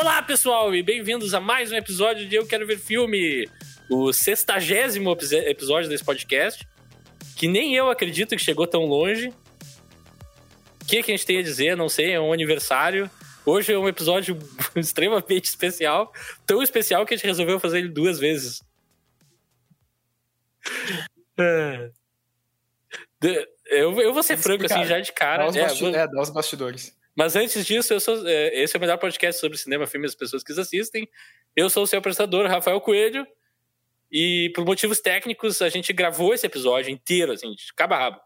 Olá, pessoal, e bem-vindos a mais um episódio de Eu Quero Ver Filme, o sextagésimo episódio desse podcast, que nem eu acredito que chegou tão longe. O que, que a gente tem a dizer? Não sei, é um aniversário. Hoje é um episódio extremamente especial, tão especial que a gente resolveu fazer ele duas vezes. É. Eu, eu vou ser franco, assim, já de cara. Dá os, é, basti é, dá os bastidores. Mas antes disso, sou, é, esse é o melhor podcast sobre cinema, filmes e as pessoas que assistem. Eu sou o seu apresentador, Rafael Coelho. E por motivos técnicos, a gente gravou esse episódio inteiro, assim, de cabo a rabo.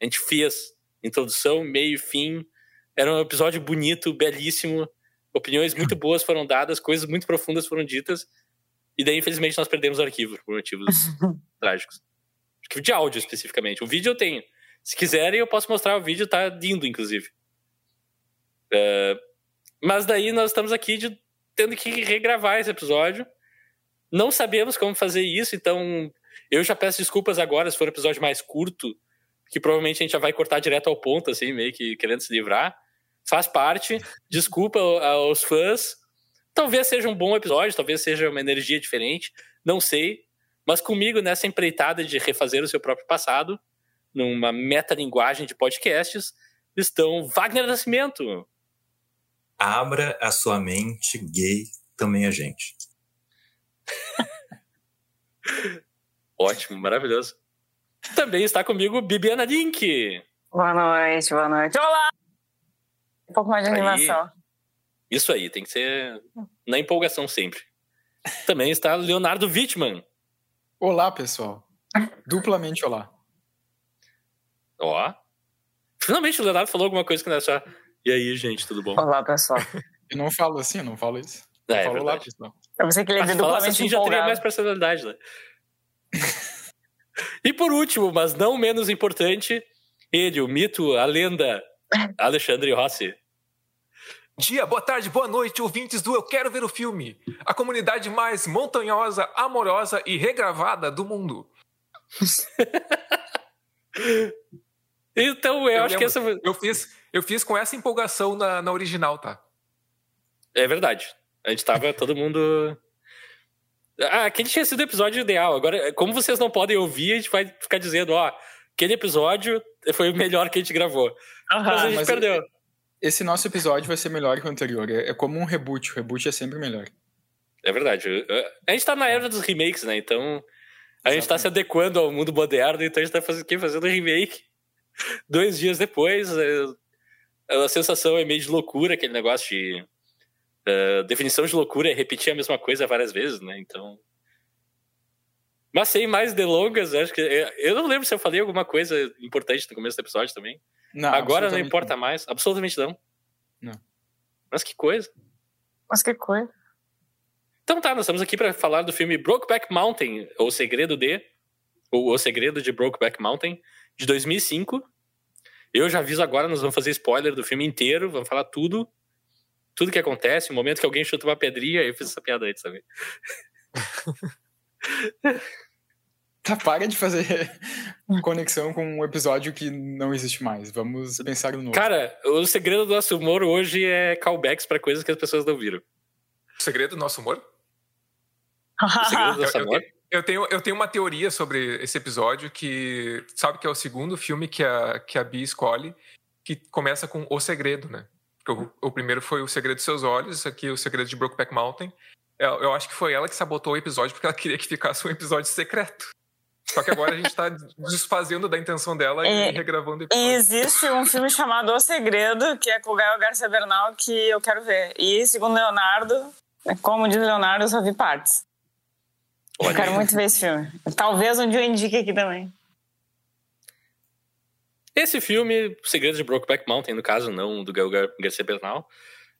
A gente fez introdução, meio e fim. Era um episódio bonito, belíssimo. Opiniões muito boas foram dadas, coisas muito profundas foram ditas. E daí, infelizmente, nós perdemos o arquivo por motivos trágicos. Arquivo de áudio, especificamente. O vídeo eu tenho. Se quiserem, eu posso mostrar o vídeo, tá lindo, inclusive. Uh, mas daí nós estamos aqui de, tendo que regravar esse episódio. Não sabemos como fazer isso, então eu já peço desculpas agora se for um episódio mais curto, que provavelmente a gente já vai cortar direto ao ponto, assim, meio que querendo se livrar. Faz parte. Desculpa aos fãs. Talvez seja um bom episódio, talvez seja uma energia diferente, não sei. Mas comigo nessa empreitada de refazer o seu próprio passado, numa metalinguagem de podcasts, estão Wagner Nascimento. Abra a sua mente gay também a gente. Ótimo, maravilhoso. Também está comigo Bibiana Link. Boa noite, boa noite. Olá! Um pouco mais de animação. Aí, isso aí, tem que ser na empolgação sempre. Também está Leonardo Wittmann. Olá, pessoal. Duplamente olá. Ó. Finalmente o Leonardo falou alguma coisa que não é só. E aí, gente, tudo bom? Olá, pessoal. Eu não falo assim, eu não falo isso. É, Eu é falo olá, verdade. pessoal. Eu pensei que é falasse duplamente assim já teria empolgado. mais personalidade, né? e por último, mas não menos importante, ele, o mito, a lenda, Alexandre Rossi. Dia, boa tarde, boa noite, ouvintes do Eu Quero Ver o Filme, a comunidade mais montanhosa, amorosa e regravada do mundo. Então, eu, acho que lembro, essa. Eu fiz, eu fiz com essa empolgação na, na original, tá? É verdade. A gente tava todo mundo. Ah, aquele tinha sido o episódio ideal. Agora, como vocês não podem ouvir, a gente vai ficar dizendo, ó, aquele episódio foi o melhor que a gente gravou. mas a gente mas perdeu. Esse nosso episódio vai ser melhor que o anterior. É, é como um reboot. O reboot é sempre melhor. É verdade. A gente tá na era dos remakes, né? Então, a gente tá se adequando ao mundo moderno, então a gente tá fazendo, aqui fazendo remake. Dois dias depois, é, a sensação é meio de loucura, aquele negócio de. é, definição de loucura é repetir a mesma coisa várias vezes, né? Então. Mas sem mais delongas, acho que. é, Eu não lembro se eu falei alguma coisa importante no começo do episódio também. Não, Agora não importa mais. Absolutamente não. Não. Mas que coisa. Mas que coisa. Então tá, nós estamos aqui para falar do filme Brokeback Mountain, ou O Segredo de, ou O Segredo de Brokeback Mountain, de 2005. Eu já aviso agora, nós vamos fazer spoiler do filme inteiro, vamos falar tudo, tudo que acontece, o momento que alguém chuta uma pedrinha, eu fiz essa piada antes também. Tá, para de fazer conexão com um episódio que não existe mais. Vamos pensar no novo. Cara, o segredo do nosso humor hoje é callbacks para coisas que as pessoas não viram. O segredo do nosso humor? O segredo do nosso tenho, eu, tenho, eu tenho uma teoria sobre esse episódio que sabe que é o segundo filme que a, que a Bia escolhe, que começa com O Segredo, né? O, o primeiro foi O Segredo dos Seus Olhos, aqui é O Segredo de Brokeback Mountain. Eu, eu acho que foi ela que sabotou o episódio porque ela queria que ficasse um episódio secreto. Só que agora a gente tá desfazendo da intenção dela e É, regravando o E episódio. existe um filme chamado O Segredo, que é com o Gael Garcia Bernal, que eu quero ver. E segundo Leonardo, como diz Leonardo, eu só vi partes. Eu Olha, quero muito ver esse filme. Talvez um dia eu indique aqui também. Esse filme, O Segredo de Brokeback Mountain, no caso, não do Gael Gar- Garcia Bernal.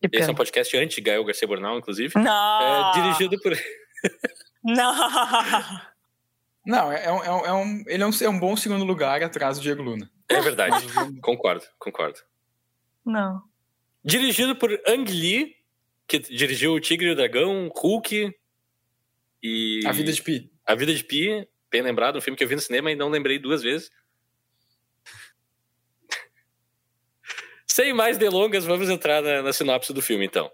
Que Esse é um podcast anti-Gael Garcia Bernal, inclusive. Não! É dirigido por. Não! Não, é, é um, é um- é um- ele é um, é um bom segundo lugar atrás do Diego Luna. É verdade. concordo, concordo. Não. Dirigido por Ang Lee, que dirigiu O Tigre e o Dragão, Hulk e. A Vida de Pi. A Vida de Pi, bem lembrado, um filme que eu vi no cinema e não lembrei duas vezes. Sem mais delongas, vamos entrar na, na sinopse do filme, então.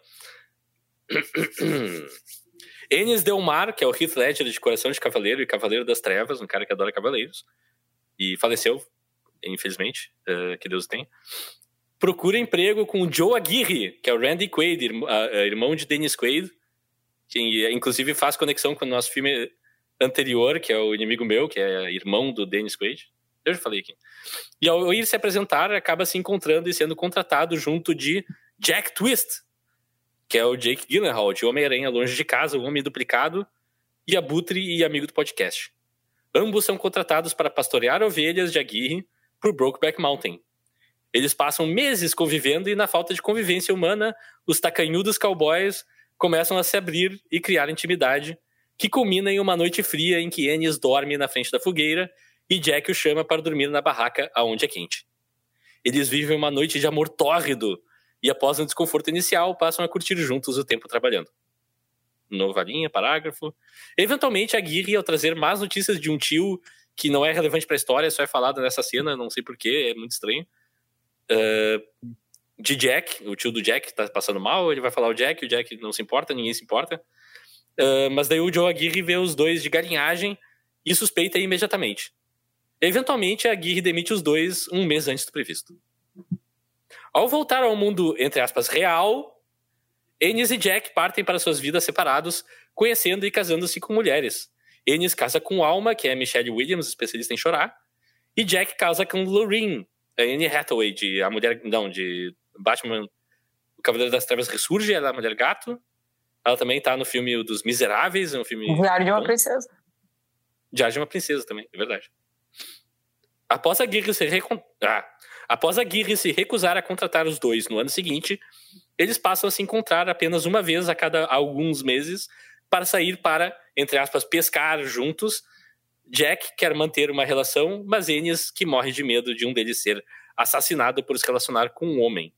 Enes Delmar, que é o Heath Ledger de Coração de Cavaleiro e Cavaleiro das Trevas, um cara que adora cavaleiros, e faleceu, infelizmente, uh, que Deus tem. Procura emprego com o Joe Aguirre, que é o Randy Quaid, irmão de Dennis Quaid, que inclusive faz conexão com o nosso filme anterior, que é o Inimigo Meu, que é irmão do Dennis Quaid. Eu já falei aqui. E ao ir se apresentar, acaba se encontrando e sendo contratado junto de Jack Twist, que é o Jake Gyllenhaal, de Homem-Aranha Longe de Casa, o Homem Duplicado, e Abutre e amigo do podcast. Ambos são contratados para pastorear ovelhas de Aguirre por Brokeback Mountain. Eles passam meses convivendo e, na falta de convivência humana, os tacanhudos cowboys começam a se abrir e criar intimidade, que culmina em uma noite fria em que Ennis dorme na frente da fogueira e Jack o chama para dormir na barraca aonde é quente. Eles vivem uma noite de amor tórrido e, após um desconforto inicial, passam a curtir juntos o tempo trabalhando. Nova linha, parágrafo. Eventualmente, a Guiri, ao trazer más notícias de um tio que não é relevante para a história, só é falado nessa cena, não sei porquê, é muito estranho. Uh, de Jack, o tio do Jack está passando mal, ele vai falar o Jack, o Jack não se importa, ninguém se importa. Uh, mas daí o Joe Aguirre vê os dois de galinhagem e suspeita imediatamente. Eventualmente, a Aguirre demite os dois um mês antes do previsto. Ao voltar ao mundo, entre aspas, real, Ennis e Jack partem para suas vidas separados, conhecendo e casando-se com mulheres. Ennis casa com Alma, que é Michelle Williams, especialista em chorar, e Jack casa com Lorraine, a Anne Hathaway, de a mulher, não, de Batman, o Cavaleiro das Trevas ressurge, ela é a mulher gato. Ela também tá no filme dos Miseráveis, um filme Diário de uma Princesa. Diário de uma Princesa também, é verdade. Após a Guerra se, recon... ah. Após a Guerra se recusar a contratar os dois no ano seguinte, eles passam a se encontrar apenas uma vez a cada alguns meses para sair para, entre aspas, pescar juntos. Jack quer manter uma relação, mas Ennis, que morre de medo de um deles ser assassinado por se relacionar com um homem.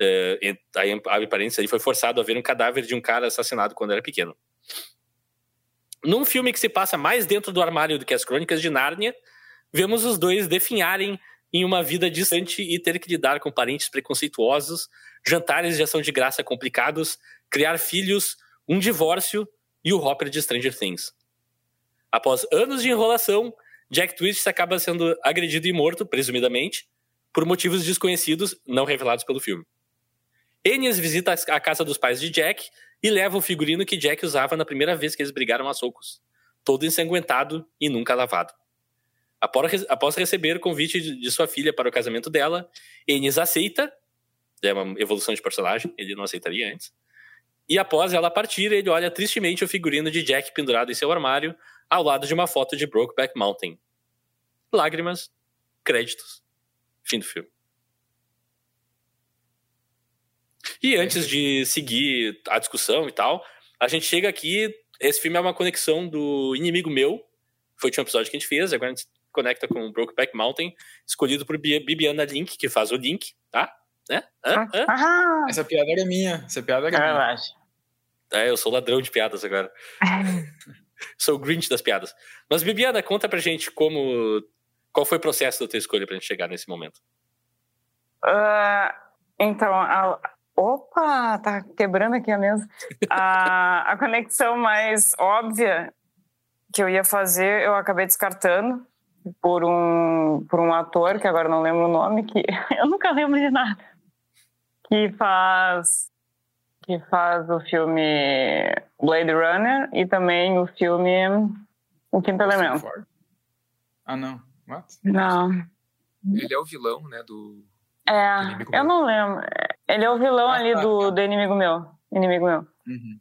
Uh, aí, abre parênteses, ele foi forçado a ver um cadáver de um cara assassinado quando era pequeno. Num filme que se passa mais dentro do armário do que as crônicas de Nárnia, vemos os dois definharem em uma vida distante e ter que lidar com parentes preconceituosos, jantares de ação de graça complicados, criar filhos, um divórcio e o Hopper de Stranger Things. Após anos de enrolação, Jack Twist acaba sendo agredido e morto, presumidamente, por motivos desconhecidos não revelados pelo filme. Ennis visita a casa dos pais de Jack e leva o figurino que Jack usava na primeira vez que eles brigaram a socos, todo ensanguentado e nunca lavado. Após receber o convite de sua filha para o casamento dela, Ennis aceita, é uma evolução de personagem, ele não aceitaria antes. E após ela partir, ele olha tristemente o figurino de Jack pendurado em seu armário, ao lado de uma foto de Brokeback Mountain. Lágrimas, créditos, fim do filme. E antes de seguir a discussão e tal, a gente chega aqui. Esse filme é uma conexão do Inimigo Meu, foi o último episódio que a gente fez, agora a gente conecta com Brokeback Mountain, escolhido por Bibiana Link, que faz o Link, tá? Né? Hã? Hã? Ah, Essa piada era minha. Essa piada era é minha. É, eu sou ladrão de piadas agora. sou o Grinch das piadas. Mas, Bibiana, conta pra gente como. Qual foi o processo da tua escolha pra gente chegar nesse momento? Ah, então, a- opa, tá quebrando aqui a mesa. A, a conexão mais óbvia que eu ia fazer, eu acabei descartando por um, por um ator, que agora não lembro o nome, que eu nunca lembro de nada, que faz, que faz o filme Blade Runner e também o filme O Quinto Elemento. Ah, não. What? Não. Ele é o vilão, né, do... É, eu Meu. não lembro. Ele é o vilão Ah, ali tá, do, tá. do inimigo meu. Inimigo meu. Uhum.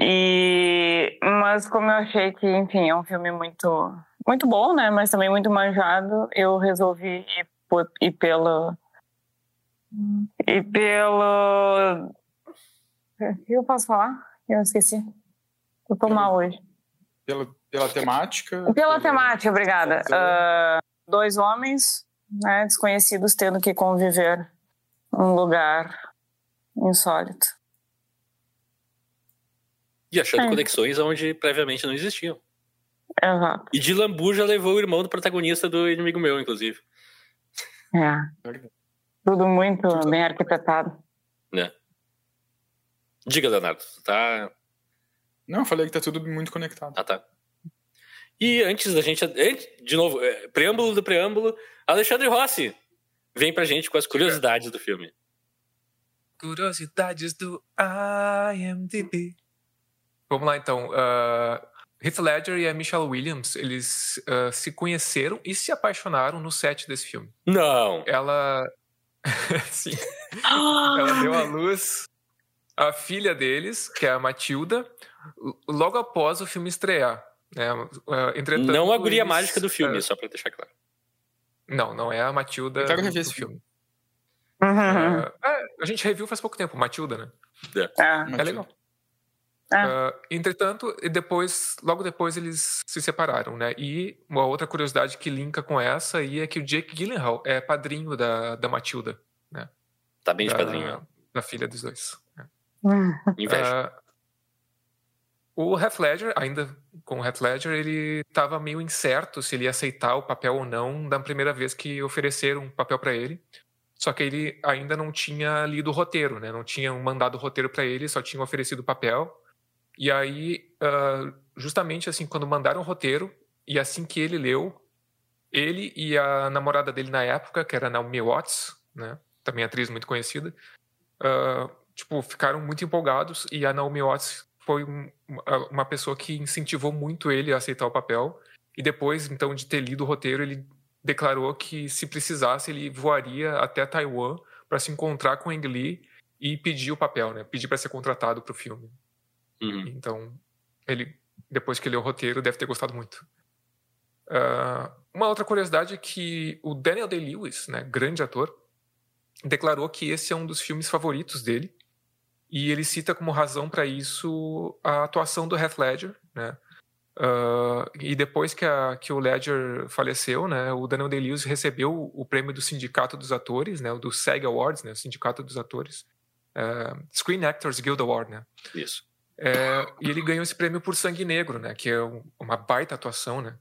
E, mas como eu achei que, enfim, é um filme muito, muito bom, né? Mas também muito manjado, eu resolvi ir, por- ir pelo. E pelo. O que eu posso falar? Eu esqueci. Eu tô mal hoje. Pela, pela temática. Pela pelo- temática, obrigada. Ah, dois homens né, desconhecidos tendo que conviver num lugar insólito. E achando É. conexões onde previamente não existiam. Exato. E de Lambu já levou o irmão do protagonista do inimigo meu, inclusive. É. Tudo muito bem arquitetado. Né? Diga, Leonardo, tá? Não, eu falei que tá tudo muito conectado. Ah, tá. E antes da gente. De novo, é, preâmbulo do preâmbulo, Alexandre Rossi vem pra gente com as curiosidades do filme. Curiosidades do IMDb. Vamos lá então. Uh, Heath Ledger e a Michelle Williams, eles uh, se conheceram e se apaixonaram no set desse filme. Não! Ela. Sim. Ela deu à luz a filha deles, que é a Matilda, logo após o filme estrear. Né? Entretanto, não a guria eles, mágica do filme, uh, só pra deixar claro. Não, não é a Matilda Eu quero rever do esse filme. Uhum. Uh, é, a gente reviu faz pouco tempo, Matilda, né? Ah, É legal. Ah. Uh, entretanto, e depois, logo depois eles se separaram, né? E uma outra curiosidade que linka com essa aí é que o Jake Gyllenhaal é padrinho da, da Matilda, Tá bem de da, padrinho. da filha dos dois. né? Inveja. Uh, o Heath Ledger, ainda com o Heath Ledger, ele estava meio incerto se ele ia aceitar o papel ou não da primeira vez que ofereceram um papel para ele. Só que ele ainda não tinha lido o roteiro, né? Não tinham mandado o roteiro para ele, só tinham oferecido o papel. E aí, uh, justamente assim, quando mandaram o roteiro, e assim que ele leu, ele e a namorada dele na época, que era Naomi Watts, né? Também atriz muito conhecida, uh, tipo, ficaram muito empolgados e a Naomi Watts foi um, uma pessoa que incentivou muito ele a aceitar o papel. E depois, então, de ter lido o roteiro, ele declarou que se precisasse ele voaria até Taiwan para se encontrar com Ang Lee e pedir o papel, né? Pedir para ser contratado para o filme. Uhum. Então, ele depois que leu o roteiro deve ter gostado muito. Uh, uma outra curiosidade é que o Daniel Day-Lewis, né, grande ator, declarou que esse é um dos filmes favoritos dele e ele cita como razão para isso a atuação do Heath Ledger, né? Uh, e depois que, a, que o Ledger faleceu, né, o Daniel Day-Lewis recebeu o prêmio do Sindicato dos Atores, né, do SAG Awards, né, o Sindicato dos Atores, uh, Screen Actors Guild Award, né? Isso. É, e ele ganhou esse prêmio por Sangue Negro, né, que é um, uma baita atuação, né?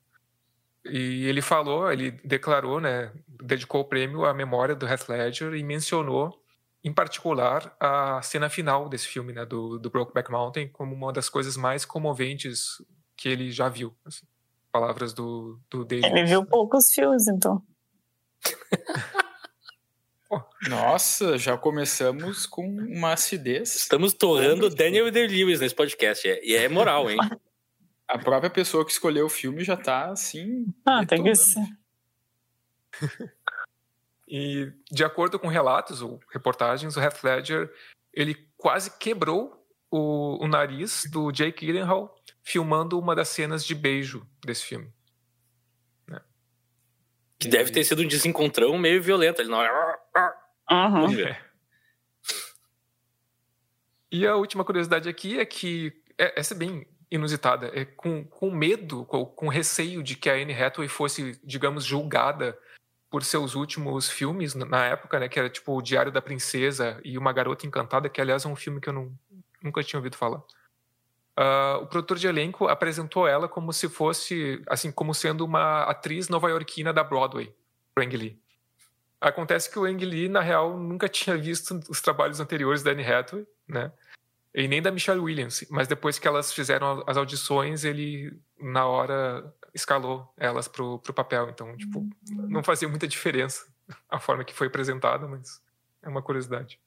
E ele falou, ele declarou, né, dedicou o prêmio à memória do Heath Ledger e mencionou em particular a cena final desse filme, né, do, do Brokeback Mountain, como uma das coisas mais comoventes que ele já viu. Assim. Palavras do, do David. Ele viu poucos filmes, então. Nossa, já começamos com uma acidez. Estamos torrando Daniel Day-Lewis nesse podcast. É, e é moral, hein? A própria pessoa que escolheu o filme já tá assim. Ah, tem que detonando. ser. E de acordo com relatos ou reportagens, o Heath Ledger ele quase quebrou o, o nariz do Jake Gyllenhaal filmando uma das cenas de beijo desse filme. Que deve ter sido um desencontrão meio violento. Ele não Uhum. E a última curiosidade aqui é que é, essa é bem inusitada, é com, com medo, com, com receio de que a Anne Hathaway fosse, digamos, julgada por seus últimos filmes na época, né, que era tipo O Diário da Princesa e Uma Garota Encantada, que aliás é um filme que eu não, nunca tinha ouvido falar. Uh, o produtor de elenco apresentou ela como se fosse, assim, como sendo uma atriz nova-iorquina da Broadway, Ang Lee. Acontece que o Ang Lee, na real, nunca tinha visto os trabalhos anteriores da Anne Hathaway, né? E nem da Michelle Williams. Mas depois que elas fizeram as audições, ele, na hora, escalou elas pro, pro papel. Então, tipo, não fazia muita diferença a forma que foi apresentada, mas é uma curiosidade.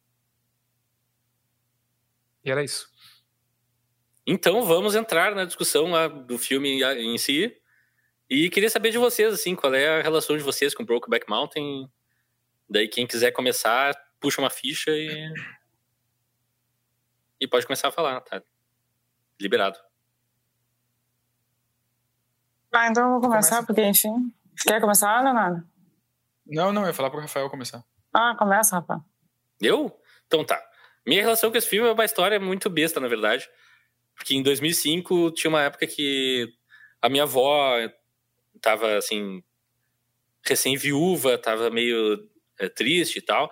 E era isso. Então vamos entrar na discussão lá do filme em si. E queria saber de vocês, assim, qual é a relação de vocês com Brokeback Mountain. Daí quem quiser começar, puxa uma ficha e. E pode começar a falar, tá? Liberado. Ah, então eu vou começar, Começa. porque enfim. Quer começar, Leonardo? Não, não, eu ia falar pro Rafael começar. Ah, começa, rapaz. Eu? Então tá. Minha relação com esse filme é uma história muito besta, na verdade. Porque em 2005 tinha uma época que a minha avó tava assim recém-viúva, tava meio é, triste e tal.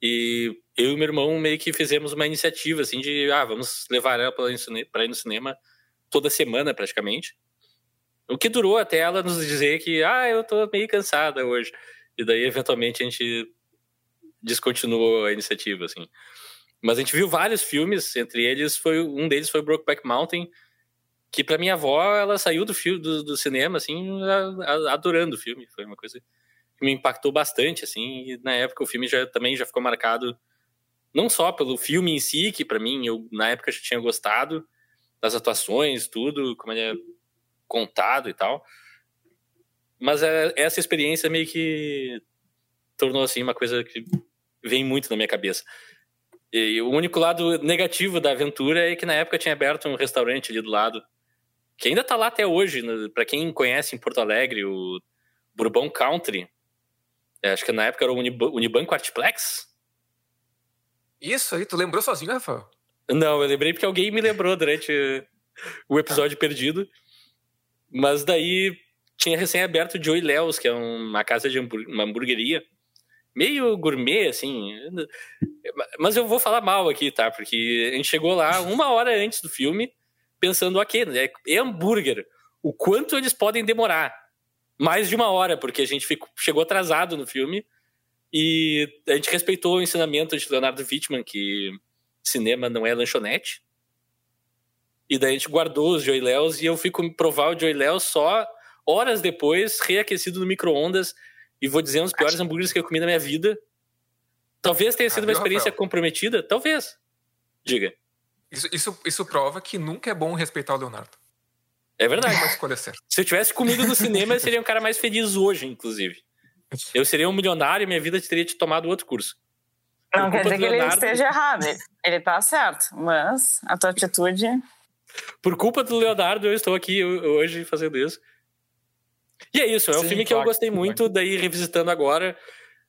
E eu e meu irmão meio que fizemos uma iniciativa assim de, ah, vamos levar ela para ir no cinema toda semana praticamente. O que durou até ela nos dizer que, ah, eu tô meio cansada hoje. E daí eventualmente a gente descontinuou a iniciativa assim. Mas a gente viu vários filmes, entre eles foi um deles foi Brokeback Mountain, que para minha avó ela saiu do filme do, do cinema assim adorando o filme, foi uma coisa que me impactou bastante assim, e na época o filme já também já ficou marcado não só pelo filme em si, que para mim eu na época já tinha gostado das atuações, tudo, como ele é contado e tal. Mas é- essa experiência meio que tornou assim uma coisa que vem muito na minha cabeça. E o único lado negativo da aventura é que na época tinha aberto um restaurante ali do lado, que ainda tá lá até hoje, né? para quem conhece em Porto Alegre, o Bourbon Country. É, acho que na época era o Unib Unibanco Artplex. Isso aí, tu lembrou sozinho, Rafael? Não, eu lembrei porque alguém me lembrou durante o episódio perdido. Mas daí tinha recém-aberto Joey Léos, que é uma casa de hambur- uma hamburgueria. Meio gourmet, assim. Mas eu vou falar mal aqui, tá? Porque a gente chegou lá uma hora antes do filme, pensando, ok, né? é hambúrguer. O quanto eles podem demorar? Mais de uma hora, porque a gente ficou, chegou atrasado no filme. E a gente respeitou o ensinamento de Leonardo Wittmann, que cinema não é lanchonete. E daí a gente guardou os Joy Léos e eu fico provar o Joy só horas depois, reaquecido no micro-ondas. E vou dizer um dos piores hambúrgueres que eu comi na minha vida. Talvez tenha sido Ah, uma experiência Rafael? comprometida, talvez. Diga. Isso, isso, isso prova que nunca é bom respeitar o Leonardo. É verdade. Uma escolha certa. Se eu tivesse comido no cinema, eu seria um cara mais feliz hoje, inclusive. Eu seria um milionário e minha vida teria tomado outro curso. Não quer dizer que ele esteja errado. Ele, ele tá certo, mas a tua atitude. Por culpa do Leonardo, eu estou aqui hoje fazendo isso. E é isso, é um Sim, filme que eu gostei muito, daí revisitando agora.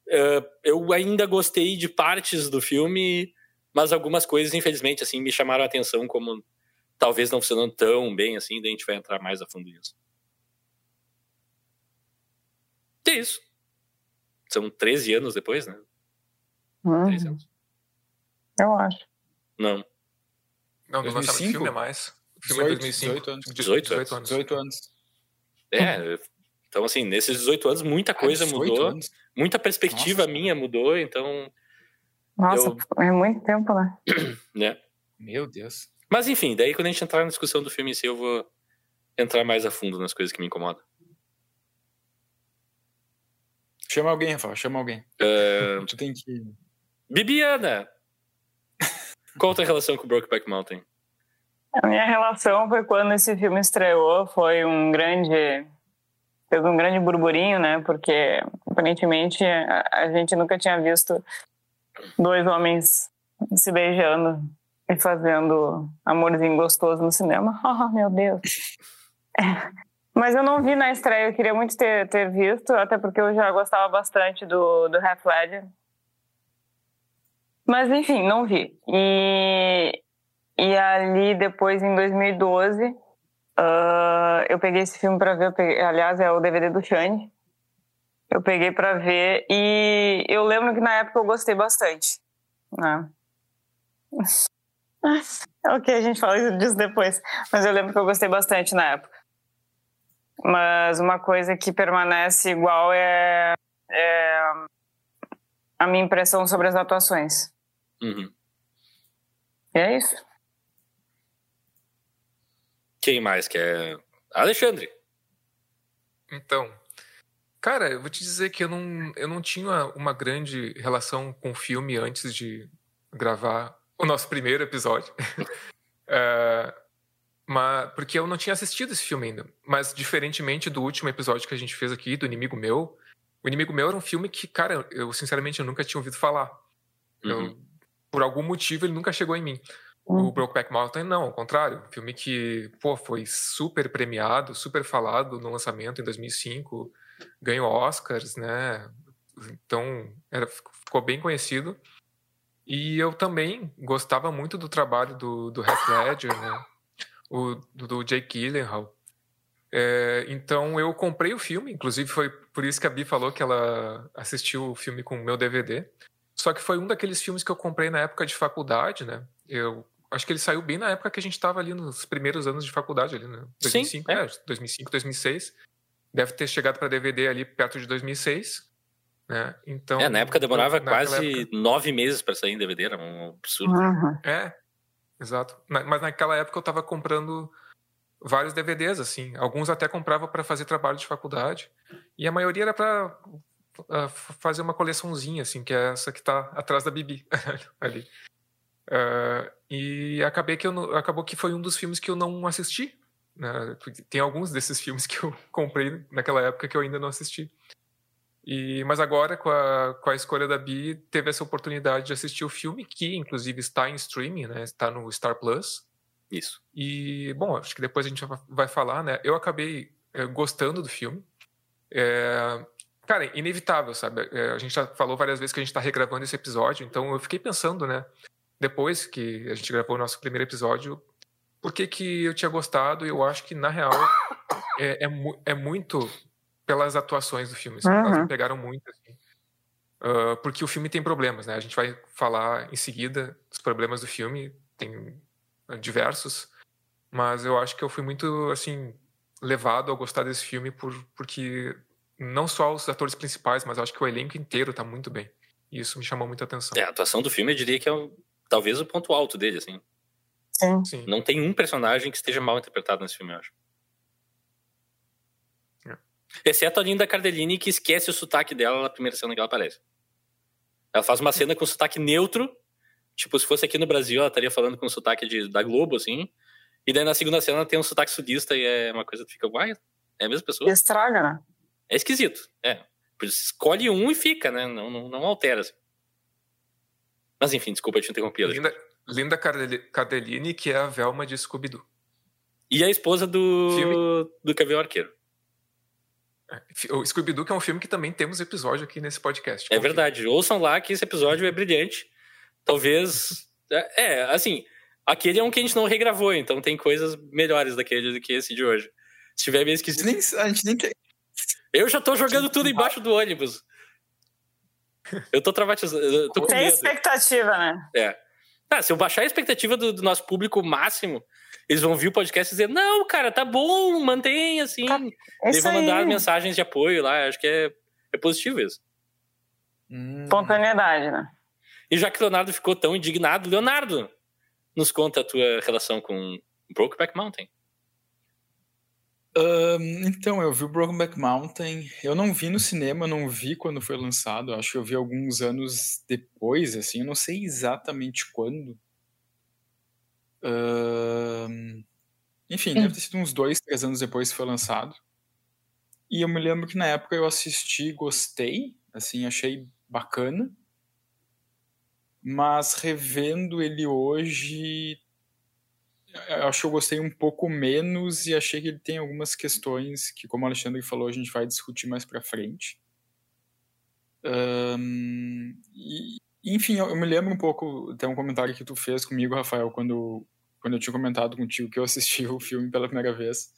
eh, eu ainda gostei de partes do filme, mas algumas coisas, infelizmente, assim, me chamaram a atenção como talvez não funcionando tão bem assim, daí a gente vai entrar mais a fundo nisso. E é isso. São 13 anos depois, né? Hum, 13 anos. eu acho. Não. Não, do lançamento do 2005? filme é mais. Filme é 18, 2005. 18 anos. 18 anos. 18 anos. É, então assim, nesses 18 anos muita coisa Ah, 18 mudou, anos. muita perspectiva Nossa. minha mudou, então, Nossa, Eu- é muito tempo, né? né? Meu Deus. Mas enfim, daí quando a gente entrar na discussão do filme em si, eu vou entrar mais a fundo nas coisas que me incomodam. Chama alguém, Rafael, chama alguém. É, Tu tem que. Bibiana! Qual a tua relação com o Brokeback Mountain? A minha relação foi quando esse filme estreou, foi um grande. fez um grande burburinho, né? Porque aparentemente a, gente nunca tinha visto dois homens se beijando e fazendo amorzinho gostoso no cinema. Oh, meu Deus. Mas eu não vi na estreia, eu queria muito ter, ter visto, até porque eu já gostava bastante do, do Half Ledger. Mas enfim, não vi. E, e ali depois, em 2012, ah, eu peguei esse filme para ver. peguei- aliás, é o DVD do Shane. Eu peguei para ver e eu lembro que na época eu gostei bastante. Né? ok, a gente fala disso depois. Mas eu lembro que eu gostei bastante na época. Mas uma coisa que permanece igual é, é a minha impressão sobre as atuações. Uhum. E é isso. Quem mais quer? Alexandre. Então, cara, eu vou te dizer que eu não, eu não tinha uma grande relação com o filme antes de gravar o nosso primeiro episódio. É, mas, porque eu não tinha assistido esse filme ainda. Mas, diferentemente do último episódio que a gente fez aqui, do Inimigo Meu, o Inimigo Meu era um filme que, cara, eu sinceramente eu nunca tinha ouvido falar. Eu- Uhum. por algum motivo ele nunca chegou em mim. O Brokeback Mountain não, ao contrário, um filme que, pô, foi super premiado, super falado no lançamento em 2005, ganhou Oscars, né? Então, era, ficou bem conhecido. E eu também gostava muito do trabalho do, do Heath Ledger, né? O, do, do Jake Gyllenhaal. É, então, eu comprei o filme, inclusive foi por isso que a Bi falou que ela assistiu o filme com o meu DVD. Só que foi um daqueles filmes que eu comprei na época de faculdade, né? Eu acho que ele saiu bem na época que a gente estava ali nos primeiros anos de faculdade ali, né? Sim, 2005, é. é, 2005, 2006. Deve ter chegado para DVD ali perto de 2006. Né? Então, é, na época demorava naquela quase época- nove meses pra sair em DVD, era um absurdo. Uhum. É, exato. Na- mas naquela época eu tava comprando vários DVDs, assim. Alguns até comprava para fazer trabalho de faculdade. E a maioria era para fazer uma coleçãozinha, assim, que é essa que tá atrás da Bibi, ali. Ah, e acabei que não- acabou que foi um dos filmes que eu não assisti. né? Tem alguns desses filmes que eu comprei naquela época que eu ainda não assisti. E, mas agora, com a, com a escolha da Bi, teve essa oportunidade de assistir o filme, que inclusive está em streaming, né? Está no Star Plus. Isso. E, bom, acho que depois a gente va- vai falar, né? Eu acabei eh, gostando do filme. É, cara, inevitável, sabe? É, a gente já falou várias vezes que a gente está regravando esse episódio, então eu fiquei pensando, né? Depois que a gente gravou o nosso primeiro episódio, por que, que eu tinha gostado? Eu acho que, na real, é, é, mu- é muito pelas atuações do filme. assim, Elas Uhum. me pegaram muito, assim. Ah, porque o filme tem problemas, né? A gente vai falar em seguida dos problemas do filme, tem ah, diversos, mas eu acho que eu fui muito, assim, levado a gostar desse filme por, porque não só os atores principais, mas eu acho que o elenco inteiro tá muito bem. E isso me chamou muita atenção. É, a atuação do filme eu diria que é o- talvez o ponto alto dele, assim. Sim. Sim. Não tem um personagem que esteja mal interpretado nesse filme, eu acho. É. Exceto a Linda Cardellini, que esquece o sotaque dela na primeira cena que ela aparece. Ela faz uma cena com sotaque neutro, tipo, se fosse aqui no Brasil, ela estaria falando com sotaque de, da Globo, assim. E daí na segunda cena ela tem um sotaque sudista e é uma coisa que fica, uai, é a mesma pessoa? Estraga, né? É esquisito, é. Por isso, Escolhe um e fica, né? Não, não, não altera. assim. Mas enfim, desculpa, eu te interrompi. Alex. Linda, Linda Cardellini, que é a Velma de Scooby-Doo. E a esposa do, Filme. do Gavião Arqueiro. É, O Scooby-Doo, que é um filme que também temos episódio aqui nesse podcast. É verdade. Ouçam lá que esse episódio é brilhante. Talvez. É, é, assim. Aquele é um que a gente não regravou, então tem coisas melhores daquele do que esse de hoje. Se tiver meio esquisito. Nem, a gente nem tem. Eu já tô jogando tudo embaixo do ônibus. Eu tô traumatizado. Eu tô com Tem medo. expectativa, né? É. Ah, se eu baixar a expectativa do, do nosso público máximo, eles vão vir o podcast e dizer: Não, cara, tá bom, mantém assim. Tá- Eles vão mandar aí. mensagens de apoio lá. Acho que é, é positivo isso. Hum, Espontaneidade, né? E já que o Leonardo ficou tão indignado, Leonardo, nos conta a tua relação com Brokeback Mountain. Ahn, então, eu vi o Brokeback Mountain. Eu não vi no cinema, não vi quando foi lançado. Acho que eu vi alguns anos depois, assim. Eu não sei exatamente quando. Ahn, enfim, deve ter sido uns dois, três anos depois que foi lançado. E eu me lembro que na época eu assisti, gostei, assim, achei bacana. Mas revendo ele hoje, acho que eu gostei um pouco menos e achei que ele tem algumas questões que, como o Alexandre falou, a gente vai discutir mais pra frente. Ahn, e, enfim, eu, eu me lembro um pouco, tem um comentário que tu fez comigo, Rafael, quando, quando eu tinha comentado contigo que eu assisti o filme pela primeira vez.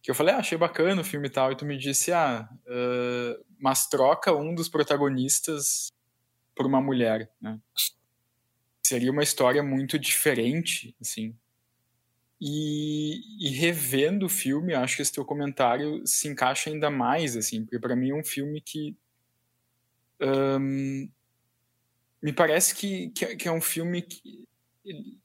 Que eu falei, ah, achei bacana o filme e tal, e tu me disse, ah, ah, mas troca um dos protagonistas por uma mulher, né? Seria uma história muito diferente, assim. E, e revendo o filme, acho que esse teu comentário se encaixa ainda mais, assim, porque para mim é um filme que ahn, me parece que, que, que é um filme que ele,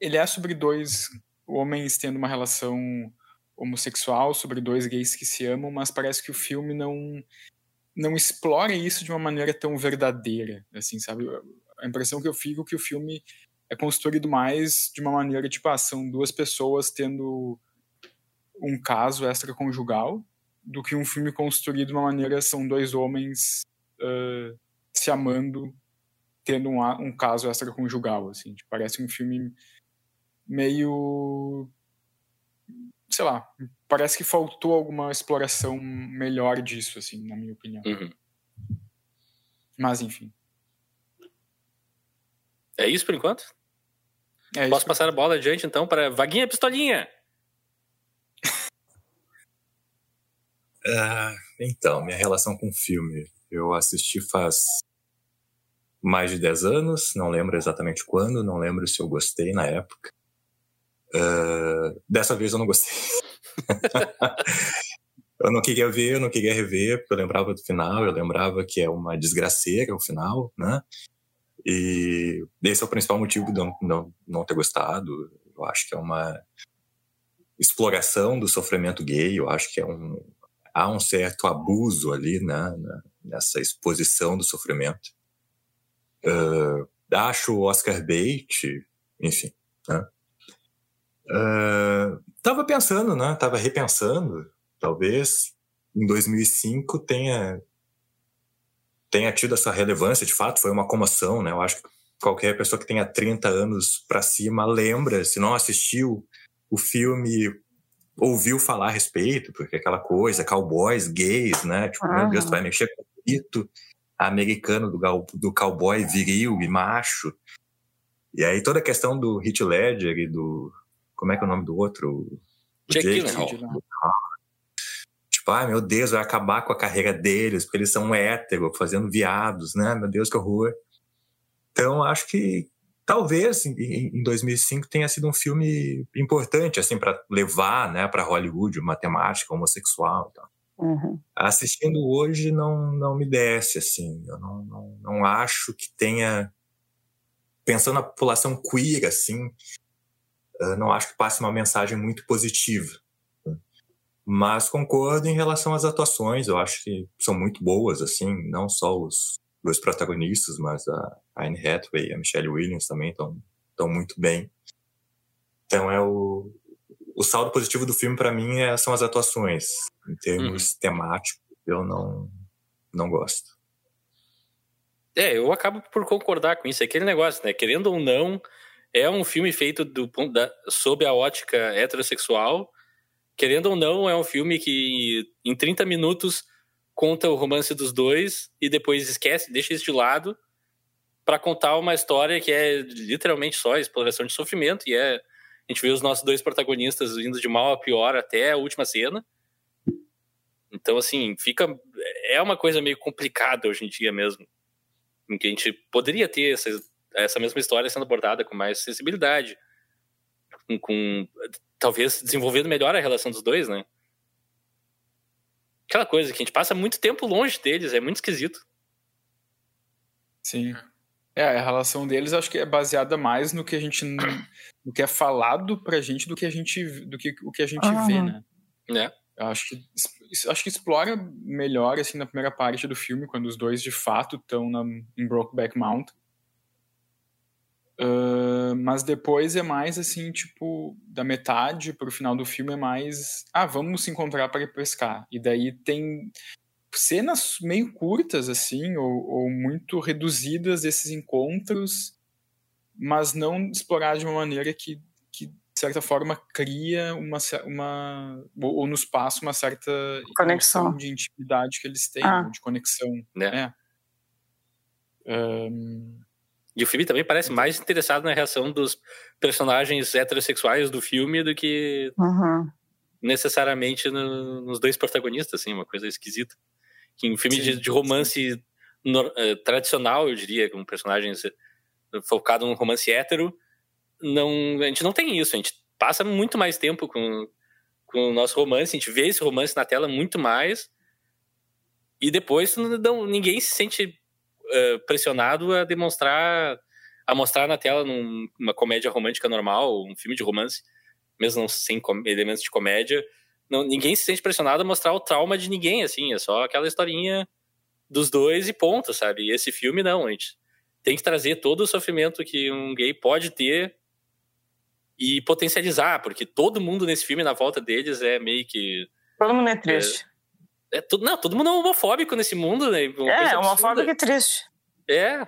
ele é sobre dois homens tendo uma relação homossexual, sobre dois gays que se amam, mas parece que o filme não não explora isso de uma maneira tão verdadeira, assim, sabe? A impressão que eu fico é que o filme é construído mais de uma maneira tipo, ah, são duas pessoas tendo um caso extraconjugal, do que um filme construído de uma maneira são dois homens ah, se amando, tendo um, um caso extraconjugal, assim. Tipo, parece um filme meio sei lá, parece que faltou alguma exploração melhor disso, assim, na minha opinião. Uhum. Mas enfim. É isso por enquanto? É Posso isso. passar a bola adiante então para Vaguinha Pistolinha? Ah, então, minha relação com o filme. Eu assisti faz mais de 10 anos, não lembro exatamente quando, não lembro se eu gostei na época. Ah, dessa vez eu não gostei. eu não queria ver, eu não queria rever, porque eu lembrava do final, eu lembrava que é uma desgraceira o final, né? E esse é o principal motivo de não, não, não ter gostado. Eu acho que é uma exploração do sofrimento gay, eu acho que é um, há um certo abuso ali, né, nessa exposição do sofrimento. Uh, acho o Oscar Bate, enfim, né? Uh, tava pensando, né? Tava repensando. Talvez em 2005 tenha tenha tido essa relevância. De fato, foi uma comoção, né? Eu acho que qualquer pessoa que tenha 30 anos para cima lembra, se não assistiu o filme, ouviu falar a respeito, porque aquela coisa, cowboys, gays, né? Tipo, uhum. meu Deus, tu vai mexer com o mito americano do, do cowboy viril e macho. E aí toda a questão do Heath Ledger e do como é que é o nome do outro? Jake, Jake Tipo, ai meu Deus, vai acabar com a carreira deles, porque eles são hétero, fazendo viados, né? Meu Deus, que horror. Então, acho que talvez em 2005 tenha sido um filme importante, assim, para levar, né, para Hollywood uma temática homossexual e tal. Uhum. Assistindo hoje não, não me desce, assim. Eu não, não, não acho que tenha. Pensando na população queer, assim, não acho que passe uma mensagem muito positiva. Mas concordo em relação às atuações, eu acho que são muito boas, assim, não só os dois protagonistas, mas a Anne Hathaway e a Michelle Williams também estão muito bem. Então é o, o saldo positivo do filme para mim é, são as atuações. Em termos uhum. temáticos, eu não não gosto. É, eu acabo por concordar com isso. É aquele negócio, né? Querendo ou não, é um filme feito do da, sob a ótica heterossexual. Querendo ou não, é um filme que em 30 minutos conta o romance dos dois e depois esquece, deixa isso de lado para contar uma história que é literalmente só exploração de sofrimento e é a gente vê os nossos dois protagonistas indo de mal a pior até a última cena. Então assim, fica é uma coisa meio complicada hoje em dia mesmo, em que a gente poderia ter essa essa mesma história sendo abordada com mais sensibilidade, com, com talvez desenvolvendo melhor a relação dos dois, né? Aquela coisa que a gente passa muito tempo longe deles, é muito esquisito. Sim. É, a relação deles acho que é baseada mais no que a gente no que é falado pra gente do que a gente do que o que a gente vê, né? É. Eu acho que acho que explora melhor assim na primeira parte do filme quando os dois de fato estão em Brokeback Mountain. Uh, mas depois é mais assim, tipo, da metade pro final do filme é mais. Ah, vamos se encontrar para pescar. E daí tem cenas meio curtas, assim, ou, ou muito reduzidas desses encontros, mas não explorar de uma maneira que, que de certa forma, cria uma. uma ou, ou nos passa uma certa conexão de intimidade que eles têm, ah. de conexão. Né? É. Um, e o filme também parece mais interessado na reação dos personagens heterossexuais do filme do que uhum. necessariamente no, nos dois protagonistas, assim, uma coisa esquisita. Que em filme sim, de, de, romance no, uh, tradicional, eu diria, com personagens focado no romance hétero, não, a gente não tem isso. A gente passa muito mais tempo com, com o nosso romance, a gente vê esse romance na tela muito mais. E depois não, ninguém se sente uh, pressionado a demonstrar, a mostrar na tela numa comédia romântica normal, um filme de romance, mesmo sem elementos de comédia, não, ninguém se sente pressionado a mostrar o trauma de ninguém, assim, é só aquela historinha dos dois e ponto, sabe? E esse filme não, a gente tem que trazer todo o sofrimento que um gay pode ter e potencializar, porque todo mundo nesse filme, na volta deles, é meio que. Todo mundo é triste. É, é tudo, não, todo mundo é homofóbico nesse mundo, né? Uma é, homofóbico e triste. É.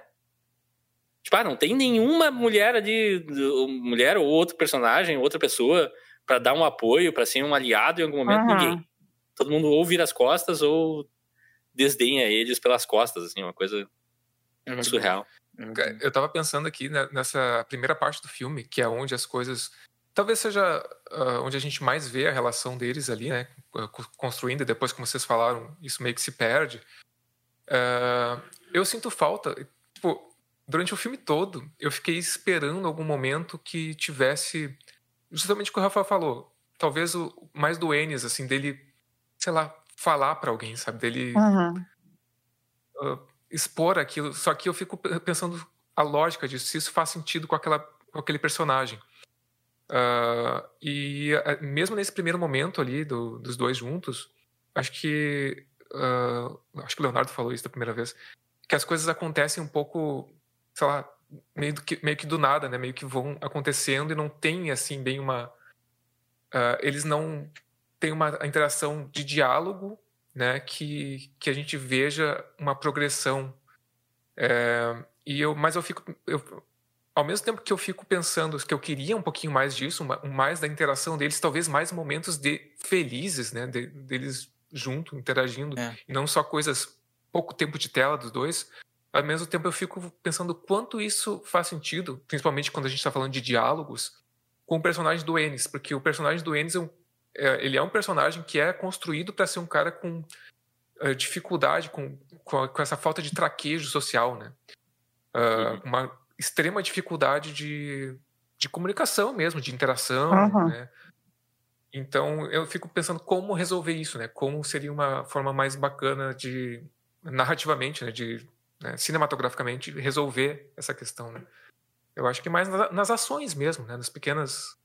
Tipo, ah, não tem nenhuma mulher ali, mulher ou outro personagem, outra pessoa, para dar um apoio, para ser um aliado em algum momento. Uhum. Ninguém. Todo mundo ou vira as costas ou desdenha eles pelas costas, assim, uma coisa é surreal. Eu tava pensando aqui né, nessa primeira parte do filme, que é onde as coisas. Talvez seja uh, onde a gente mais vê a relação deles ali, né? Construindo, e depois, como vocês falaram, isso meio que se perde. Uh, eu sinto falta. Tipo, durante o filme todo, eu fiquei esperando algum momento que tivesse. Justamente o que o Rafael falou. Talvez o mais do Enes, assim, dele, sei lá, falar para alguém, sabe? Dele Uhum. uh, expor aquilo. Só que eu fico pe- pensando a lógica disso, se isso faz sentido com, aquela, com aquele personagem. Uh, e uh, mesmo nesse primeiro momento ali do- dos dois juntos, acho que uh, acho que o Leonardo falou isso da primeira vez, que as coisas acontecem um pouco, sei lá, meio, que, meio que do nada, né? Meio que vão acontecendo e não tem assim bem uma, uh, eles não têm uma interação de diálogo, né? Que que a gente veja uma progressão. É, e eu, mas eu fico, eu, ao mesmo tempo que eu fico pensando que eu queria um pouquinho mais disso, mais da interação deles, talvez mais momentos de felizes, né, de- deles junto, interagindo, É. e não só coisas pouco tempo de tela dos dois. Ao mesmo tempo eu fico pensando quanto isso faz sentido, principalmente quando a gente está falando de diálogos, com o personagem do Ennis, porque o personagem do Ennis é um, é, ele é um personagem que é construído para ser um cara com eh, dificuldade, com, com, com essa falta de traquejo social, né? Ah, Uma extrema dificuldade de, de comunicação mesmo, de interação, Uhum. né? Então eu fico pensando como resolver isso, né? Como seria uma forma mais bacana de narrativamente, né? De né, cinematograficamente resolver essa questão, né? Eu acho que mais na- nas ações mesmo, né? Nas pequenas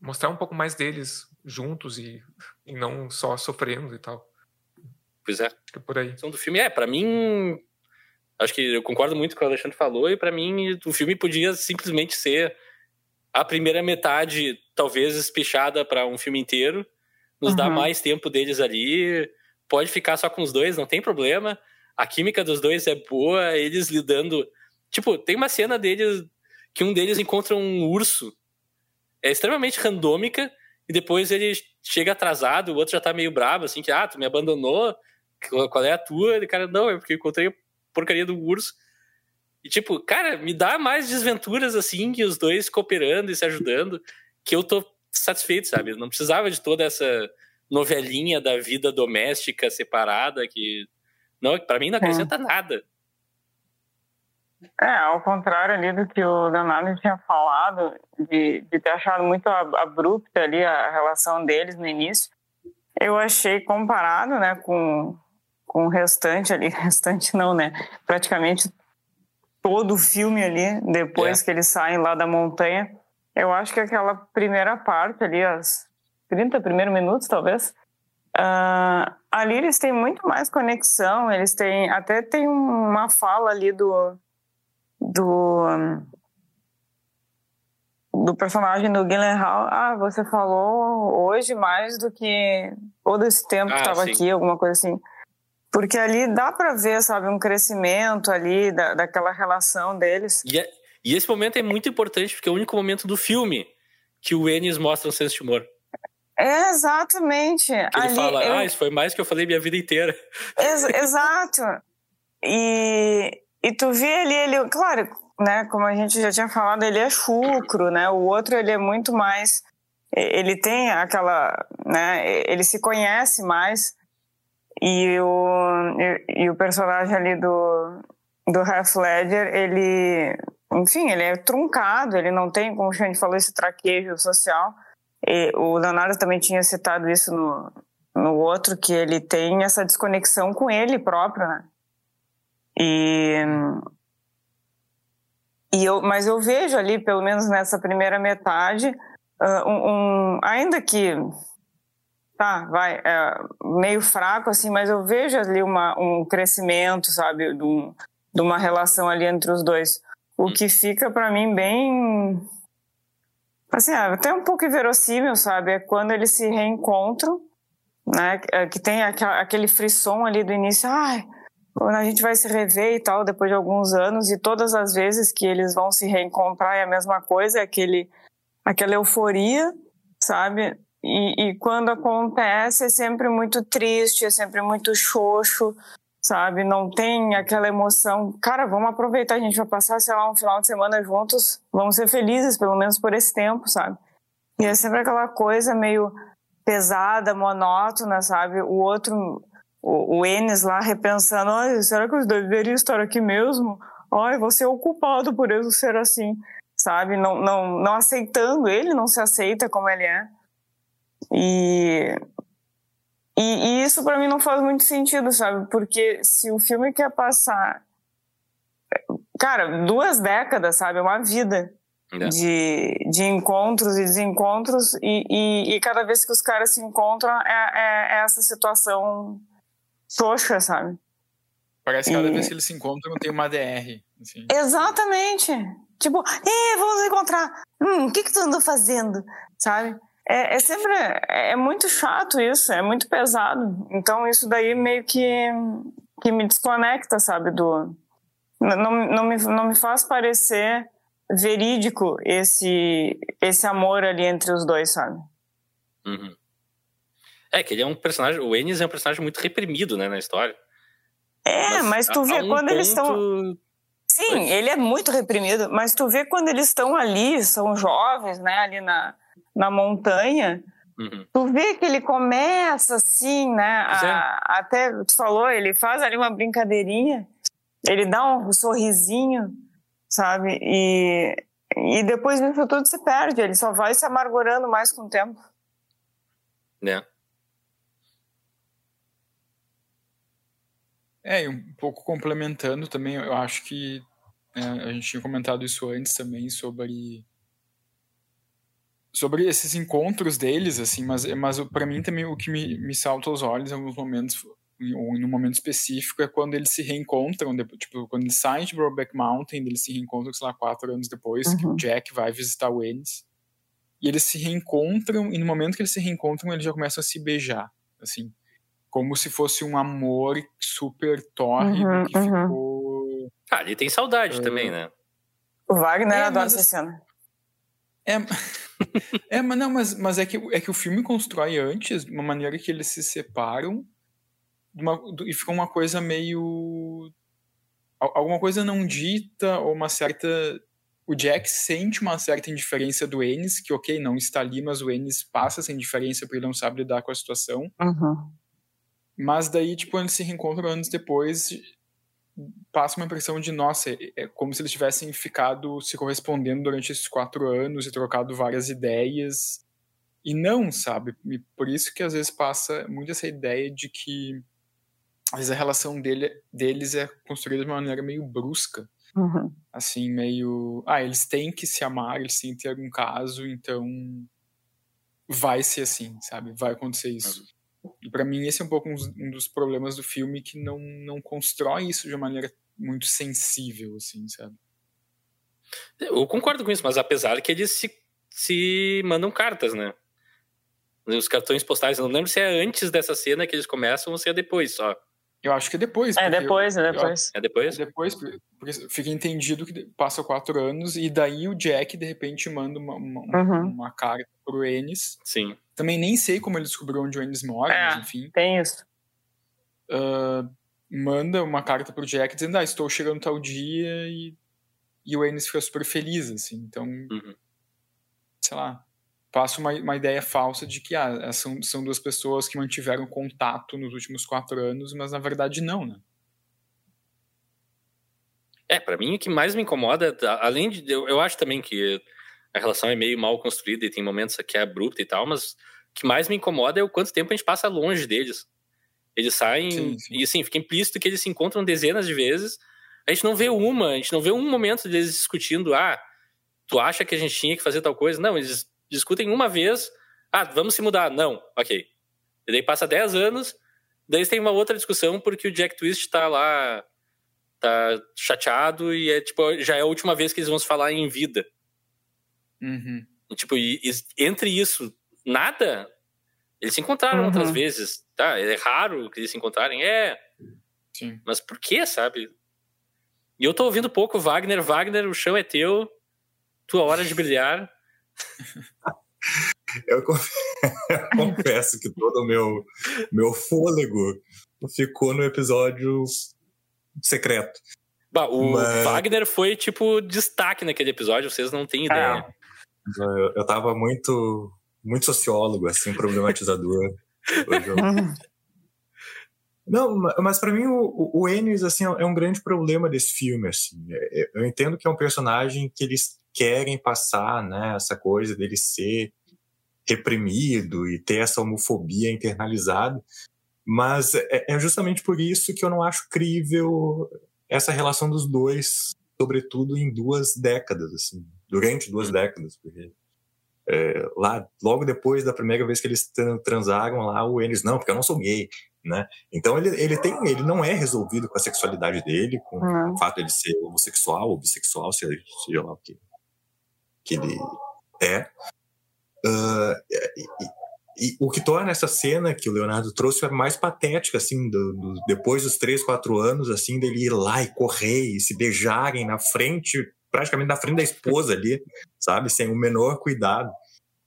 mostrar um pouco mais deles juntos e, e não só sofrendo e tal. Pois é. É por aí. questão do filme é, pra mim, acho que eu concordo muito com o que o Alexandre falou, e pra mim o filme podia simplesmente ser a primeira metade, talvez espichada pra um filme inteiro, nos dá Uhum. mais tempo deles ali, pode ficar só com os dois, não tem problema. A química dos dois é boa, eles lidando. Tipo, tem uma cena deles que um deles encontra um urso. É extremamente randômica, e depois ele chega atrasado, o outro já tá meio bravo, assim, que, ah, tu me abandonou, qual é a tua? Ele, cara, não, é porque eu encontrei porcaria do urso. E, tipo, cara, me dá mais desventuras, assim, que os dois cooperando e se ajudando, que eu tô satisfeito, sabe? Não precisava de toda essa novelinha da vida doméstica separada que. Não, pra mim não acrescenta nada. É, ao contrário ali do que o Leonardo tinha falado, de, de ter achado muito ab- abrupta ali a relação deles no início, eu achei comparado, né, com, com o restante ali, restante não, né, praticamente todo o filme ali, depois que eles saem lá da montanha, eu acho que aquela primeira parte ali, as 30 primeiros minutos, talvez, ah, ali eles têm muito mais conexão, eles têm, até tem uma fala ali do do do personagem do Gyllenhaal, ah, você falou hoje mais do que todo esse tempo que Ah, estava sim. aqui, alguma coisa assim. Porque ali dá para ver, sabe, um crescimento ali da, daquela relação deles. E, é- e esse momento é muito importante, porque é o único momento do filme que o Ennis mostra um senso de humor. É, exatamente. Que ele ali, fala, eu- ah, isso foi mais que eu falei minha vida inteira. Ex- exato. E, e tu vê ali, ele, claro, né, como a gente já tinha falado, ele é chucro, né? O outro ele é muito mais, ele tem aquela, né? Ele se conhece mais e o e, e o personagem ali do do Heath Ledger, ele, enfim, ele é truncado, ele não tem, como a gente falou, esse traquejo social. E o Leonardo também tinha citado isso no, no outro, que ele tem essa desconexão com ele próprio, né? E, e eu, mas eu vejo ali, pelo menos nessa primeira metade, ah, um, um- ainda que tá, vai, é, meio fraco assim, mas eu vejo ali uma, um crescimento, sabe, de, um- de uma relação ali entre os dois. O que fica para mim bem assim, é, até um pouco inverossímil, sabe? É quando eles se reencontram, né? é, Que tem aquele frisson ali do início, ai, a gente vai se rever e tal, depois de alguns anos, e todas as vezes que eles vão se reencontrar é a mesma coisa, é aquele, aquela euforia, sabe? E, e quando acontece é sempre muito triste, é sempre muito xoxo, sabe? Não tem aquela emoção. Cara, vamos aproveitar, a gente vai passar, sei lá, um final de semana juntos, vamos ser felizes, pelo menos por esse tempo, sabe? E é sempre aquela coisa meio pesada, monótona, sabe? O outro, o, o Enes lá repensando, será que eu deveria estar aqui mesmo? Ai, você é o culpado por eu ser assim, sabe? Não, não, não aceitando, ele não se aceita como ele é. E E, e isso para mim não faz muito sentido, sabe? Porque se o filme quer passar. Cara, duas décadas, sabe? É uma vida É. de, de encontros e desencontros, e, e, e cada vez que os caras se encontram é, é, é essa situação xoxa, sabe? Parece que cada E- vez que eles se encontram tem uma DR. Assim. Exatamente. Tipo, Ê, vamos nos encontrar. Hum, o que, que tu andou fazendo? Sabe? É, é sempre. É muito chato isso, é muito pesado. Então, isso daí meio que, que me desconecta, sabe? Do, não, não, me, não me faz parecer verídico esse, esse amor ali entre os dois, sabe? Uhum. É, que ele é um personagem. O Ennis é um personagem muito reprimido, né, na história. É, mas, tu a- vê a um quando eles estão. ponto- Sim, ele é muito reprimido, mas tu vê quando eles estão ali, são jovens, né, ali na, na montanha, Uhum. tu vê que ele começa assim, né, a- até tu falou, ele faz ali uma brincadeirinha, ele dá um sorrisinho, sabe, e, e depois isso tudo se perde, ele só vai se amargurando mais com o tempo. Né? É, e um pouco complementando também, eu acho que é, a gente tinha comentado isso antes também sobre sobre esses encontros deles, assim, mas, mas para mim também o que me, me salta aos olhos em alguns momentos, ou em um momento específico, é quando eles se reencontram, depois, tipo, quando eles saem de Brokeback Mountain, eles se reencontram, sei lá, quatro anos depois, que Uhum. o Jack vai visitar o Ennis, e eles se reencontram, e no momento que eles se reencontram, eles já começam a se beijar, assim, como se fosse um amor super tórrido Uhum, que uhum. ficou... Ah, ele tem saudade Uh, também, né? O Wagner É, adora mas essa assim- cena. É, é mas não, mas, mas é, que, é que o filme constrói antes de uma maneira que eles se separam uma- do- e fica uma coisa meio. al- Alguma coisa não dita, ou uma certa. O Jack sente uma certa indiferença do Ennis, que ok, não está ali, mas o Ennis passa essa indiferença porque ele não sabe lidar com a situação. Uhum. Mas daí, tipo, eles se reencontram anos depois, passa uma impressão de, nossa, é, é como se eles tivessem ficado se correspondendo durante esses quatro anos e trocado várias ideias. E não, sabe? E por isso que às vezes passa muito essa ideia de que às vezes a relação dele, deles é construída de uma maneira meio brusca. Uhum. Assim, meio. Ah, eles têm que se amar, eles têm que ter algum caso, então vai ser assim, sabe? Vai acontecer isso. E pra mim esse é um pouco um, um dos problemas do filme que não, não constrói isso de uma maneira muito sensível, assim, sabe? Eu concordo com isso, mas apesar que eles se, se mandam cartas, né? Os cartões postais, eu não lembro se é antes dessa cena que eles começam ou se é depois só. Eu acho que é depois. É depois, é eu- depois. É depois? Depois, porque fica entendido que passa quatro anos e daí o Jack de repente manda uma, uma, Uhum. uma carta pro Ennis. Sim. Também nem sei como ele descobriu onde o Ennis mora, É. mas enfim. Tem isso. ah, manda uma carta pro Jack dizendo, ah, estou chegando tal dia e, e o Ennis fica super feliz, assim. Então, Uhum. sei lá, passa uma, uma ideia falsa de que ah, são, são duas pessoas que mantiveram contato nos últimos quatro anos, mas na verdade não, né? É, pra mim o que mais me incomoda, a- além de. Eu, eu acho também que a relação é meio mal construída e tem momentos que é abrupta e tal, mas o que mais me incomoda é o quanto tempo a gente passa longe deles. Eles saem Sim, sim. e assim, fica implícito que eles se encontram dezenas de vezes. A gente não vê uma, a gente não vê um momento deles discutindo, ah, tu acha que a gente tinha que fazer tal coisa? Não, eles discutem uma vez, ah, vamos se mudar. Não, ok. E daí passa 10 anos, daí tem uma outra discussão porque o Jack Twist tá lá, tá chateado e é tipo, já é a última vez que eles vão se falar em vida. Uhum. Tipo, e, e entre isso, nada. Eles se encontraram Uhum. outras vezes, tá? É raro que eles se encontrarem, é. Sim. Mas por que, sabe? E eu tô ouvindo pouco Wagner. Wagner, o chão é teu. Tua hora de brilhar. Eu con- confesso que todo o meu, meu fôlego ficou no episódio secreto. Bah, o Mas- Wagner foi, tipo, destaque naquele episódio, vocês não têm ideia. Eu, eu tava muito, muito sociólogo, assim, problematizador. Não, ma- mas para mim o, o- Ennis assim é um grande problema desse filme assim. É- é- Eu entendo que é um personagem que eles querem passar, né, essa coisa dele ser reprimido e ter essa homofobia internalizada. Mas é, é justamente por isso que eu não acho crível essa relação dos dois, sobretudo em duas décadas, assim, durante duas décadas, porque é, lá, logo depois da primeira vez que eles transaram lá, o Ennis, não, porque eu não sou gay, né? Então ele, ele tem, ele não é resolvido com a sexualidade dele, com uhum. o fato de ele ser homossexual ou bissexual, seja, seja lá o que, que ele é. Uh, e, e, o que torna essa cena que o Leonardo trouxe mais patética, assim, do, do, depois dos três, quatro anos, assim, dele ir lá e correr e se beijarem na frente, praticamente na frente da esposa ali, sabe, sem o menor cuidado.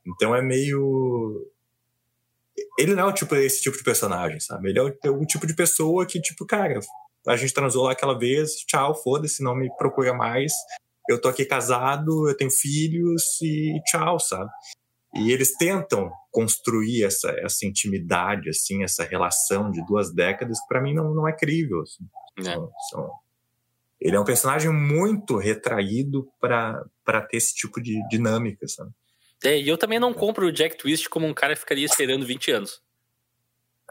Então é meio ele não é o tipo, esse tipo de personagem, sabe? Ele é o, é tipo de pessoa que, tipo, cara, a gente transou lá aquela vez, tchau, foda-se, não me procura mais. Eu tô aqui casado, eu tenho filhos e tchau, sabe? E eles tentam construir essa, essa intimidade, assim, essa relação de duas décadas que para mim não, não é crível. Assim. É. São, são... Ele é um personagem muito retraído para ter esse tipo de dinâmica, sabe? É, e eu também não compro o Jack Twist como um cara que ficaria esperando 20 anos.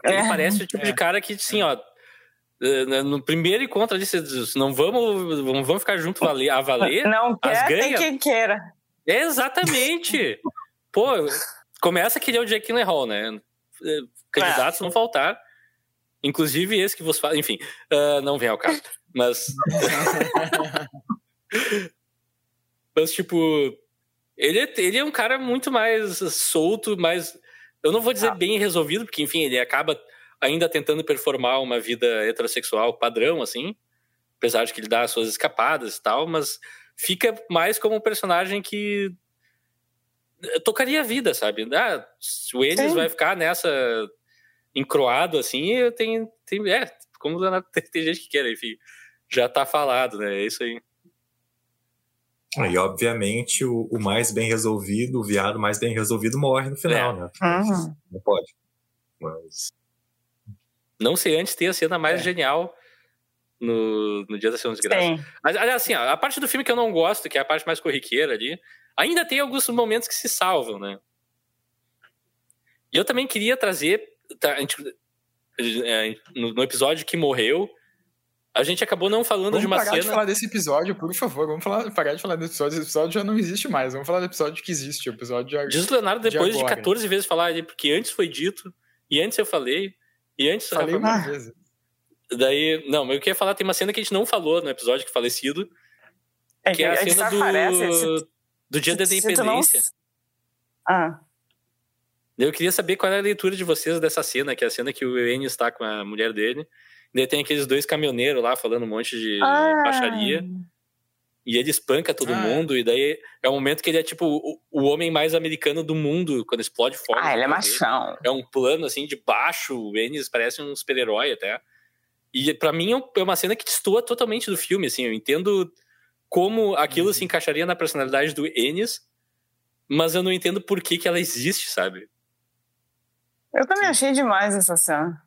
Ele é, parece o tipo é. de cara que, assim, ó, eh, no primeiro encontro ali, você diz, não vamos, não vamos ficar junto a valer. Não quer, tem quem queira. exatamente. Pô, começa que ele é o Jack Hall, né? Eh, candidatos é. vão faltar. Inclusive esse que você fala, enfim, uh, não vem ao caso. Mas. Mas, tipo, ele, é, ele é um cara muito mais solto, mais. Eu não vou dizer ah. bem resolvido, porque, enfim, ele acaba ainda tentando performar uma vida heterossexual padrão, assim. Apesar de que ele dá as suas escapadas e tal, mas fica mais como um personagem que tocaria a vida, sabe? Ah, se o Ennis vai ficar nessa encroado assim, tenho, tenho é, como tem, tem gente que quer, enfim, já tá falado, né? É isso aí. E obviamente o, o, mais bem resolvido, o viado mais bem resolvido morre no final, é. né? Uhum. Não pode. Mas. Não sei antes ter a cena mais é. genial no, no Dia da Ação de Graça. Mas assim, a parte do filme que eu não gosto, que é a parte mais corriqueira ali, ainda tem alguns momentos que se salvam, né? E eu também queria trazer. Tá, gente, é, no, no episódio que morreu, a gente acabou não falando vamos de uma cena. Vamos parar de falar desse episódio, por favor. Vamos falar, parar de falar desse episódio. Esse episódio já não existe mais. Vamos falar do episódio que existe. O episódio de, Diz o Leonardo depois de, de 14 vezes falar ali, porque antes foi dito, e antes eu falei, e antes. Falei uma vez. Daí, não, mas eu queria falar, tem uma cena que a gente não falou no episódio que falecido. É que, é a cena do, aparece, do Dia se, da Independência. Não... Ah. Eu queria saber qual é a leitura de vocês dessa cena, que é a cena que o Enio está com a mulher dele. Daí tem aqueles dois caminhoneiros lá falando um monte de ah. baixaria. E ele espanca todo ah. mundo, e daí é o momento que ele é tipo o, o homem mais americano do mundo, quando explode fogo. Ah, ele é machão. É um plano assim de baixo, o Ennis parece um super-herói até. E para mim é, é uma cena que destoa totalmente do filme, assim, eu entendo como aquilo uhum. se encaixaria na personalidade do Ennis, mas eu não entendo por que, que ela existe, sabe? Eu também achei demais essa cena.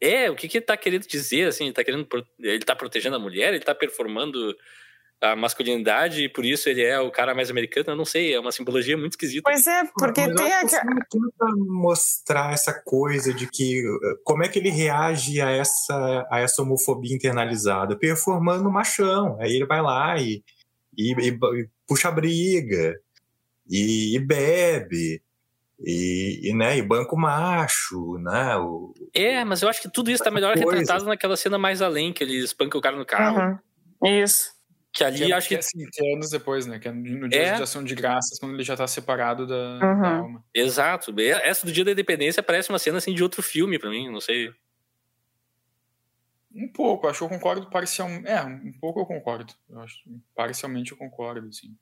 É, o que, que ele tá querendo dizer, assim, ele tá querendo. Ele tá protegendo a mulher, ele tá performando a masculinidade e por isso ele é o cara mais americano, eu não sei, é uma simbologia muito esquisita. Pois é, porque Mas tem aquela. tenta mostrar essa coisa de que. Como é que ele reage a essa, a essa homofobia internalizada? Performando machão. Aí ele vai lá e, e, e, e puxa a briga, e, e bebe. E, e, né, e banco macho, né? O, é, mas eu acho que tudo isso tá melhor coisa. retratado naquela cena mais além, que ele espanca o cara no carro. Uhum. Isso. Que ali que é, acho que. É, assim, que é anos depois, né? Que é no dia é. de ação de graças, quando ele já tá separado da, uhum. da, alma. Exato. Essa do dia da independência parece uma cena assim de outro filme para mim, não sei. Um pouco, acho que eu concordo parcialmente. É, um pouco eu concordo. Eu acho, parcialmente eu concordo, sim.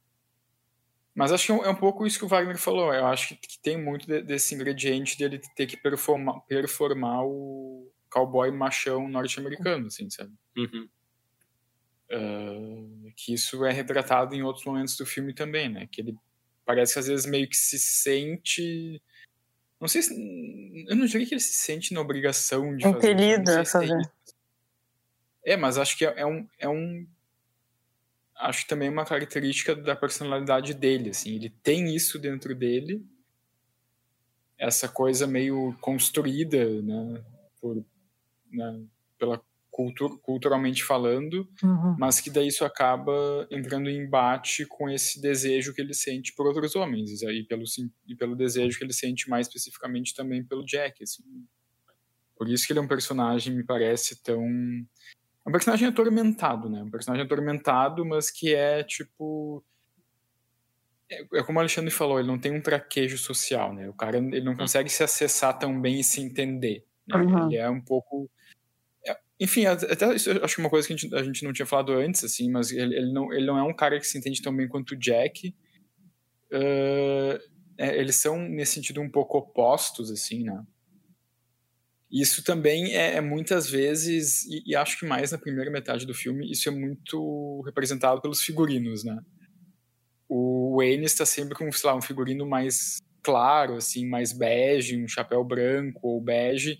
Mas acho que é um pouco isso que o Wagner falou. Eu acho que, que tem muito de, desse ingrediente dele ter que performar, performar o cowboy machão norte-americano, assim, sabe? Uhum. Uh, que isso é retratado em outros momentos do filme também, né? Que ele parece que às vezes meio que se sente. Não sei se. Eu não diria que ele se sente na obrigação de Impelido fazer. a fazer. É, é, mas acho que é, é um, é um acho que também é uma característica da personalidade dele, assim, ele tem isso dentro dele, essa coisa meio construída, né, por, né, pela cultura, culturalmente falando, Uhum. mas que daí isso acaba entrando em embate com esse desejo que ele sente por outros homens, e, aí pelo, e pelo desejo que ele sente mais especificamente também pelo Jack, assim. Por isso que ele é um personagem, me parece, tão... Um personagem atormentado, né? Um personagem atormentado, mas que é, tipo... É, é como o Alexandre falou, ele não tem um traquejo social, né? O cara, ele não consegue se acessar tão bem e se entender. né? Uhum. Ele é um pouco... é- Enfim, até isso acho que uma coisa que a gente, a gente não tinha falado antes, assim, mas ele, ele, não, ele não é um cara que se entende tão bem quanto o Jack. Ah, é, eles são, nesse sentido, um pouco opostos, assim, né? Isso também é, é muitas vezes, e, e acho que mais na primeira metade do filme, isso é muito representado pelos figurinos, né? O Wayne está sempre com, sei lá, um figurino mais claro, assim, mais bege, um chapéu branco ou bege,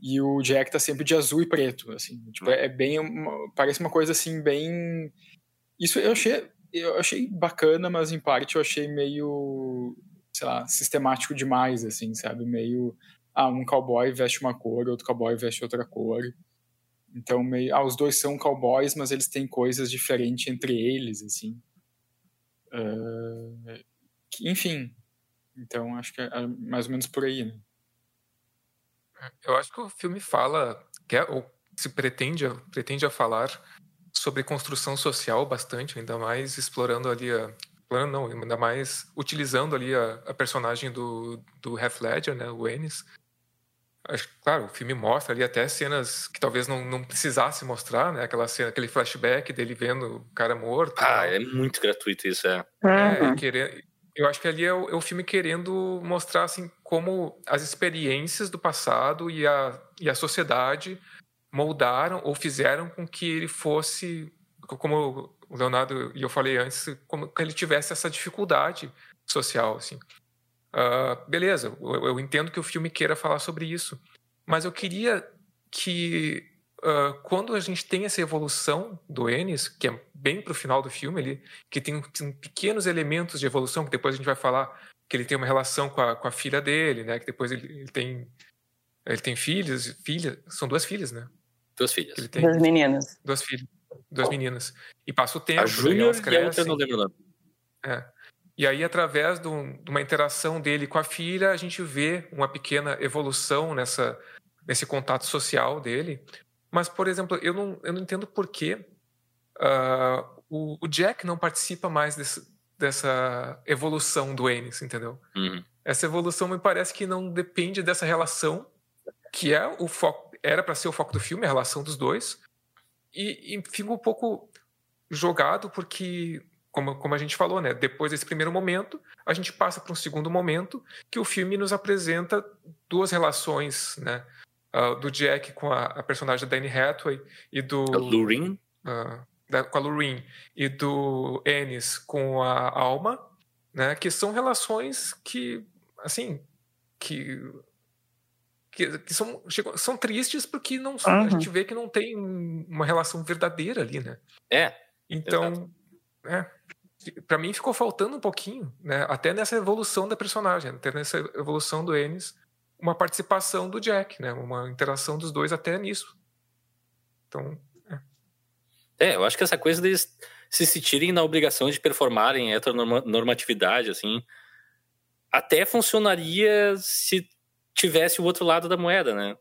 e o Jack tá sempre de azul e preto, assim. Tipo, é bem, parece uma coisa assim bem isso eu achei eu achei bacana, mas em parte eu achei meio, sei lá, sistemático demais, assim, sabe? Meio, ah, um cowboy veste uma cor, outro cowboy veste outra cor. Então, meio, ah, os dois são cowboys, mas eles têm coisas diferentes entre eles, assim. Que- enfim, então acho que é é mais ou menos por aí, né? Eu acho que o filme fala, quer, ou se pretende, pretende a falar sobre construção social bastante, ainda mais explorando ali a. Não, ainda mais utilizando ali a, a personagem do, do Heath Ledger, né, o Ennis. Acho, que, claro, o filme mostra ali até cenas que talvez não, não precisasse mostrar, né? Aquela cena, aquele flashback dele vendo o cara morto. Ah, tal. é muito gratuito isso, é. É, Uhum. querer, eu acho que ali é o, é o filme querendo mostrar assim como as experiências do passado e a, e a sociedade moldaram ou fizeram com que ele fosse, como o Leonardo e eu falei antes, como que ele tivesse essa dificuldade social, assim. Ah, beleza, eu, eu entendo que o filme queira falar sobre isso, mas eu queria que ah, quando a gente tem essa evolução do Ennis, que é bem pro final do filme, ele, que tem, tem pequenos elementos de evolução, que depois a gente vai falar que ele tem uma relação com a, com a filha dele, né? Que depois ele, ele tem ele tem filhos, filha, são duas filhas, né? Duas filhas. Ele tem Das meninas. duas filhas, duas meninas. E passa o tempo, A Júnior e a outra não lembro o nome. É. E aí, através de, um- de uma interação dele com a filha, a gente vê uma pequena evolução nessa, nesse contato social dele. Mas, por exemplo, eu não, eu não entendo por que ah, o, o Jack não participa mais desse- dessa evolução do Ennis, entendeu? Uhum. Essa evolução me parece que não depende dessa relação, que é o foco, era para ser o foco do filme, a relação dos dois, e, e fica um pouco jogado porque, como, como a gente falou, né, depois desse primeiro momento, a gente passa para um segundo momento que o filme nos apresenta duas relações, né, ah, do Jack com a, a personagem da Anne Hathaway e do o Lurin. ah, da, com a Lorraine e do Ennis com a Alma, né, que são relações que, assim, que que, que são, chegam- são tristes porque não a Uhum. gente vê que não tem uma relação verdadeira ali, né? É, Então, é, para mim ficou faltando um pouquinho, né? Até nessa evolução da personagem, até nessa evolução do Ennis, uma participação do Jack, né? Uma interação dos dois até nisso. Então, É, eu acho que essa coisa deles se sentirem na obrigação de performarem heteronormatividade, assim, até funcionaria se tivesse o outro lado da moeda, né?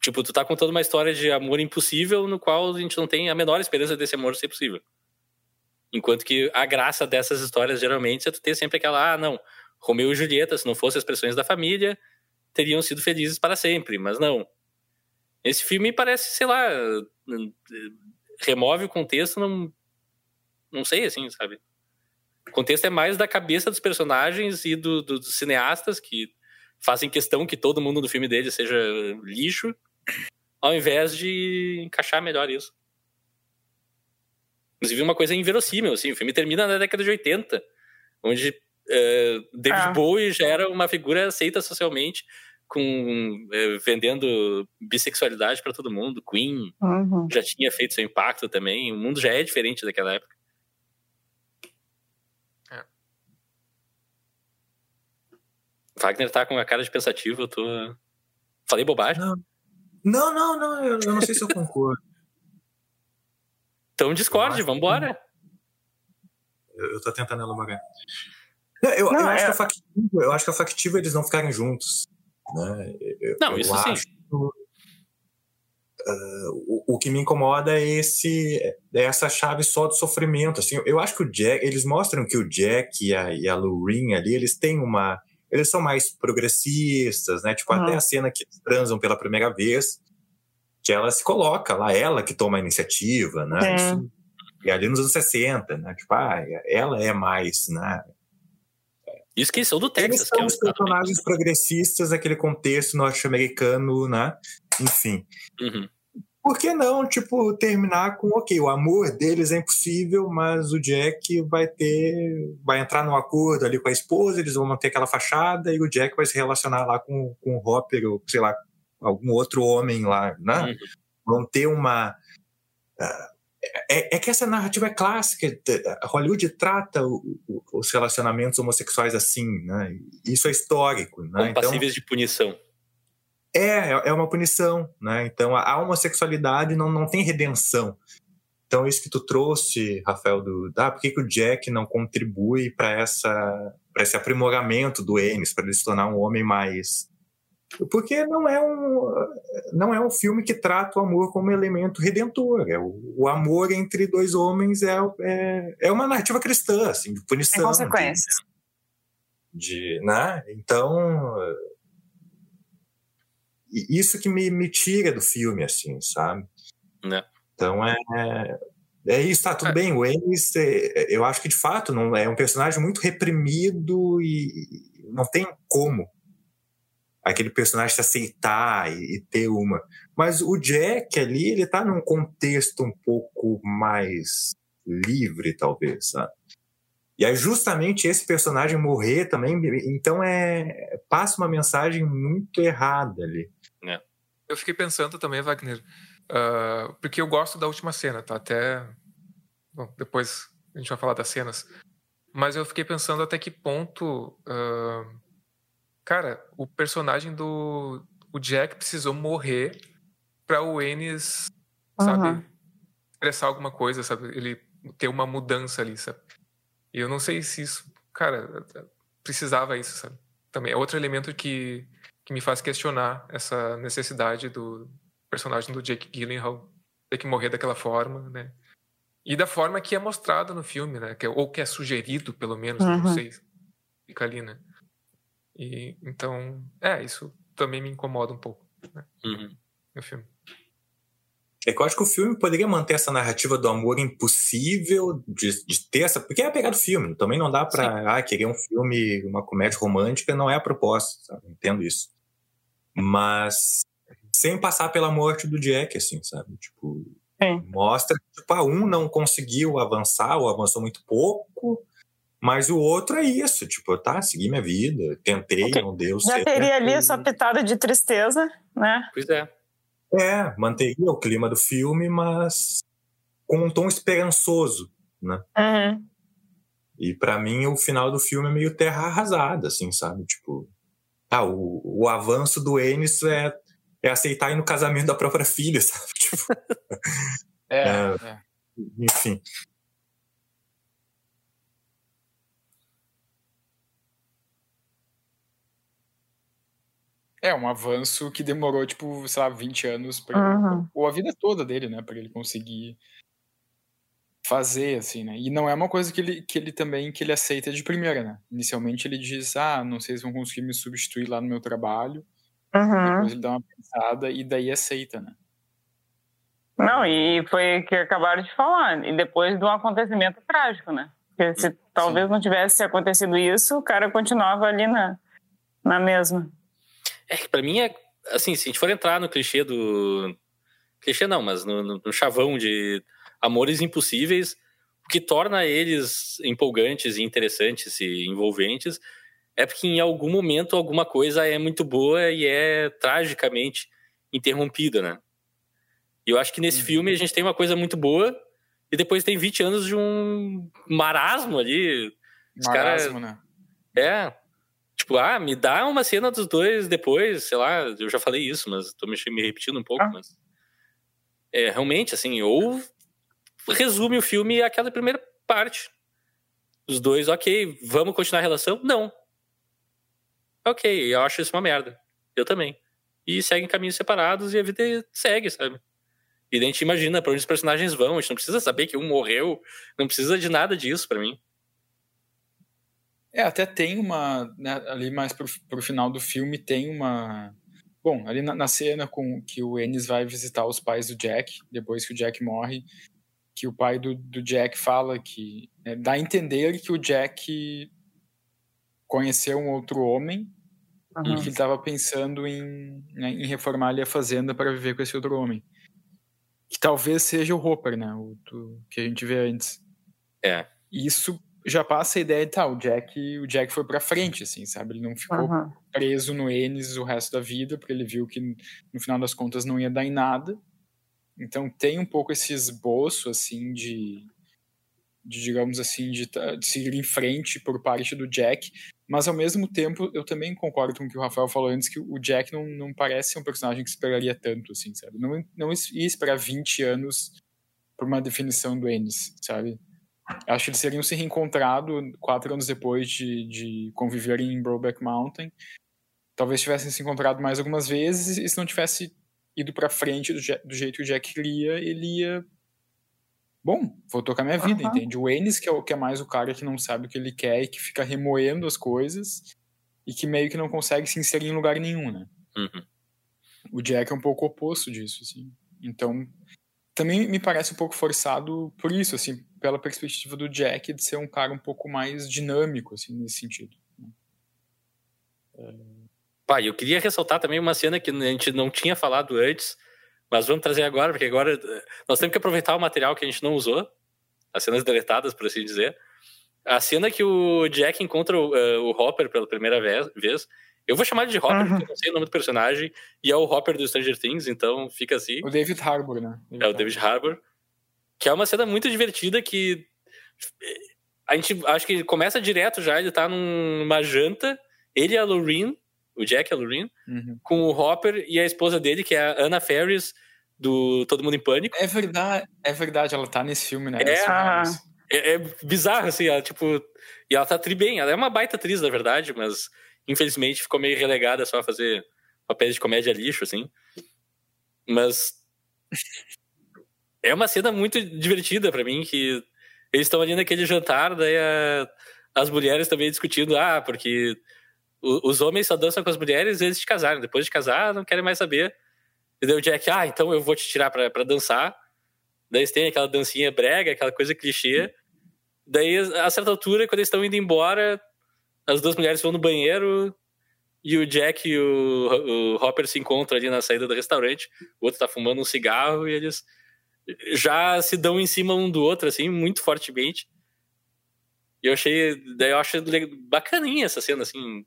Tipo, tu tá contando uma história de amor impossível no qual a gente não tem a menor esperança desse amor ser possível. Enquanto que a graça dessas histórias, geralmente, é tu ter sempre aquela, ah, não, Romeu e Julieta, se não fossem as pressões da família, teriam sido felizes para sempre, mas não. Esse filme parece, sei lá, remove o contexto, não, não sei, assim, sabe? O contexto é mais da cabeça dos personagens e do- do- dos cineastas que fazem questão que todo mundo do filme dele seja lixo, ao invés de encaixar melhor isso. Inclusive, uma coisa inverossímil, assim, o filme termina na década de 80, onde eh, David Ah. Bowie já era uma figura aceita socialmente, com é, vendendo bissexualidade para todo mundo. Queen Uhum. já tinha feito seu impacto também. O mundo já é diferente daquela época. É. Wagner tá com a cara de pensativo, eu tô. Falei bobagem? Não, não, não, não eu, eu não sei se eu concordo. Então acho vambora. Eu, eu tô tentando elaborar. Não, Eu, Não, eu acho é- que é factível, eu acho que é factível eles não ficarem juntos. Né? Eu- Não, eu isso sim. acho, ah, o, o que me incomoda é esse é essa chave só do sofrimento. Assim, eu acho que o Jack, eles mostram que o Jack e a, e a Lorraine ali, eles têm uma. Eles são mais progressistas, né? Tipo, Uhum. até a cena que eles transam pela primeira vez, que ela se coloca lá, ela que toma a iniciativa, né? Sim. Isso- e ali nos anos 60, né? Tipo, ah, ela é mais, né? Isso que são do Eles Texas, que são é um os personagens progressistas daquele contexto norte-americano, né? Enfim. Uhum. Por que não, tipo, terminar com, ok, o amor deles é impossível, mas o Jack vai ter, vai entrar num acordo ali com a esposa, eles vão manter aquela fachada e o Jack vai se relacionar lá com, com o Hopper ou, sei lá, algum outro homem lá, né? Uhum. Vão ter uma... ah, É, é que essa narrativa é clássica. Hollywood trata o- o- os relacionamentos homossexuais assim, né? Isso é histórico, né? Então, passíveis de punição. é, é uma punição, né? Então a a homossexualidade não, não tem redenção. Então isso que tu trouxe, Rafael, do ah, por que, que o Jack não contribui para essa para esse aprimoramento do Ennis, para ele se tornar um homem mais porque não é um não é um filme que trata o amor como elemento redentor. É o, o amor entre dois homens é, é, é uma narrativa cristã, assim, de Tem punição. consequências. de, né? Então, isso que me, me tira do filme, assim, sabe? Né. Então é é isso, tá tudo É. bem. O Ennis, é, eu acho que de fato não é um personagem muito reprimido e não tem como aquele personagem se aceitar e, e ter uma. Mas o Jack ali, ele tá num contexto um pouco mais livre, talvez, sabe? E aí justamente esse personagem morrer também, então é passa uma mensagem muito errada ali. Eu fiquei pensando também, Wagner, ah, porque eu gosto da última cena, tá? Até. Bom, depois a gente vai falar das cenas. Mas eu fiquei pensando até que ponto. ah, cara, o personagem do. O Jack precisou morrer pra o Ennis, sabe? Uhum. Expressar alguma coisa, sabe? Ele ter uma mudança ali, sabe? E eu não sei se isso. Cara, precisava isso, sabe? Também é outro elemento que que me faz questionar essa necessidade do personagem do Jake Gyllenhaal ter que morrer daquela forma, né? E da forma que é mostrado no filme, né? Que é- ou que é sugerido, pelo menos, Uhum. não sei, fica ali, né? E então, é, isso também me incomoda um pouco né, Uhum. no filme. É que eu acho que o filme poderia manter essa narrativa do amor impossível, de, de ter essa. Porque é a pegada do filme. Também não dá pra ah, querer um filme, uma comédia romântica, não é a proposta, sabe? Entendo isso. Mas sem passar pela morte do Jack, assim, sabe? Tipo, Sim. mostra que tipo, ah, um não conseguiu avançar, ou avançou muito pouco, mas o outro é isso, tipo, tá, segui minha vida, tentei, Ok. não deu Já certo. teria ali a sua pitada de tristeza, né? Pois é. É, manteria o clima do filme, mas com um tom esperançoso, né? Uhum. E pra mim o final do filme é meio terra arrasada, assim, sabe? Tipo, ah, o, o avanço do Ennis é, é aceitar ir no casamento da própria filha, sabe? Tipo, É, É. é. enfim. É, um avanço que demorou, tipo, sei lá, 20 anos, pra, Uhum. ou a vida toda dele, né, pra ele conseguir fazer, assim, né, e não é uma coisa que ele, que ele também, que ele aceita de primeira, né, inicialmente ele diz, ah, não sei se vão conseguir me substituir lá no meu trabalho, Uhum. depois ele dá uma pensada e daí aceita, né. Não, e foi o que acabaram de falar. E depois de um acontecimento trágico, né? Porque se talvez não tivesse acontecido isso, o cara continuava ali na, na mesma. É que pra mim é. Assim, se a gente for entrar no clichê do. Clichê não, mas no, no- no chavão de amores impossíveis, o que torna eles empolgantes e interessantes e envolventes é porque em algum momento alguma coisa é muito boa e é tragicamente interrompida, né? E eu acho que nesse uhum. filme a gente tem uma coisa muito boa e depois tem 20 anos de um marasmo ali. Marasmo, cara... né? É. Tipo, ah, me dá uma cena dos dois depois, sei lá, eu já falei isso, mas tô me, me repetindo um pouco, ah. mas. É, realmente, assim, ou resume o filme àquela primeira parte. Os dois, ok, vamos continuar a relação? Não. Ok, eu acho isso uma merda. Eu também. E seguem caminhos separados e a vida segue, sabe? E a gente imagina pra onde os personagens vão. A gente não precisa saber que um morreu. Não precisa de nada disso para mim. É, até tem uma. Né, ali mais pro, pro final do filme, tem uma. Bom, ali na, na, cena com que o Ennis vai visitar os pais do Jack, depois que o Jack morre, que o pai do, do Jack fala que. Né, dá a entender que o Jack conheceu um outro homem uhum. e que ele estava pensando em, né, em reformar ali a fazenda para viver com esse outro homem que talvez seja o Hopper, né? O do, que a gente vê antes. É. Isso já passa a ideia de tal, tá, o Jack, o Jack foi para frente, assim, sabe? Ele não ficou uhum. preso no Ennis o resto da vida, porque ele viu que no final das contas não ia dar em nada. Então tem um pouco esse esboço, assim, de, de digamos assim, de, de seguir em frente por parte do Jack, mas ao mesmo tempo, eu também concordo com o que o Rafael falou antes, que o Jack não, não parece um personagem que esperaria tanto, assim, sabe? Não, não ia esperar 20 anos por uma definição do Ennis, sabe? Acho que eles seriam se reencontrado quatro anos depois de, de conviverem em Brokeback Mountain. Talvez tivessem se encontrado mais algumas vezes e se não tivesse ido para frente do, do, jeito que o Jack queria, ele ia bom, vou tocar minha vida, uhum. entende? O Ennis, que é, que é mais o cara que não sabe o que ele quer e que fica remoendo as coisas e que meio que não consegue se inserir em lugar nenhum, né? Uhum. O Jack é um pouco oposto disso, assim. Então, também me parece um pouco forçado por isso, assim, pela perspectiva do Jack de ser um cara um pouco mais dinâmico, assim, nesse sentido. Né? Pai, eu queria ressaltar também uma cena que a gente não tinha falado antes, mas vamos trazer agora, porque agora eh, nós temos que aproveitar o material que a gente não usou, as cenas deletadas, por assim dizer. A cena que o Jack encontra o, uh, o Hopper pela primeira vez, eu vou chamar ele de Hopper, uhum. porque eu não sei o nome do personagem, e é o Hopper do Stranger Things, então fica assim. O David Harbour, né? David é o David Harbour. Que é uma cena muito divertida que eh, a gente acho que começa direto já, ele tá numa janta, ele e a Lorraine, o Jack e a Lorraine, uhum. com o Hopper e a esposa dele, que é a Anna Ferris, do Todo Mundo em Pânico. É verdade, é verdade, ela tá nesse filme, né? É, é, é, bizarro, assim, ela, tipo, e ela tá tri bem, ela é uma baita atriz, na verdade, mas infelizmente ficou meio relegada só a fazer papéis de comédia lixo, assim. Mas é uma cena muito divertida para mim, que eles estão ali naquele jantar, daí a, as mulheres também discutindo, ah, porque os homens só dançam com as mulheres eles se casarem. Depois de casar, não querem mais saber. E daí o Jack, ah, então eu vou te tirar pra, pra dançar. Daí eles têm aquela dancinha brega, aquela coisa clichê. Daí, a certa altura, quando eles estão indo embora, as duas mulheres vão no banheiro e o Jack e o, o Hopper se encontram ali na saída do restaurante. O outro tá fumando um cigarro e eles já se dão em cima um do outro, assim, muito fortemente. E eu achei. Daí eu acho bacaninha essa cena, assim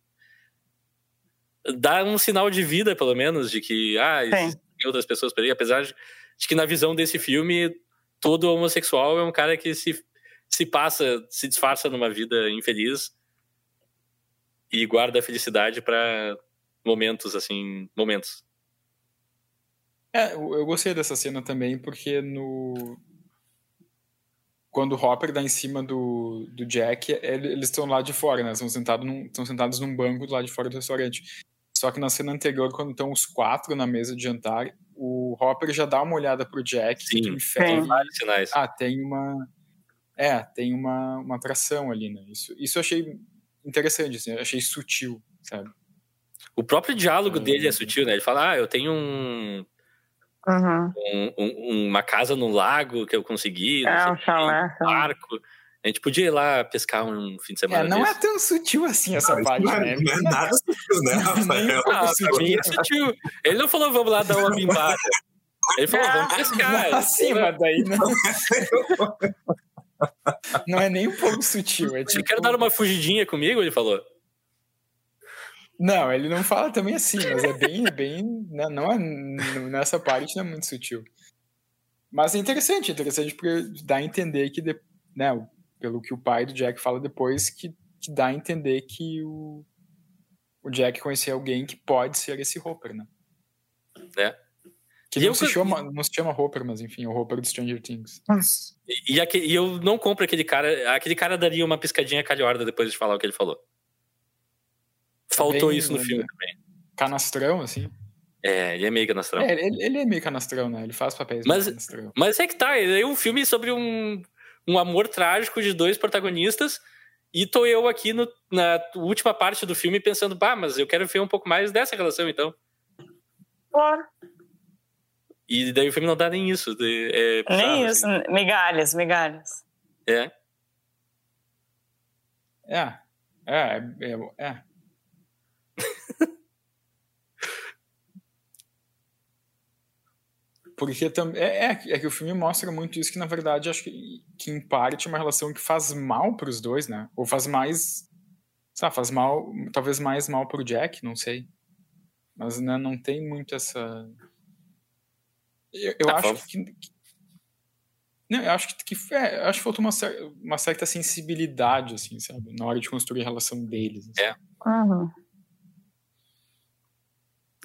dá um sinal de vida, pelo menos, de que ah, existem outras pessoas por aí, apesar de, de, que na visão desse filme, todo homossexual é um cara que se, se passa, se disfarça numa vida infeliz e guarda a felicidade para momentos, assim, momentos. É, eu gostei dessa cena também, porque no. Quando o Hopper dá em cima do, do Jack, eles estão lá de fora, né? Estão sentados, num, estão sentados num banco do lado de fora do restaurante. Só que na cena anterior, quando estão os quatro na mesa de jantar, o Hopper já dá uma olhada pro Jack. Sim, tem vários sinais. Ah, tem uma... É, tem uma, uma atração ali, né? Isso, isso eu achei interessante, assim, eu achei sutil, sabe? O próprio diálogo é... dele é sutil, né? Ele fala, ah, eu tenho um... Uhum. Um, um, uma casa no lago que eu consegui, é, um chalé, um barco. A gente podia ir lá pescar um fim de semana. É, não é tão sutil assim essa não, parte, não é, né? Não é nada sutil, né, Rafael? Ah, sutil. É sutil. Ele não falou, vamos lá dar uma bimbada. Ele falou, vamos pescar. Acima daí, não. não é nem um pouco sutil. É tipo... Você quer dar uma fugidinha comigo? Ele falou. Não, ele não fala também assim, mas é bem, é bem, né, não é nessa parte não é muito sutil. Mas é interessante, interessante porque dá a entender que, né, pelo que o pai do Jack fala depois, que, que dá a entender que o, o Jack conhecia alguém que pode ser esse Hopper, né? É. Que não eu- se, chama, não se chama Hopper, mas enfim, o Hopper do Stranger Things. E, e e eu não compro aquele cara. Aquele cara daria uma piscadinha calhorda depois de falar o que ele falou. Faltou Bem, isso no né? filme também. Canastrão, assim. É, ele é meio canastrão. É, ele, ele é meio canastrão, né? Ele faz papéis Mas- meio canastrão. Mas é que tá, é um filme sobre um, um amor trágico de dois protagonistas. E tô eu aqui no- na última parte do filme pensando, bah, mas eu quero ver um pouco mais dessa relação, então. Claro. E daí o filme não dá nem isso. É, Nem bizarro, isso. assim. Migalhas, migalhas. É. É. É, é, é. Porque também. É, é, é que o filme mostra muito isso, que na verdade acho que, que em parte é uma relação que faz mal pros dois, né? Ou faz mais. Sabe, faz mal. Talvez mais mal pro Jack, não sei. Mas né, não tem muito essa. Eu, eu Tá, acho que. que- Não, eu acho que, que é, eu acho que faltou uma, cer- uma certa sensibilidade, assim, sabe? Na hora de construir a relação deles. assim. É. Uhum.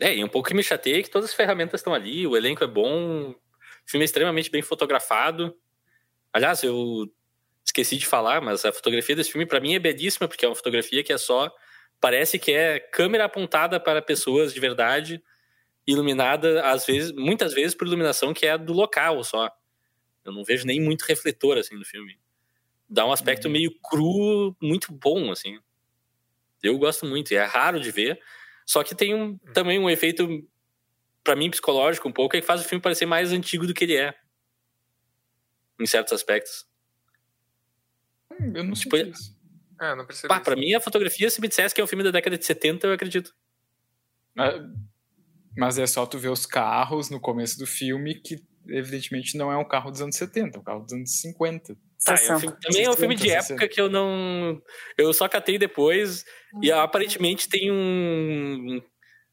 É, e um pouco que me chateia é que todas as ferramentas estão ali, o elenco é bom, o filme é extremamente bem fotografado. Aliás, eu esqueci de falar, mas a fotografia desse filme pra mim é belíssima, porque é uma fotografia que é só. Parece que é câmera apontada para pessoas de verdade, iluminada, às vezes, muitas vezes por iluminação que é do local só. Eu não vejo nem muito refletor assim no filme. Dá um aspecto Uhum. meio cru, muito bom, assim. Eu gosto muito, e é raro de ver. Só que tem um, também um efeito, pra mim, psicológico um pouco, é que faz o filme parecer mais antigo do que ele é. Em certos aspectos. Hum, Eu não Tipo, sei isso. É, não percebi. Pá, pra mim, a fotografia, se me dissesse que é um filme da década de 70, eu acredito. Mas- Mas é só tu ver os carros no começo do filme que evidentemente não é um carro dos anos 70, é um carro dos anos 50. Tá, é um filme- também é um filme de 60, época que eu não. Eu só catei depois. E aparentemente tem um,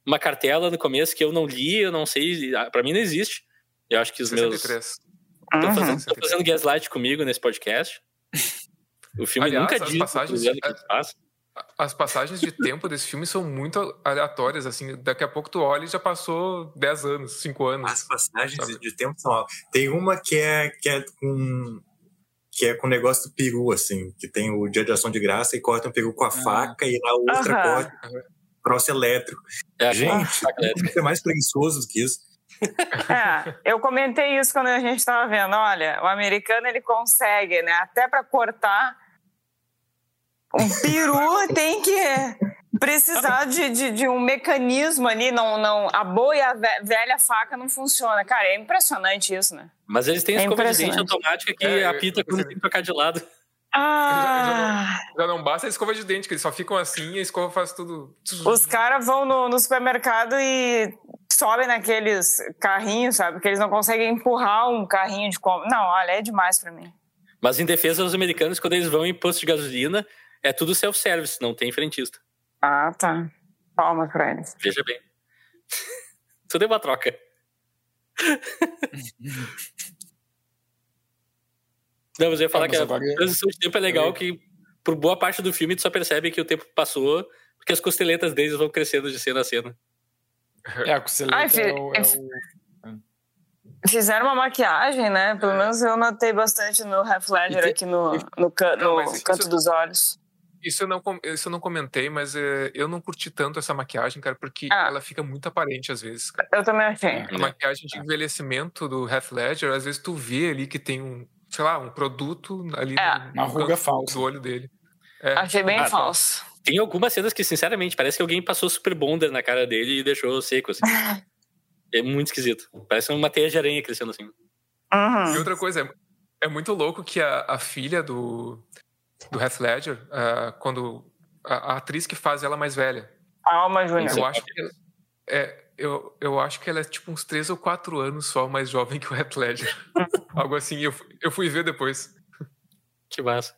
uma cartela no começo que eu não li, eu não sei. Pra mim não existe. Eu acho que os meus. 63. Tô Uhum. fazendo, tô fazendo gaslight comigo nesse podcast. O filme Aliás, nunca as diz passagens- ele faz. As passagens de tempo desse filme são muito aleatórias, assim. Daqui a pouco tu olha e já passou 10 anos, 5 anos. As passagens Sabe? de, tempo são. Tem uma que é, que é com. Que é com o negócio do peru, assim, que tem o dia de ação de graça e corta um peru com a faca e na outra Aham. corta um troço elétrico. É, Gente. Isso é mais preguiçoso do que isso. É, eu comentei isso quando a gente estava vendo. Olha, o americano ele consegue, né? Até para cortar um peru tem que precisar de, de, de um mecanismo ali. Não, não, a boa e a ve- velha faca não funciona. Cara, é impressionante isso, né? Mas eles têm É escova de dente automática que É, apita eu quando tem que trocar de lado. Ah, Já não basta a escova de dente, que eles só ficam assim e a escova faz tudo. os caras vão no, no supermercado e sobem naqueles carrinhos, sabe? Que eles não conseguem empurrar um carrinho de compra. Não, olha, é demais para mim. Mas em defesa dos americanos, quando eles vão em posto de gasolina, é tudo self-service, não tem frentista. Ah, tá. Palmas pra eles. Veja bem. tudo é uma troca. Não, mas eu ia falar É, que a agora- transição de tempo é legal, Eu- que por boa parte do filme tu só percebe que o tempo passou, porque as costeletas deles vão crescendo de cena a cena. É, a costeleta Ai, é o, é é- o- Fizeram uma maquiagem, né? Pelo menos eu notei bastante no Half Ledger tem- aqui no, no, can- Não, no isso- canto dos olhos. Isso eu não, isso eu não comentei, mas é, eu não curti tanto essa maquiagem, cara, porque Ah. ela fica muito aparente às vezes. cara. Eu também achei. A maquiagem de envelhecimento do Half Ledger, às vezes tu vê ali que tem um, sei lá, um produto ali É. no, Uma ruga falsa. do olho dele. É. Achei bem Ah, tá. falso. Tem algumas cenas que, sinceramente, parece que alguém passou super bonder na cara dele e deixou seco, assim. é muito esquisito. Parece uma teia de aranha crescendo assim. E Uhum. outra coisa, é, é muito louco que a, a filha do, do Heath Ledger, ah, quando a, a atriz que faz ela mais velha, Alma Júnior. eu acho que ela- é, eu, eu acho que ela é tipo uns 3 ou 4 anos só mais jovem que o Heath Ledger. Algo assim, eu, eu fui ver depois. Que massa.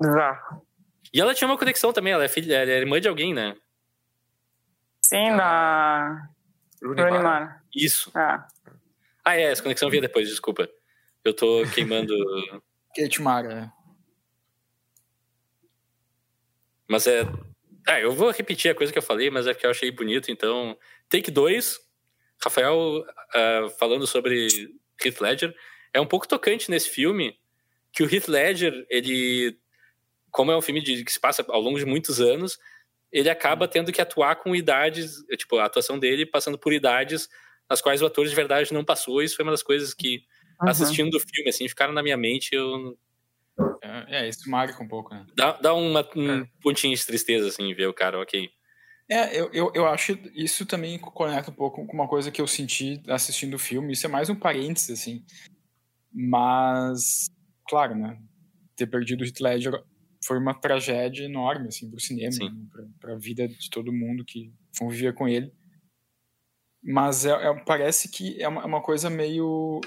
Bizarro. E ela tinha uma conexão também, ela é filha, ela é irmã de alguém, né? Sim, da Rooney Mara. Isso. Ah. Ah, é, essa conexão via depois, desculpa. Eu tô queimando. Kate Mara. Mas é. Ah, eu vou repetir a coisa que eu falei, mas é que eu achei bonito, então. Take 2, Rafael ah, falando sobre Heath Ledger. É um pouco tocante nesse filme que o Heath Ledger, ele. Como é um filme de, que se passa ao longo de muitos anos, ele acaba tendo que atuar com idades, tipo, a atuação dele passando por idades nas quais o ator de verdade não passou. Isso foi uma das coisas que, Uhum. assistindo o filme, assim, ficaram na minha mente. Eu, É, é, isso marca um pouco, né? dá, dá uma, um É. pontinho de tristeza, assim, ver o cara, ok. É, eu, eu, eu acho isso também conecta um pouco com uma coisa que eu senti assistindo o filme. Isso é mais um parênteses, assim. Mas, claro, né? Ter perdido o Heath Ledger foi uma tragédia enorme, assim, pro cinema, né, pra, pra vida de todo mundo que convivia com ele. Mas é, é- parece que é uma, é uma coisa meio...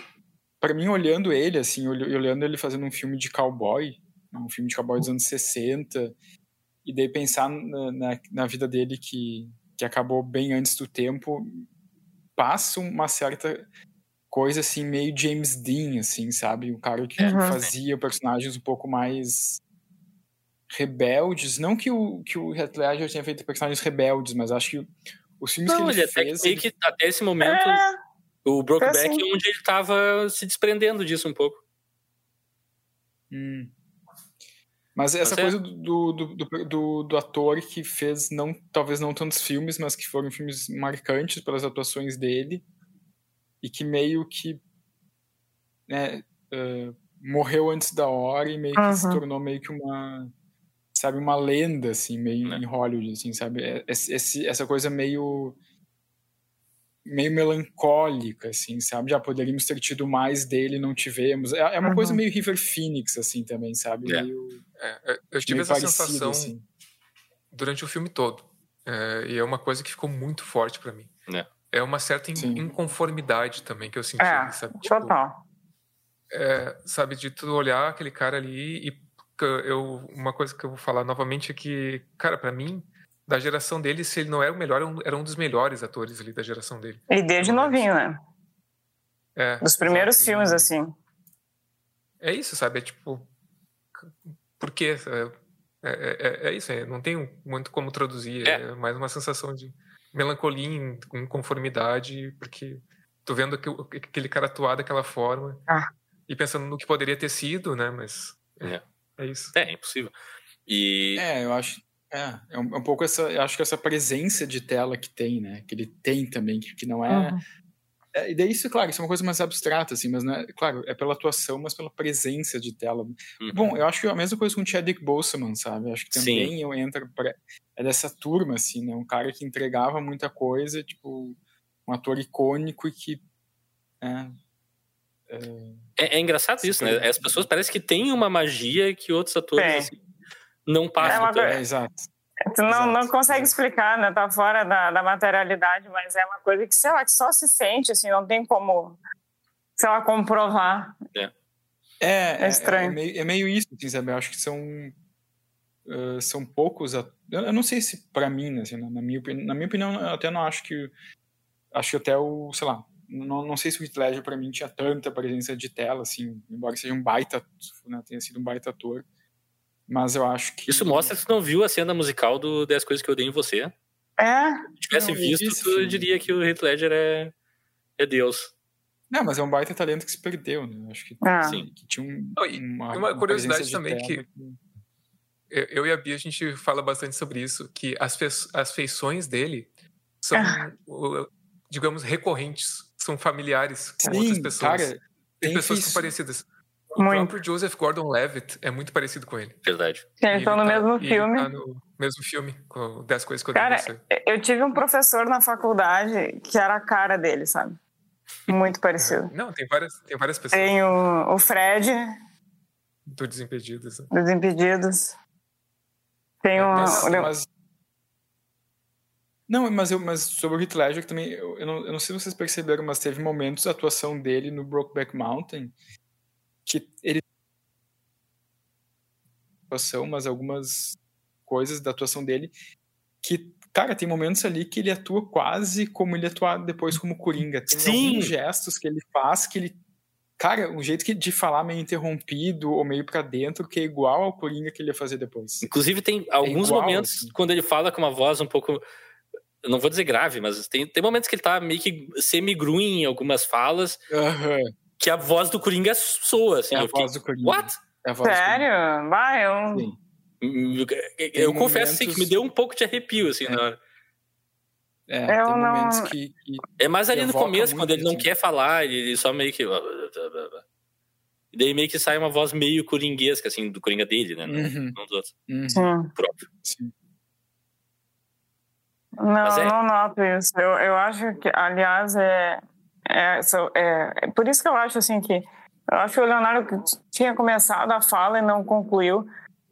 Pra mim, olhando ele, assim, olh- olhando ele fazendo um filme de cowboy, um filme de cowboy dos anos 60, e daí pensar na, na, na vida dele que, que acabou bem antes do tempo, passa uma certa coisa assim, meio James Dean, assim, sabe? O cara que Uhum. fazia personagens um pouco mais rebeldes. Não que o, que o Heath Ledger tenha feito personagens rebeldes, mas acho que os filmes Não, que ele ele, até que fez... ele- até esse momento, É, o Brokeback assim. é onde ele tava se desprendendo disso um pouco. Hum. Mas essa é- coisa do, do, do, do, do ator que fez, não, talvez não tantos filmes, mas que foram filmes marcantes pelas atuações dele, e que meio que né, eh, morreu antes da hora e meio que se tornou meio que uma, sabe, uma lenda, assim, meio Né. em Hollywood, assim, sabe? É- Esse, esse- essa coisa meio meio melancólica, assim, sabe? Já poderíamos ter tido mais dele, não tivemos. É, é uma Uhum. coisa meio River Phoenix, assim, também, sabe? É. Meio, É, é, eu tive meio essa parecido, sensação assim. durante o filme todo. É, e é uma coisa que ficou muito forte pra mim. É. É uma certa in- Sim. inconformidade também que eu senti, é sabe? Tipo, total. é, sabe, de tu olhar aquele cara ali e eu uma coisa que eu vou falar novamente é que, cara, pra mim, da geração dele, se ele não era o melhor, era um, era um dos melhores atores ali da geração dele. E desde novinho, né? É, Dos primeiros filmes, assim. É isso, sabe? É tipo. Por quê? É, é, é- é isso, é, não tem muito como traduzir. É. É. mais uma sensação de melancolia, in- inconformidade, porque tô vendo aquele cara atuar daquela forma Ah. e pensando no que poderia ter sido, né? Mas. É. É isso. É, é impossível. E É, eu acho. É, é um, é um pouco essa. Eu acho que essa presença de tela que tem, né? Que ele tem também, que, que não é, Uhum. é. E daí, isso, claro, isso é uma coisa mais abstrata, assim, mas, né, claro, é pela atuação, mas pela presença de tela. uhum. Bom, eu acho que é a mesma coisa com o Chadwick Boseman, sabe? Eu acho que Sim. também eu entro pra, é dessa turma, assim, né? Um cara que entregava muita coisa, tipo, um ator icônico e que. É, é, é engraçado isso, né? As pessoas parecem que têm uma magia que outros atores assim, não passam. É uma tanto. é, exato. Tu não, Exato, não consegue explicar, né? Tá fora da, da materialidade, mas é uma coisa que, sei lá, que só se sente, assim, não tem como, sei lá, comprovar. É, é, é, estranho. meio, é meio isso, assim, sabe? Eu acho que são. ah, são poucos. at- Eu, eu não sei se pra mim, né, assim, na, na minha, opini- na minha opinião, eu até não acho que. Acho que até o. Sei lá. Não, não sei se o Heath Ledger pra mim tinha tanta presença de tela, assim, embora seja um baita. Né, tenha sido um baita ator. Mas eu acho que. Isso mostra que tu não viu a cena musical do 10 Coisas que eu odeio em você. É, Se tivesse visto, esse tu diria que o HeathLedger é, é Deus. Não, mas é um baita talento que se perdeu, né? Eu Acho que, Ah. Sim. que tinha um, Não, e uma, uma curiosidade também que- Eu e a Bia, a gente fala bastante sobre isso, que as, fe- as feições dele são, Ah. digamos, recorrentes, são familiares com outras pessoas. cara, Tem tem pessoas são parecidas. O Muito. próprio Joseph Gordon-Levitt é muito parecido com ele. Verdade. que eles estão no tá- mesmo ele filme. tá no mesmo filme, com 10 coisas que eu Cara, eu tive um professor na faculdade que era a cara dele, sabe? Muito parecido. Não, tem várias, tem várias pessoas Tem o, o Fred, do Desimpedidos. né? dos Impedidos. Tem o. Mas, o Leo- mas- Não, mas, eu, mas sobre o Heath Ledger também, eu, eu, não, eu não sei se vocês perceberam, mas teve momentos da atuação dele no Brokeback Mountain que ele atuação, mas algumas coisas da atuação dele que cara, tem momentos ali que ele atua quase como ele atua depois como Coringa. Tem Sim. alguns gestos que ele faz que ele. Cara, um jeito que, de falar meio interrompido ou meio pra dentro, que é igual ao Coringa que ele ia fazer depois. Inclusive, tem alguns igual, momentos assim. quando ele fala com uma voz um pouco. Eu não vou dizer grave, mas tem, tem momentos que ele tá meio que semi-grunhe em algumas falas, Aham. Que a voz do Coringa soa, assim. É a fiquei, voz do Coringa. What? É a voz do Coringa. Sério? Vai, eu... Sim. Eu, eu confesso assim, que momentos- me deu um pouco de arrepio, assim, É. na hora. É, Eu tem não- momentos que, que É mais ali no começo, quando ele não assim. quer falar, ele, só meio que. E daí meio que sai uma voz meio coringuesca, assim, do Coringa dele, né? Não, Uhum. não dos outros. Uhum, Sim. Próprio. sim. Não, é- não noto isso. Eu, eu acho que, aliás, é, é, é, é por isso que eu acho assim que eu acho que o Leonardo tinha começado a fala e não concluiu.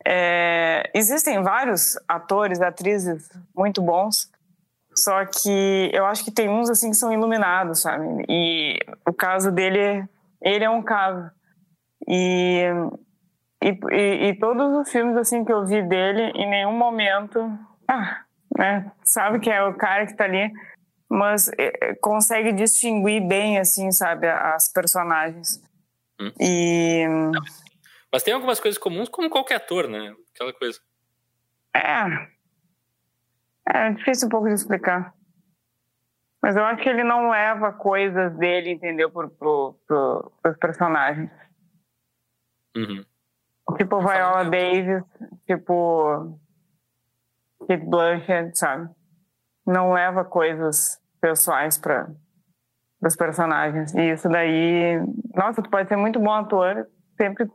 É, existem vários atores, atrizes muito bons, só que eu acho que tem uns assim que são iluminados, sabe? E o caso dele, ele é um caso. E e, e, e todos os filmes assim que eu vi dele, em nenhum momento, ah, né, sabe que é o cara que tá ali, mas eh, consegue distinguir bem assim, sabe, as personagens. Hum. E Mas tem algumas coisas comuns, como qualquer ator, né? Aquela coisa. é é difícil um pouco de explicar. Mas eu acho que ele não leva coisas dele, entendeu, pro, pro, pro, pros personagens. Uhum. Tipo Viola Davis, tipo Kate Blanchett, sabe? Não leva coisas pessoais para os personagens. E isso daí, nossa, tu pode ser muito bom ator, sempre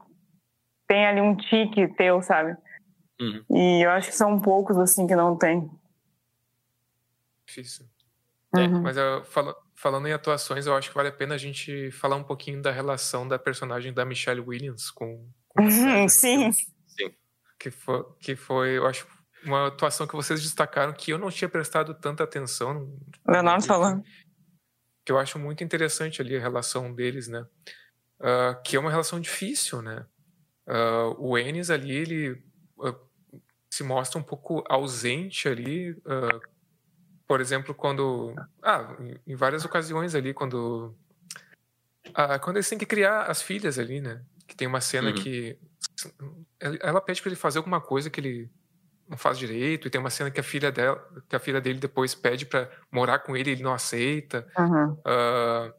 tem ali um tique teu, sabe? Uhum. E eu acho que são poucos assim que não tem. Difícil. É, Uhum. Mas eu, fala- falando em atuações, eu acho que vale a pena a gente falar um pouquinho da relação da personagem da Michelle Williams com, com Sim. filme, que foi, que foi, eu acho, uma atuação que vocês destacaram que eu não tinha prestado tanta atenção. no- Leonardo filme, Que eu acho muito interessante ali a relação deles, né? Ah, que é uma relação difícil, né? Ah, o Ennis ali, ele ah, se mostra um pouco ausente ali, por exemplo, quando. Ah, em- várias ocasiões ali, quando. Quando eles têm que criar as filhas ali, né? Que tem uma cena Uhum. que. ela- Ela pede para ele fazer alguma coisa que ele não faz direito, e tem uma cena que a filha dela, que a filha dele depois pede para morar com ele, ele não aceita. Uhum. Ah,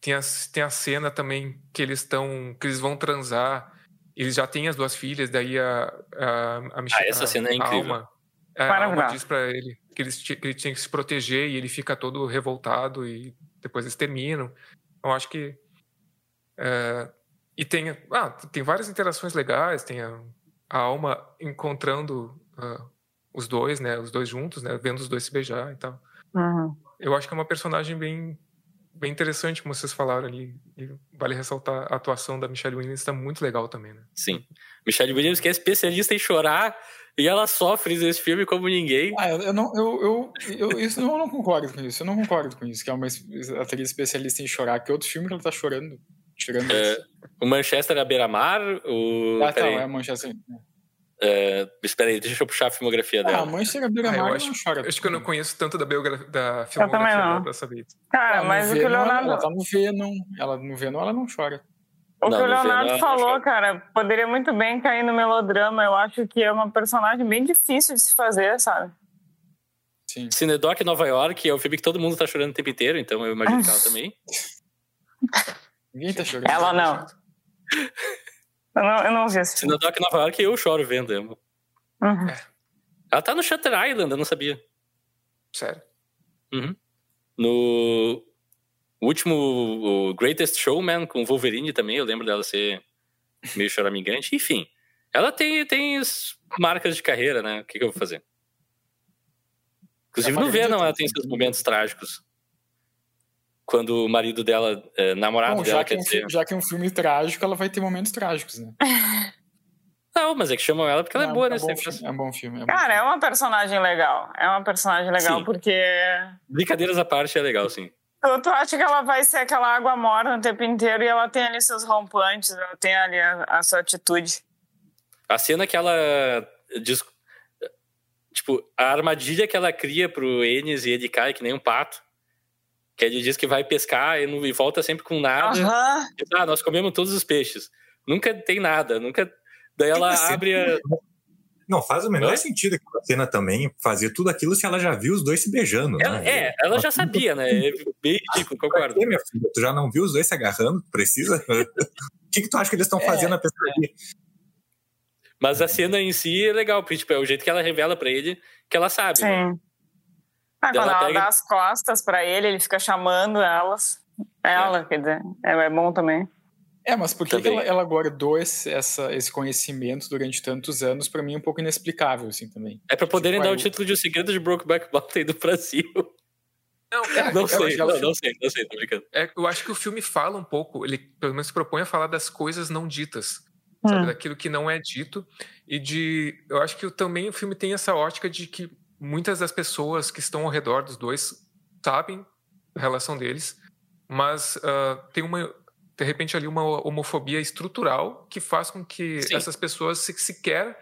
tem, a, tem a cena também que eles estão. que eles vão transar. Eles já têm as duas filhas, daí a, a, a, Mich- Ah, essa cena é incrível. Alma, é, a Alma diz pra ele que, eles, que ele tinha que se proteger e ele fica todo revoltado e depois eles terminam. Eu acho que. é, e tem, ah, tem várias interações legais, tem a, a Alma encontrando ah, os dois, né? Os dois juntos, né? Vendo os dois se beijar e tal Uhum. eu acho que é uma personagem bem, bem interessante, como vocês falaram ali. E vale ressaltar a atuação da Michelle Williams, está muito legal também, né? Sim. Michelle Williams, que é especialista em chorar, e ela sofre nesse filme como ninguém. Ah, eu, não, eu, eu, eu, isso eu não concordo com isso. Eu não concordo com isso, que é uma atriz especialista em chorar. Que outro filme que ela tá chorando? Tirando É. O Manchester à beira-mar, o. Ah, tá, é Manchester. É, espera aí, deixa eu puxar a filmografia Ah, dela. a Manchester à Ah, beira-mar eu não acho, chora. acho que eu não conheço tanto da, biogra- da filmografia não. dela pra saber. Cara, Ah, mas o que o Leonardo. Ela tá no Venom. Ela, no Venom ela não chora. O Não, que o Leonardo Venom, falou, cara, poderia muito bem cair no melodrama. Eu acho que é uma personagem bem difícil de se fazer, sabe? Sim. Cinedoc Nova York é o filme que todo mundo tá chorando o tempo inteiro, então eu imagino que ela também. Ninguém tá chorando. Ela não. Eu não, eu não vi esse filme. Cinedoc Nova York eu choro vendo. eu- Uhum. Ela tá no Shutter Island, eu não sabia. Sério. Uhum. No último o Greatest Showman com Wolverine também, eu lembro dela ser meio choramingante. Enfim, ela tem, tem as marcas de carreira, né? O que, que eu vou fazer? Inclusive É no Venom ela tem seus momentos trágicos. Quando o marido dela, é, namorado Bom, dela, já, que é quer um, dizer. já que é um filme trágico, ela vai ter momentos trágicos, né? Não, mas é que chamam ela porque ela é Não, boa é, nesse bom tempo. filme, é um bom filme. é bom Cara, é uma personagem legal. É uma personagem legal Sim. porque. Brincadeiras à parte é legal, sim. Tu, tu acha que ela vai ser aquela água morna o tempo inteiro e ela tem ali seus rompantes, ela tem ali a, a sua atitude. A cena que ela diz. tipo, a armadilha que ela cria pro Enes e ele cai que nem um pato. Que ele diz que vai pescar e, não, e volta sempre com nada. Aham. Ah, nós comemos todos os peixes. Nunca tem nada, nunca. Daí ela Tipo abre a. Não, faz o menor Oi? sentido aquela cena também, fazer tudo aquilo se ela já viu os dois se beijando, Ela- né? é, ela já sabia, né? É bem ridículo, Pra concordo. quê, minha filha? Tu já não viu os dois se agarrando? Precisa? O que, que tu acha que eles estão É. fazendo a pessoa ali? Mas a cena em si é legal, porque tipo, é o jeito que ela revela pra ele que ela sabe. né? Ah, quando ela ela pega- dá as costas pra ele, ele fica chamando elas. Ela, quer dizer, é, é bom também. É, mas por que, ela, ela guardou esse, essa, esse conhecimento durante tantos anos, pra mim é um pouco inexplicável, assim, também. É pra poderem Tipo, dar é, o título de O Segredo de Brokeback Mountain do Brasil. Não, É, Não sei, não, ela- não sei, não sei, tô brincando. É, eu acho que o filme fala um pouco, ele pelo menos se propõe a falar das coisas não ditas, sabe? Hum. Daquilo que não é dito. E de. Eu acho que também o filme tem essa ótica de que muitas das pessoas que estão ao redor dos dois sabem a relação deles, mas ah, tem uma. De repente, ali, uma homofobia estrutural que faz com que Sim. essas pessoas se- sequer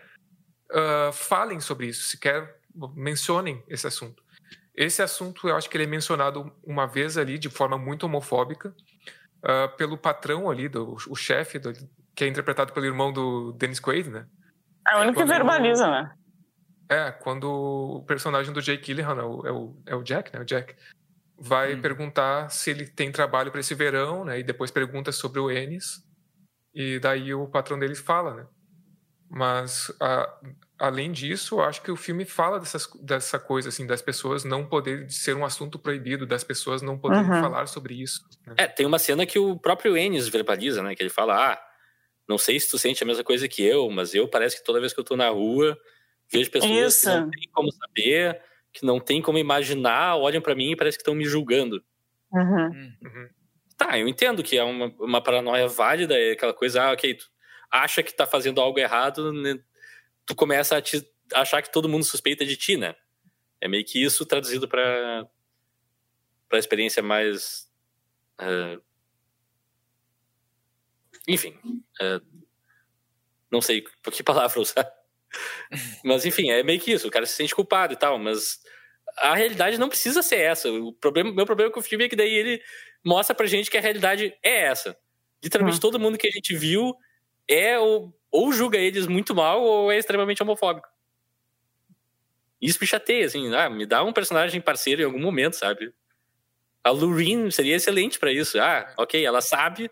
ah, falem sobre isso, sequer mencionem esse assunto. Esse assunto, eu acho que ele é mencionado uma vez ali de forma muito homofóbica ah, pelo patrão ali, do, o chefe, do- que é interpretado pelo irmão do Dennis Quaid, né? É o único que verbaliza, né? É, quando o personagem do Jake Gyllenhaal, né, o- é o, é o Jack, né? O Jack vai Hum. perguntar se ele tem trabalho para esse verão, né? E depois pergunta sobre o Ennis. E daí o patrão dele fala, né? Mas a- além disso, eu acho que o filme fala dessas, dessa coisa assim das pessoas não poderem ser um assunto proibido, das pessoas não poderem Uhum. falar sobre isso. né? É, tem uma cena que o próprio Ennis verbaliza, né? Que ele fala: Ah, não sei se tu sente a mesma coisa que eu, mas eu parece que toda vez que eu tô na rua, vejo pessoas Isso. que não tem como saber, que não tem como imaginar, olham pra mim e parece que estão me julgando. Uhum. Uhum. Tá, eu entendo que é uma, uma paranoia válida, é aquela coisa, ah, ok, tu acha que tá fazendo algo errado, né? tu começa a te- achar que todo mundo suspeita de ti, né? É meio que isso traduzido pra, pra experiência mais. ah, enfim. ah, não sei por que palavra usar. Mas enfim, é meio que isso, o cara se sente culpado e tal, mas a realidade não precisa ser essa. O problema, meu problema com o filme é que daí ele mostra pra gente que a realidade é essa. Literalmente Hum. todo mundo que a gente viu é ou, ou julga eles muito mal ou é extremamente homofóbico. Isso me chateia, assim, ah, me dá um personagem parceiro em algum momento, sabe? A Loreen seria excelente pra isso. Ah, ok, ela sabe,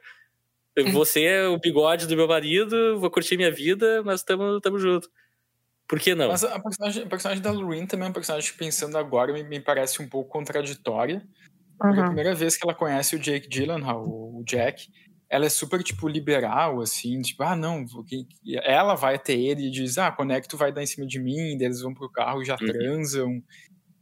você é o bigode do meu marido, vou curtir minha vida, mas tamo, tamo junto. Por que não? Mas a personagem, a personagem da Lorraine também é um personagem que, pensando agora, me, me parece um pouco contraditória. Porque a primeira vez que ela conhece o Jake Gyllenhaal, o Jack, ela é super, tipo, liberal, assim, tipo, ah, não, que- ela vai até ele e diz, ah, quando é que tu vai dar em cima de mim? Daí eles vão pro carro e já Uhum. transam.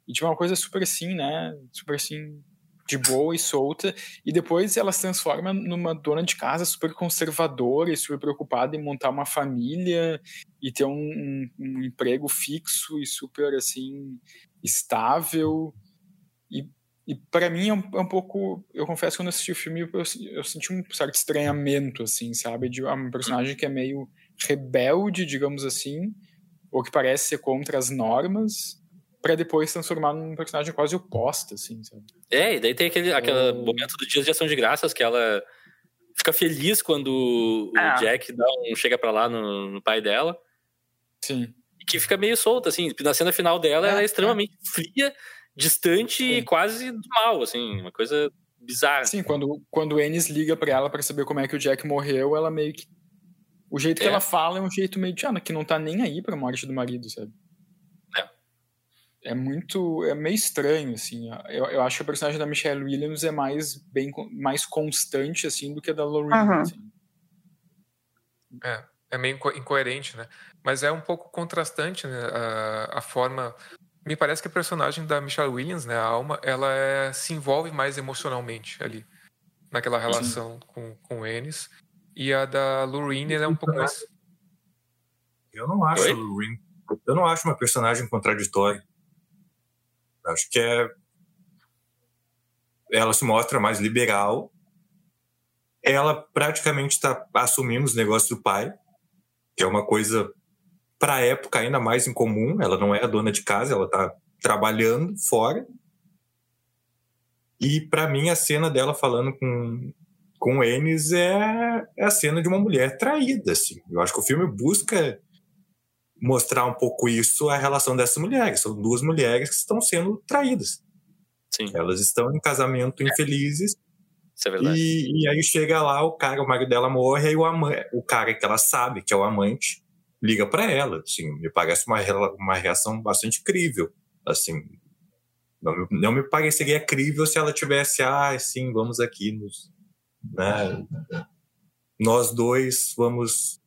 E, tipo, é uma coisa super assim, né, super assim, de boa e solta. E depois ela se transforma numa dona de casa super conservadora e super preocupada em montar uma família e ter um, um- um emprego fixo e super, assim, estável. E e para mim é um, é um pouco. Eu confesso que quando assisti o filme, eu, eu senti um certo estranhamento, assim, sabe? De uma personagem que é meio rebelde, digamos assim, ou que parece ser contra as normas, para depois se transformar num personagem quase oposta, assim, sabe? É, e daí tem aquele, aquele Oh. momento do Dias de Ação de Graças que ela fica feliz quando o Ah. Jack dá um, chega pra lá no, no pai dela. Sim. E que fica meio solta, assim. Na cena final dela, É, ela é é. extremamente fria, distante e Sim. quase do mal, assim. Uma coisa bizarra. Sim, quando, quando o Ennis liga pra ela pra saber como é que o Jack morreu, ela meio que. O jeito que É. ela fala é um jeito meio de, ah, que não tá nem aí pra morte do marido, sabe? É muito. É meio estranho, assim. Eu, eu acho que a personagem da Michelle Williams é mais, bem, mais constante, assim, do que a da Lorraine. Uhum. assim. É meio inco- incoerente, né? Mas é um pouco contrastante, né? A, a forma. Me parece que a personagem da Michelle Williams, né, a alma, ela é- se envolve mais emocionalmente ali, naquela relação com, com o Ennis. E a da Lorraine, é um pouco mais. Eu não acho Oi? a Lorraine- eu não acho uma personagem contraditória. Acho que é ela se mostra mais liberal. Ela praticamente está assumindo os negócios do pai, que é uma coisa para a época ainda mais incomum. Ela não é a dona de casa, ela está trabalhando fora. E para mim a cena dela falando com com Ennis é, é a cena de uma mulher traída, assim. Eu acho que o filme busca mostrar um pouco isso a relação dessas mulheres. São duas mulheres que estão sendo traídas. Sim. Elas estão em casamento infelizes. Isso é verdade. E, e aí chega lá, o cara, o marido dela morre, e o, ama, o cara que ela sabe que é o amante liga para ela. Assim, me parece uma, uma reação bastante crível. Assim, não, não me pareceria crível se ela tivesse, ah, sim, vamos aqui nos, né? Nós dois vamos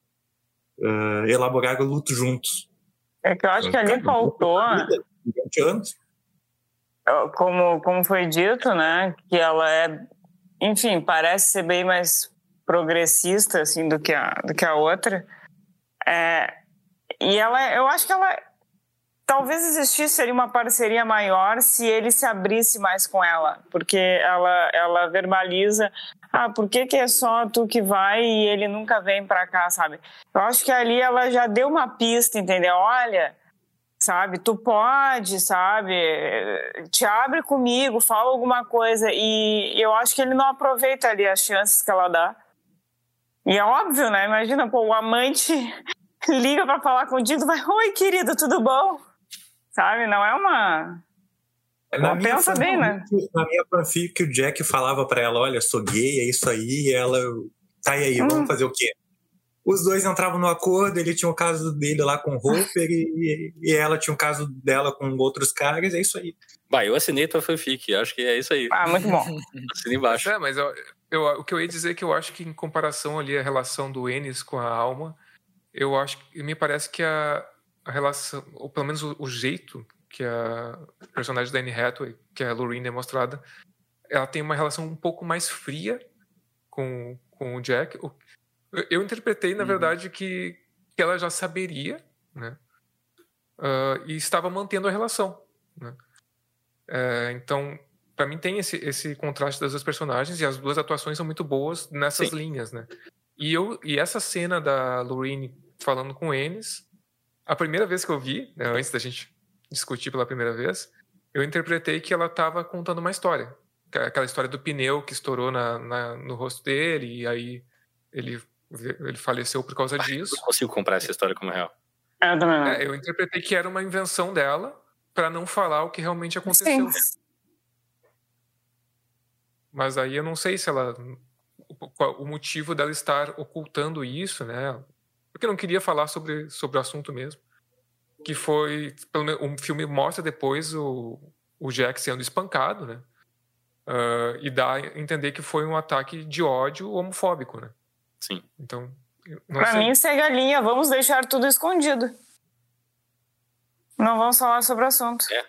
uh, elaborar o luto juntos. É que eu acho que ali faltou. 20 anos. Como, como foi dito, né? Que ela é, enfim, parece ser bem mais progressista assim do que a, do que a outra. É, e ela, eu acho que ela talvez existisse ali uma parceria maior se ele se abrisse mais com ela, porque ela ela verbaliza ah, por que, que é só tu que vai e ele nunca vem para cá, sabe? Eu acho que ali ela já deu uma pista, entendeu? Olha, sabe, tu pode, sabe, te abre comigo, fala alguma coisa e eu acho que ele não aproveita ali as chances que ela dá. E é óbvio, né? Imagina, pô, o amante liga para falar contigo, vai, oi, querido, tudo bom? Sabe, não é uma na minha, pensa bem, né? Na minha fanfic, o Jack falava para ela: Olha, sou gay, é isso aí. E ela, tá e aí, hum. vamos fazer o quê? Os dois entravam no acordo, ele tinha o um caso dele lá com o Hopper e, e, ela tinha um caso dela com outros caras, é isso aí. Bah, eu assinei tua fanfic, acho que é isso aí. Ah, muito bom. Assina embaixo. É, mas eu, eu, o que eu ia dizer é que eu acho que em comparação ali a relação do Ennis com a Alma, eu acho que me parece que a, a relação, ou pelo menos o, o jeito que a personagem da Anne Hathaway, que é a Lorraine é mostrada, ela tem uma relação um pouco mais fria com, com o Jack. Eu interpretei, na uhum. verdade, que, que ela já saberia, né? Uh, e estava mantendo a relação, né? Uh, então, para mim tem esse, esse contraste das duas personagens e as duas atuações são muito boas nessas Sim. linhas, né? E, eu, e essa cena da Lorraine falando com Ennis, a primeira vez que eu vi, né, antes da gente discutir pela primeira vez, eu interpretei que ela estava contando uma história. Aquela história do pneu que estourou na, na, no rosto dele, e aí ele, ele faleceu por causa disso. Não consigo comprar essa história como real. É, eu, é, eu interpretei que era uma invenção dela para não falar o que realmente aconteceu. Sim. Mas aí eu não sei se ela. o motivo dela estar ocultando isso, né? Porque não queria falar sobre, sobre o assunto mesmo que foi pelo menos, o filme mostra depois o, o Jack sendo espancado, né? Uh, e dá a entender que foi um ataque de ódio homofóbico, né? Sim. Então, para mim segue a linha, vamos deixar tudo escondido. Não vamos falar sobre o assunto. É.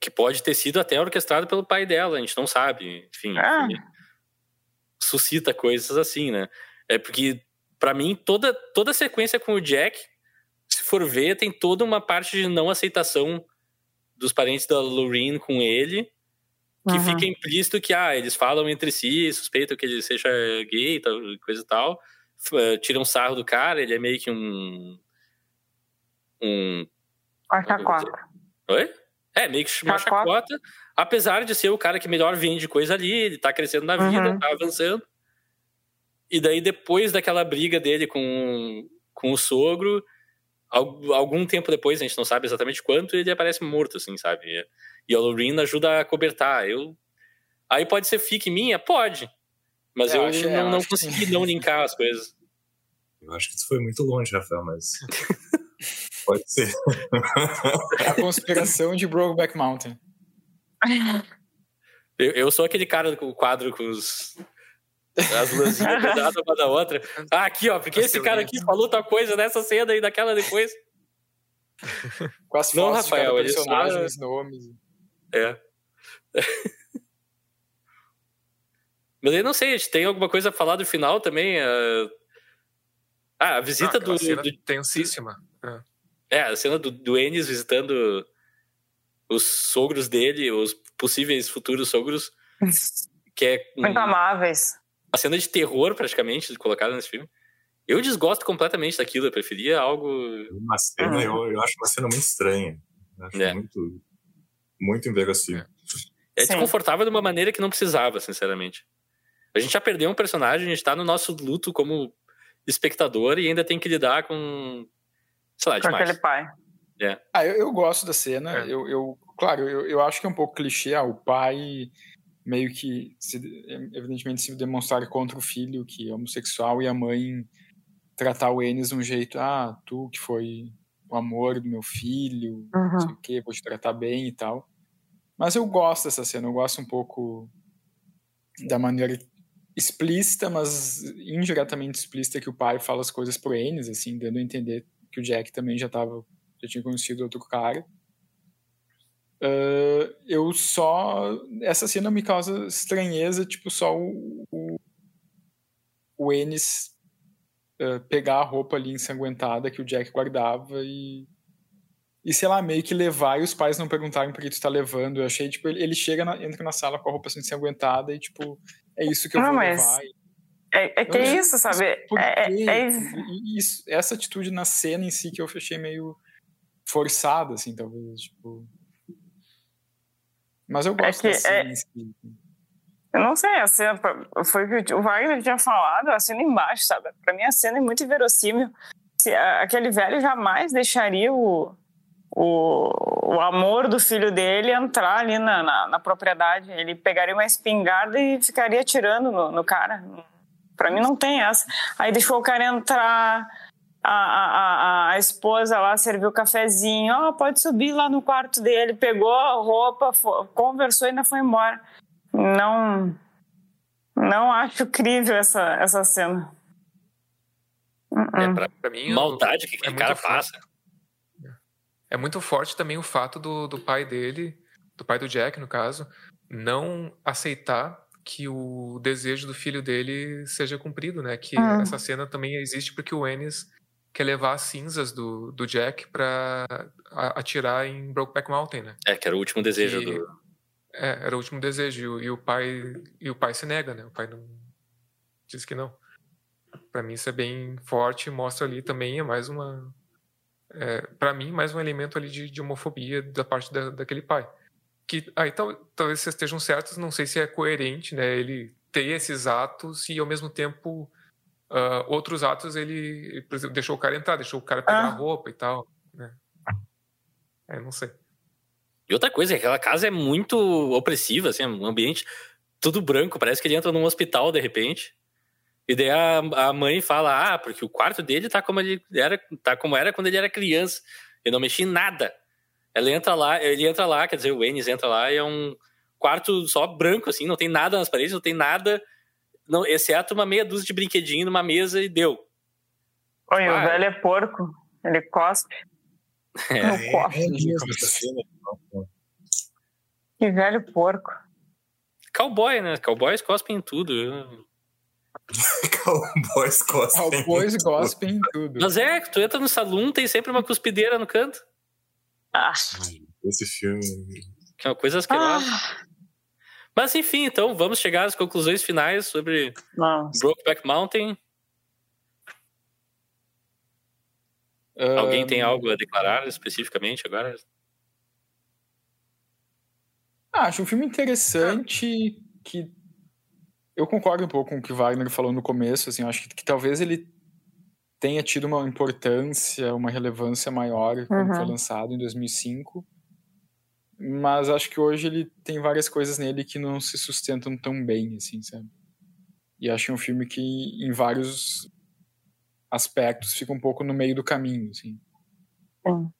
Que pode ter sido até orquestrado pelo pai dela, a gente não sabe. Enfim, é. suscita coisas assim, né? É porque para mim toda toda a sequência com o Jack for ver, tem toda uma parte de não aceitação dos parentes da Lorraine com ele, que uhum. fica implícito que, ah, eles falam entre si, suspeitam que ele seja gay, tal, coisa e tal, uh, tiram sarro do cara, ele é meio que um... um... Uma chacota. Oi? É, meio que uma chacota. chacota, apesar de ser o cara que melhor vende coisa ali, ele tá crescendo na vida, uhum. tá avançando. E daí, depois daquela briga dele com, com o sogro, algum tempo depois, a gente não sabe exatamente quanto, ele aparece morto, assim, sabe? E a Lorraine ajuda a cobertar. Eu... Aí pode ser fique minha? Pode. Mas eu, eu acho, não, não consegui não linkar as coisas. Eu acho que isso foi muito longe, Rafael, mas. pode ser. a conspiração de Brokeback Mountain. Eu, eu sou aquele cara do quadro com os as luzinhas pesadas uma da outra. Ah, aqui, ó, porque esse cara aqui falou tal coisa nessa cena e daquela depois. Com as Não, Rafael, de nomes. É. Mas eu não sei, a gente tem alguma coisa a falar do final também? Uh... Ah, a visita ah, do, cena do. Tensíssima. É. é, a cena do, do Ennis visitando os sogros dele, os possíveis futuros sogros. Que é. Muito amáveis uma cena de terror, praticamente, colocada nesse filme. Eu desgosto completamente daquilo, eu preferia algo. Uma cena, eu, eu acho uma cena muito estranha. Eu Acho É. muito, muito inverossímil. É Sim. desconfortável de uma maneira que não precisava, sinceramente. A gente já perdeu um personagem, a gente tá no nosso luto como espectador e ainda tem que lidar com. Sei lá, Com demais. aquele pai. Ah, eu, eu gosto da cena. É. Eu, eu, claro, eu, eu acho que é um pouco clichê. Ah, o pai meio que, se, evidentemente, se demonstrar contra o filho que é homossexual e a mãe tratar o Enes de um jeito, ah, tu que foi o amor do meu filho, não Uhum. sei o quê, vou te tratar bem e tal. Mas eu gosto dessa cena, eu gosto um pouco da maneira explícita, mas indiretamente explícita que o pai fala as coisas pro Enes, assim, dando a entender que o Jack também já tava, já tinha conhecido outro cara. Ah, eu só. Essa cena me causa estranheza, tipo, só o, o, o Ennis ah, pegar a roupa ali ensanguentada que o Jack guardava e. E sei lá, meio que levar e os pais não perguntarem por que tu tá levando. Eu achei, tipo, ele, ele chega, na- entra na sala com a roupa assim ensanguentada e, tipo, é isso que eu Não, vou mas levar. E, É, é que é isso, sabe? É, é- é- isso, essa atitude na cena em si que eu achei meio forçada, assim, talvez, tipo... Mas eu gosto que da cena é- em si. Eu não sei, a cena foi o que o Wagner tinha falado, a cena embaixo, sabe? Pra mim a cena é muito inverossímil. Se, aquele velho jamais deixaria o, o, o amor do filho dele entrar ali na, na, na propriedade. Ele pegaria uma espingarda e ficaria atirando no, no cara. Pra mim não tem essa. Aí deixou o cara entrar, a, a, a, a esposa lá serviu o cafezinho, ó, pode subir lá no quarto dele, pegou a roupa, conversou e ainda foi embora. Não, não acho crível essa, essa cena. Uh-uh. É pra Pra mim, maldade que é aquele muito cara forte. passa. É muito forte também o fato do, do pai dele, do pai do Jack, no caso, não aceitar que o desejo do filho dele seja cumprido, né? Que Ah. essa cena também existe porque o Ennis quer levar as cinzas do, do Jack pra a- atirar em Brokeback Mountain, né? É, que era o último desejo Que- do. É, era o último desejo e o, e o pai e o pai se nega, né? O pai não diz que não. Pra mim isso é bem forte, mostra ali também é mais uma é, para mim mais um elemento ali de, de homofobia da parte da, daquele pai. Que aí tal, talvez vocês estejam certos, não sei se é coerente, né? Ele ter esses atos e ao mesmo tempo ah, outros atos ele, por exemplo, deixou o cara entrar, deixou o cara pegar Ah. a roupa e tal, né? É, não sei. E outra coisa, aquela casa é muito opressiva, assim, um ambiente tudo branco, parece que ele entra num hospital de repente. E daí a, a mãe fala: "Ah, porque o quarto dele tá como ele era, tá como era quando ele era criança. Eu não mexi em nada". Ela entra lá, ele entra lá, quer dizer, o Ennis entra lá e é um quarto só branco assim, não tem nada nas paredes, não tem nada, não, exceto uma meia dúzia de brinquedinho numa mesa e deu. Oi, o Ah. velho é porco. Ele cospe. É. No É, cofre. é. Que velho porco. Cowboy, né? Cowboys cospem em tudo. Cowboys cospem. Cowboys gospem em tudo. Mas é, tu entra no salão, tem sempre uma cuspideira no canto. Ah. Esse filme. Que é uma coisa asquerosa. Ah. Mas enfim, então vamos chegar às conclusões finais sobre Não. Brokeback Mountain. Ah, Alguém tem algo a declarar especificamente agora? Ah, acho um filme interessante que eu concordo um pouco com o que o Wagner falou no começo, assim, acho que, que talvez ele tenha tido uma importância, uma relevância maior quando Uhum. foi lançado em 2005, mas acho que hoje ele tem várias coisas nele que não se sustentam tão bem, assim, sabe? E acho um filme que em vários aspectos fica um pouco no meio do caminho, assim. Sim.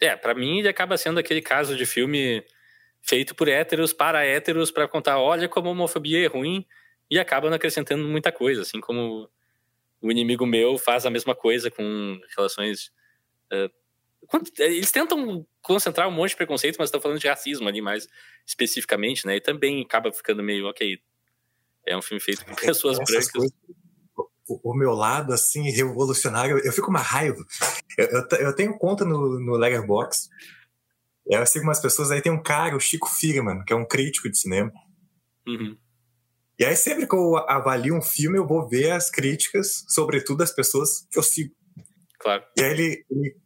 É, pra mim ele acaba sendo aquele caso de filme feito por héteros para héteros pra contar, olha como a homofobia é ruim e acaba não acrescentando muita coisa, assim como o inimigo meu faz a mesma coisa com relações quando- eles tentam concentrar um monte de preconceito, mas estão falando de racismo ali mais especificamente, né? E também acaba ficando meio, ok, é um filme feito por pessoas Essas brancas. coisas, o, o meu lado, assim, revolucionário, eu fico uma raiva. Eu, eu, eu tenho conta no, no Letterboxd. Eu sigo umas pessoas, aí tem um cara, o Chico Firman, que é um crítico de cinema. Uhum. E aí, sempre que eu avalio um filme, eu vou ver as críticas, sobretudo das pessoas que eu sigo. Claro. E aí ele, ele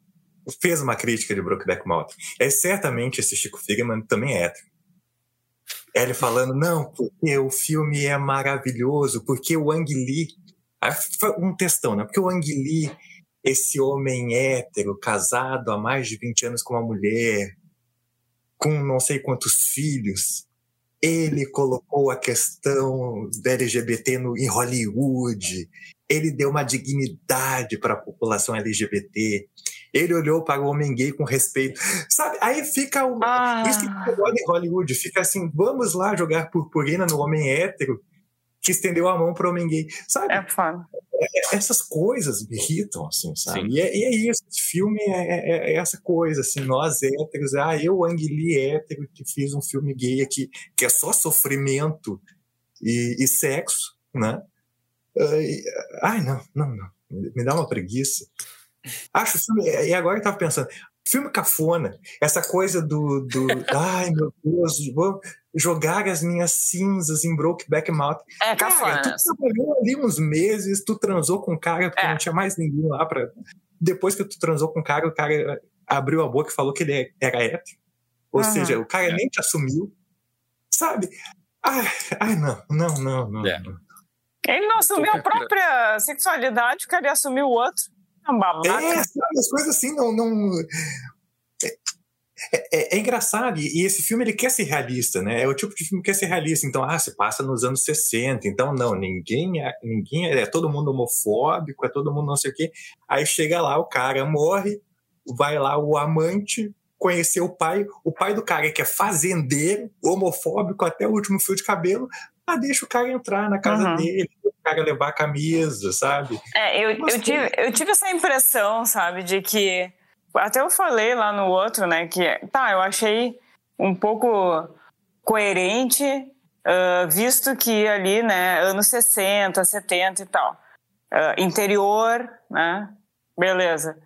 fez uma crítica de Brokeback Mountain. É certamente esse Chico Figman também é hétero. Ele falando, não, porque o filme é maravilhoso, porque o Ang Lee. Um textão, né? Porque o Ang Lee, esse homem hétero, casado há mais de 20 anos com uma mulher, com não sei quantos filhos, ele colocou a questão da LGBT no, em Hollywood, ele deu uma dignidade para a população LGBT, ele olhou para o homem gay com respeito. Sabe? Aí fica o. Ah. Isso que em Hollywood, fica assim: vamos lá jogar purpurina no homem hétero que estendeu a mão para o homem gay. Sabe? É foda. É, essas coisas me irritam, assim, sabe? E é, e é, isso, esse filme é, é, é, essa coisa, assim, nós héteros, ah, eu, Ang Lee, hétero, que fiz um filme gay aqui, que é só sofrimento e, e sexo, né? Ai, não, não, não. Me dá uma preguiça. Acho o filme. E agora eu tava pensando, filme cafona, essa coisa do. do ai, meu Deus, vou jogar as minhas cinzas em Brokeback Mountain. É, cafona. Cara, tu trabalhou ali uns meses, tu transou com o cara, porque é. não tinha mais ninguém lá pra. Depois que tu transou com o cara, o cara abriu a boca e falou que ele é, era hétero. Ou uhum. seja, o cara é. nem te assumiu. Sabe? Ai, ai não, não, não, não. É. Ele não assumiu a própria sexualidade, o cara ia assumir o outro. É, sabe, as coisas assim não. não... É, é, é, engraçado, e esse filme ele quer ser realista, né? É o tipo de filme que quer ser realista. Então, ah, se passa nos anos 60, então não, ninguém é, ninguém é, é todo mundo homofóbico, é todo mundo não sei o quê. Aí chega lá, o cara morre, vai lá o amante conhecer o pai, o pai do cara que é fazendeiro, homofóbico até o último fio de cabelo, ah, deixa o cara entrar na casa uhum. dele, cara levar a camisa, sabe? É, eu, eu, tive, eu tive essa impressão, sabe, de que. Até eu falei lá no outro, né, que tá, eu achei um pouco coerente, uh, visto que ali, né, anos 60, 70 e tal. Uh, interior, né, beleza.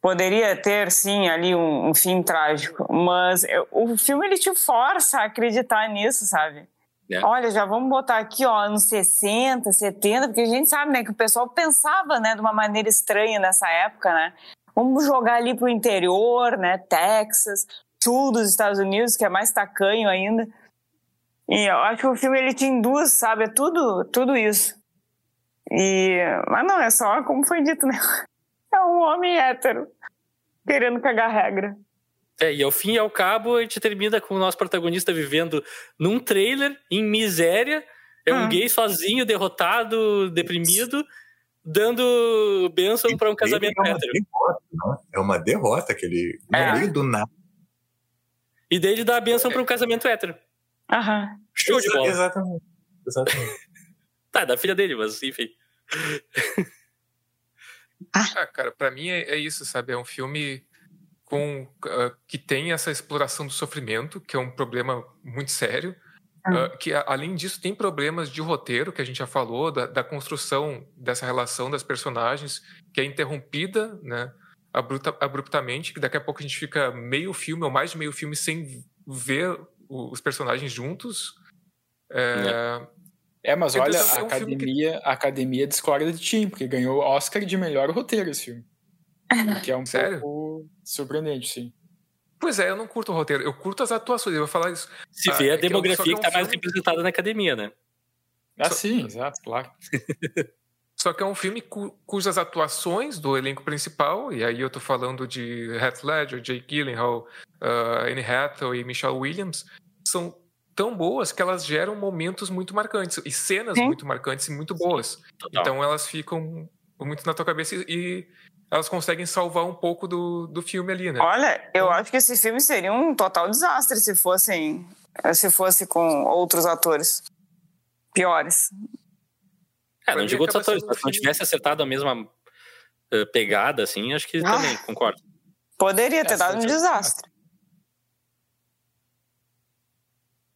Poderia ter, sim, ali um, um fim trágico, mas eu, o filme ele te força a acreditar nisso, sabe? É. Olha, já vamos botar aqui, ó, nos 60, 70, porque a gente sabe, né, que o pessoal pensava, né, de uma maneira estranha nessa época, né? Vamos jogar ali pro interior, né, Texas, sul dos Estados Unidos, que é mais tacanho ainda. E eu acho que o filme ele te induz, sabe, é tudo, tudo isso. E mas não, é só como foi dito, né? É um homem hétero querendo cagar regra. É, e ao fim e ao cabo, a gente termina com o nosso protagonista vivendo num trailer, em miséria. É um ah. gay sozinho, derrotado, deprimido, dando bênção para um casamento é hétero. Derrota, não? É uma derrota que ele, no é. meio do nada. E daí ele dá a bênção para um casamento hétero. Aham. Show de bola. Exatamente. Exatamente. tá, da filha dele, mas enfim. Ah, cara, pra mim é, é isso, sabe? É um filme com uh, que tem essa exploração do sofrimento, que é um problema muito sério. Uh, que além disso tem problemas de roteiro que a gente já falou da, da construção dessa relação das personagens que é interrompida, né, abrupta, abruptamente que daqui a pouco a gente fica meio filme ou mais de meio filme sem ver os personagens juntos. É, é mas olha, a, um academia, que... a academia discorda de ti, porque ganhou Oscar de melhor roteiro esse filme. Que é um Sério? pouco surpreendente, sim. Pois é, eu não curto o roteiro, eu curto as atuações, eu vou falar isso. Se ah, vê a é demografia que, é um que tá mais representada na academia, né? Ah, só... sim, exato, claro. Só que é um filme cu cujas atuações do elenco principal, e aí eu tô falando de Heath Ledger, Jake Gyllenhaal, uh, Anne Hathaway e Michelle Williams, são tão boas que elas geram momentos muito marcantes e cenas Sim. muito marcantes e muito boas. Total. Então elas ficam muito na tua cabeça e elas conseguem salvar um pouco do, do filme ali, né? Olha, eu então acho que esse filme seria um total desastre se fossem se fosse com outros atores piores. É, não digo outros atores, mas se não tivesse acertado a mesma uh, pegada, assim, acho que ah, também, concordo. Poderia ter é, dado um desastre.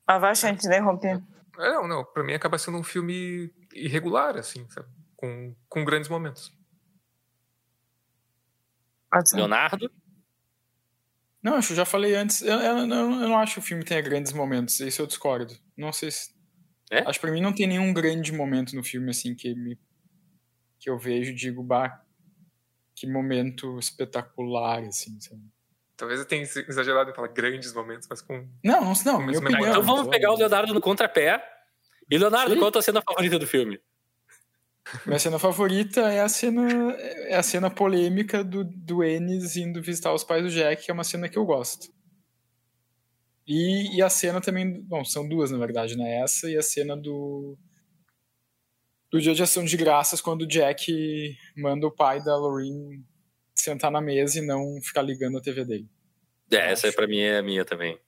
Ah, vai, interromper. É, não, não, pra mim acaba sendo um filme irregular, assim, sabe? Com, com grandes momentos. Leonardo? Não, eu já falei antes. Eu, eu, eu, eu, não acho que o filme tenha grandes momentos. Isso eu discordo. Não sei se. É? Acho que pra mim não tem nenhum grande momento no filme, assim, que, me, que eu vejo e digo, bah, que momento espetacular, assim, sabe? Talvez eu tenha exagerado em falar grandes momentos, mas com. Não, não, não, melhor. opinião. Então vamos pegar o Leonardo no contrapé. E Leonardo, Sim. qual a tua cena favorita do filme? Minha cena favorita é a cena, é a cena polêmica do, do Ennis indo visitar os pais do Jack, que é uma cena que eu gosto. E, e a cena também, bom, são duas na verdade, né? Essa e a cena do do dia de ação de graças, quando o Jack manda o pai da Lorraine sentar na mesa e não ficar ligando a TV dele. É, essa pra mim é a minha também.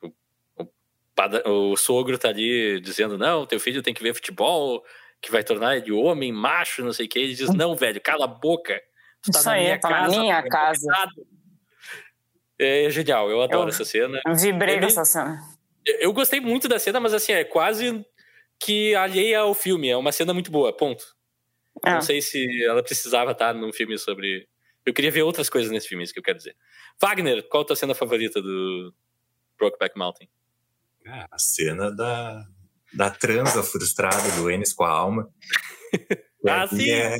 O, o o sogro tá ali dizendo, não, teu filho tem que ver futebol, que vai tornar ele homem, macho, não sei o que. Ele diz, não, velho, cala a boca. Tu tá Isso na aí, minha tá na casa. minha tu é casa." convidado." É genial, eu adoro Eu- essa cena. Vibrei É com essa cena. Eu gostei muito da cena, mas assim, é quase que alheia ao filme. É uma cena muito boa, ponto. É. Não sei se ela precisava estar num filme sobre. Eu queria ver outras coisas nesse filme, isso que eu quero dizer. Wagner, qual a tua cena favorita do Brokeback Mountain? Ah, A cena da, da transa frustrada do Enes com a alma. Ah, sim. é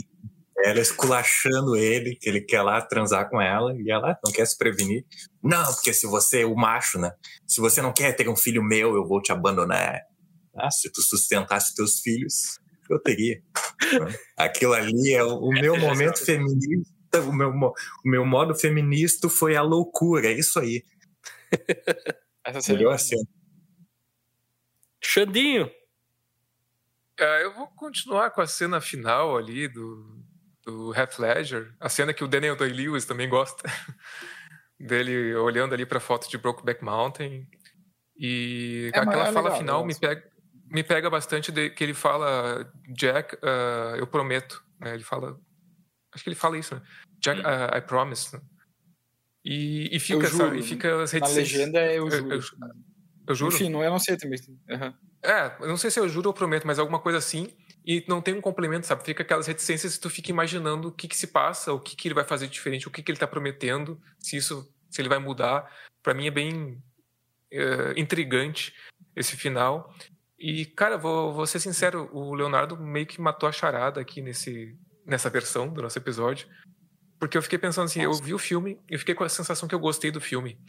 ela esculachando ele, que ele quer lá transar com ela, e ela não quer se prevenir. Não, porque se você, o macho, né? Se você não quer ter um filho meu, eu vou te abandonar. Ah, se tu sustentasse teus filhos, eu teria. Aquilo ali é o, meu momento feminista, o meu, o meu modo feminista foi a loucura, é isso aí. Essa cena Melhor cena. Xandinho. Ah, eu vou continuar com a cena final ali do, do Heath Ledger, a cena que o Daniel Day-Lewis também gosta, dele olhando ali para a foto de Brokeback Mountain. E É, aquela é fala legal, final eu me pega, me pega bastante, de, que ele fala, Jack, ah, eu prometo. né? Ele fala, acho que ele fala isso, né? Jack, ah, I promise. né? E, e fica, sabe? E fica as Na legenda é Eu- juro. eu- Eu juro. Enfim, não, eu não sei também. Aham. É, eu não sei se eu juro ou prometo, mas alguma coisa assim. E não tem um complemento, sabe? Fica aquelas reticências e tu fica imaginando o que que se passa, o que que ele vai fazer diferente, o que que ele tá prometendo, se isso, se ele vai mudar. Pra mim é bem é, intrigante esse final. E, cara, vou, vou ser sincero, o Leonardo meio que matou a charada aqui nesse, nessa versão do nosso episódio. Porque eu fiquei pensando assim, eu vi o filme, eu fiquei com a sensação que eu gostei do filme.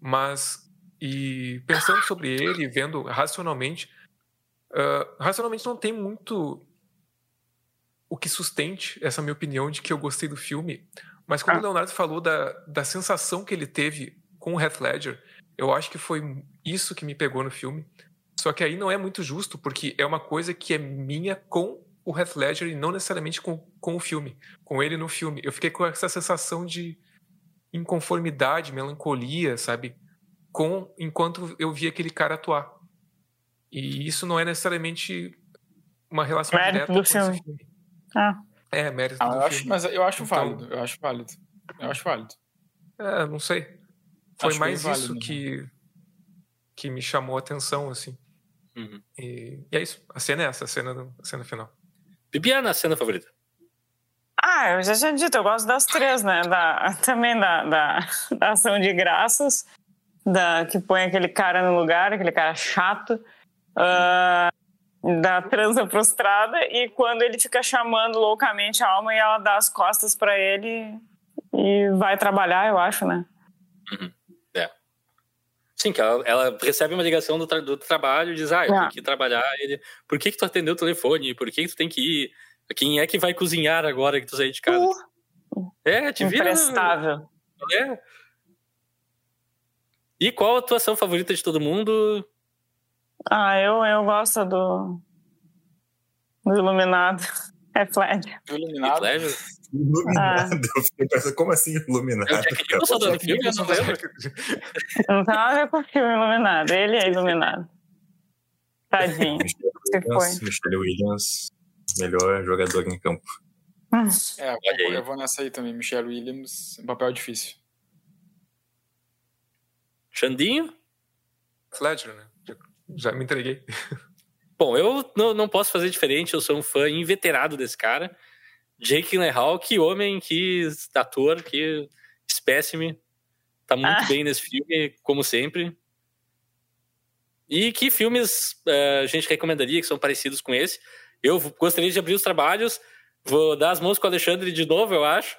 Mas, e pensando sobre ele, vendo racionalmente, ah, racionalmente não tem muito o que sustente essa minha opinião de que eu gostei do filme. Mas quando Ah. o Leonardo falou da, da sensação que ele teve com o Heath Ledger, eu acho que foi isso que me pegou no filme. Só que aí não é muito justo, porque é uma coisa que é minha com o Heath Ledger e não necessariamente com, com o filme, com ele no filme. Eu fiquei com essa sensação de inconformidade, melancolia, sabe? Com enquanto eu vi aquele cara atuar. E isso não é necessariamente uma relação Mérito direta do com esse filme. filme. Ah. É, mérito Ah, do eu acho, filme. mas eu acho Então- válido. Eu acho válido. Eu acho válido. É, não sei. Foi Acho mais válido, isso né? que, que me chamou a atenção, assim. Uhum. E, e é isso. A cena é essa, a cena, a cena final. Bibiana, cena favorita. Ah, eu já tinha dito, eu gosto das três, né? Da, também da, da, da ação de graças, da, que põe aquele cara no lugar, aquele cara chato, ah, da transa frustrada, e quando ele fica chamando loucamente a alma e ela dá as costas pra ele e vai trabalhar, eu acho, né? Sim, que ela, ela recebe uma ligação do, tra- do trabalho e diz, ah, eu Ah. tenho que trabalhar. Ele, por que, que tu atendeu o telefone? Por que, que tu tem que ir? Quem é que vai cozinhar agora que tu sair de casa? Uh, é, te vira. imprestável. É. E qual a atuação favorita de todo mundo? Ah, eu, eu gosto do, do Iluminado. É. O Iluminado. Ledger? Iluminado. Eu pensando, como assim iluminado? É o Jack Nicholson do filme? Eu não lembro. Não tem nada a ver com o filme Iluminado. Ele é iluminado. Tadinho. Se foi. Williams, Michelle Williams, melhor jogador em campo. É, eu, aí. eu vou nessa aí também. Michelle Williams, um papel difícil. Xandinho? Ledger, né? Já, já me entreguei. Bom, eu não, não posso fazer diferente, eu sou um fã inveterado desse cara. Jake Gyllenhaal, que homem, que ator, que espécime. Tá muito Ah. bem nesse filme, como sempre. E que filmes uh, a gente recomendaria que são parecidos com esse? Eu gostaria de abrir os trabalhos, vou dar as mãos com o Alexandre de novo, eu acho.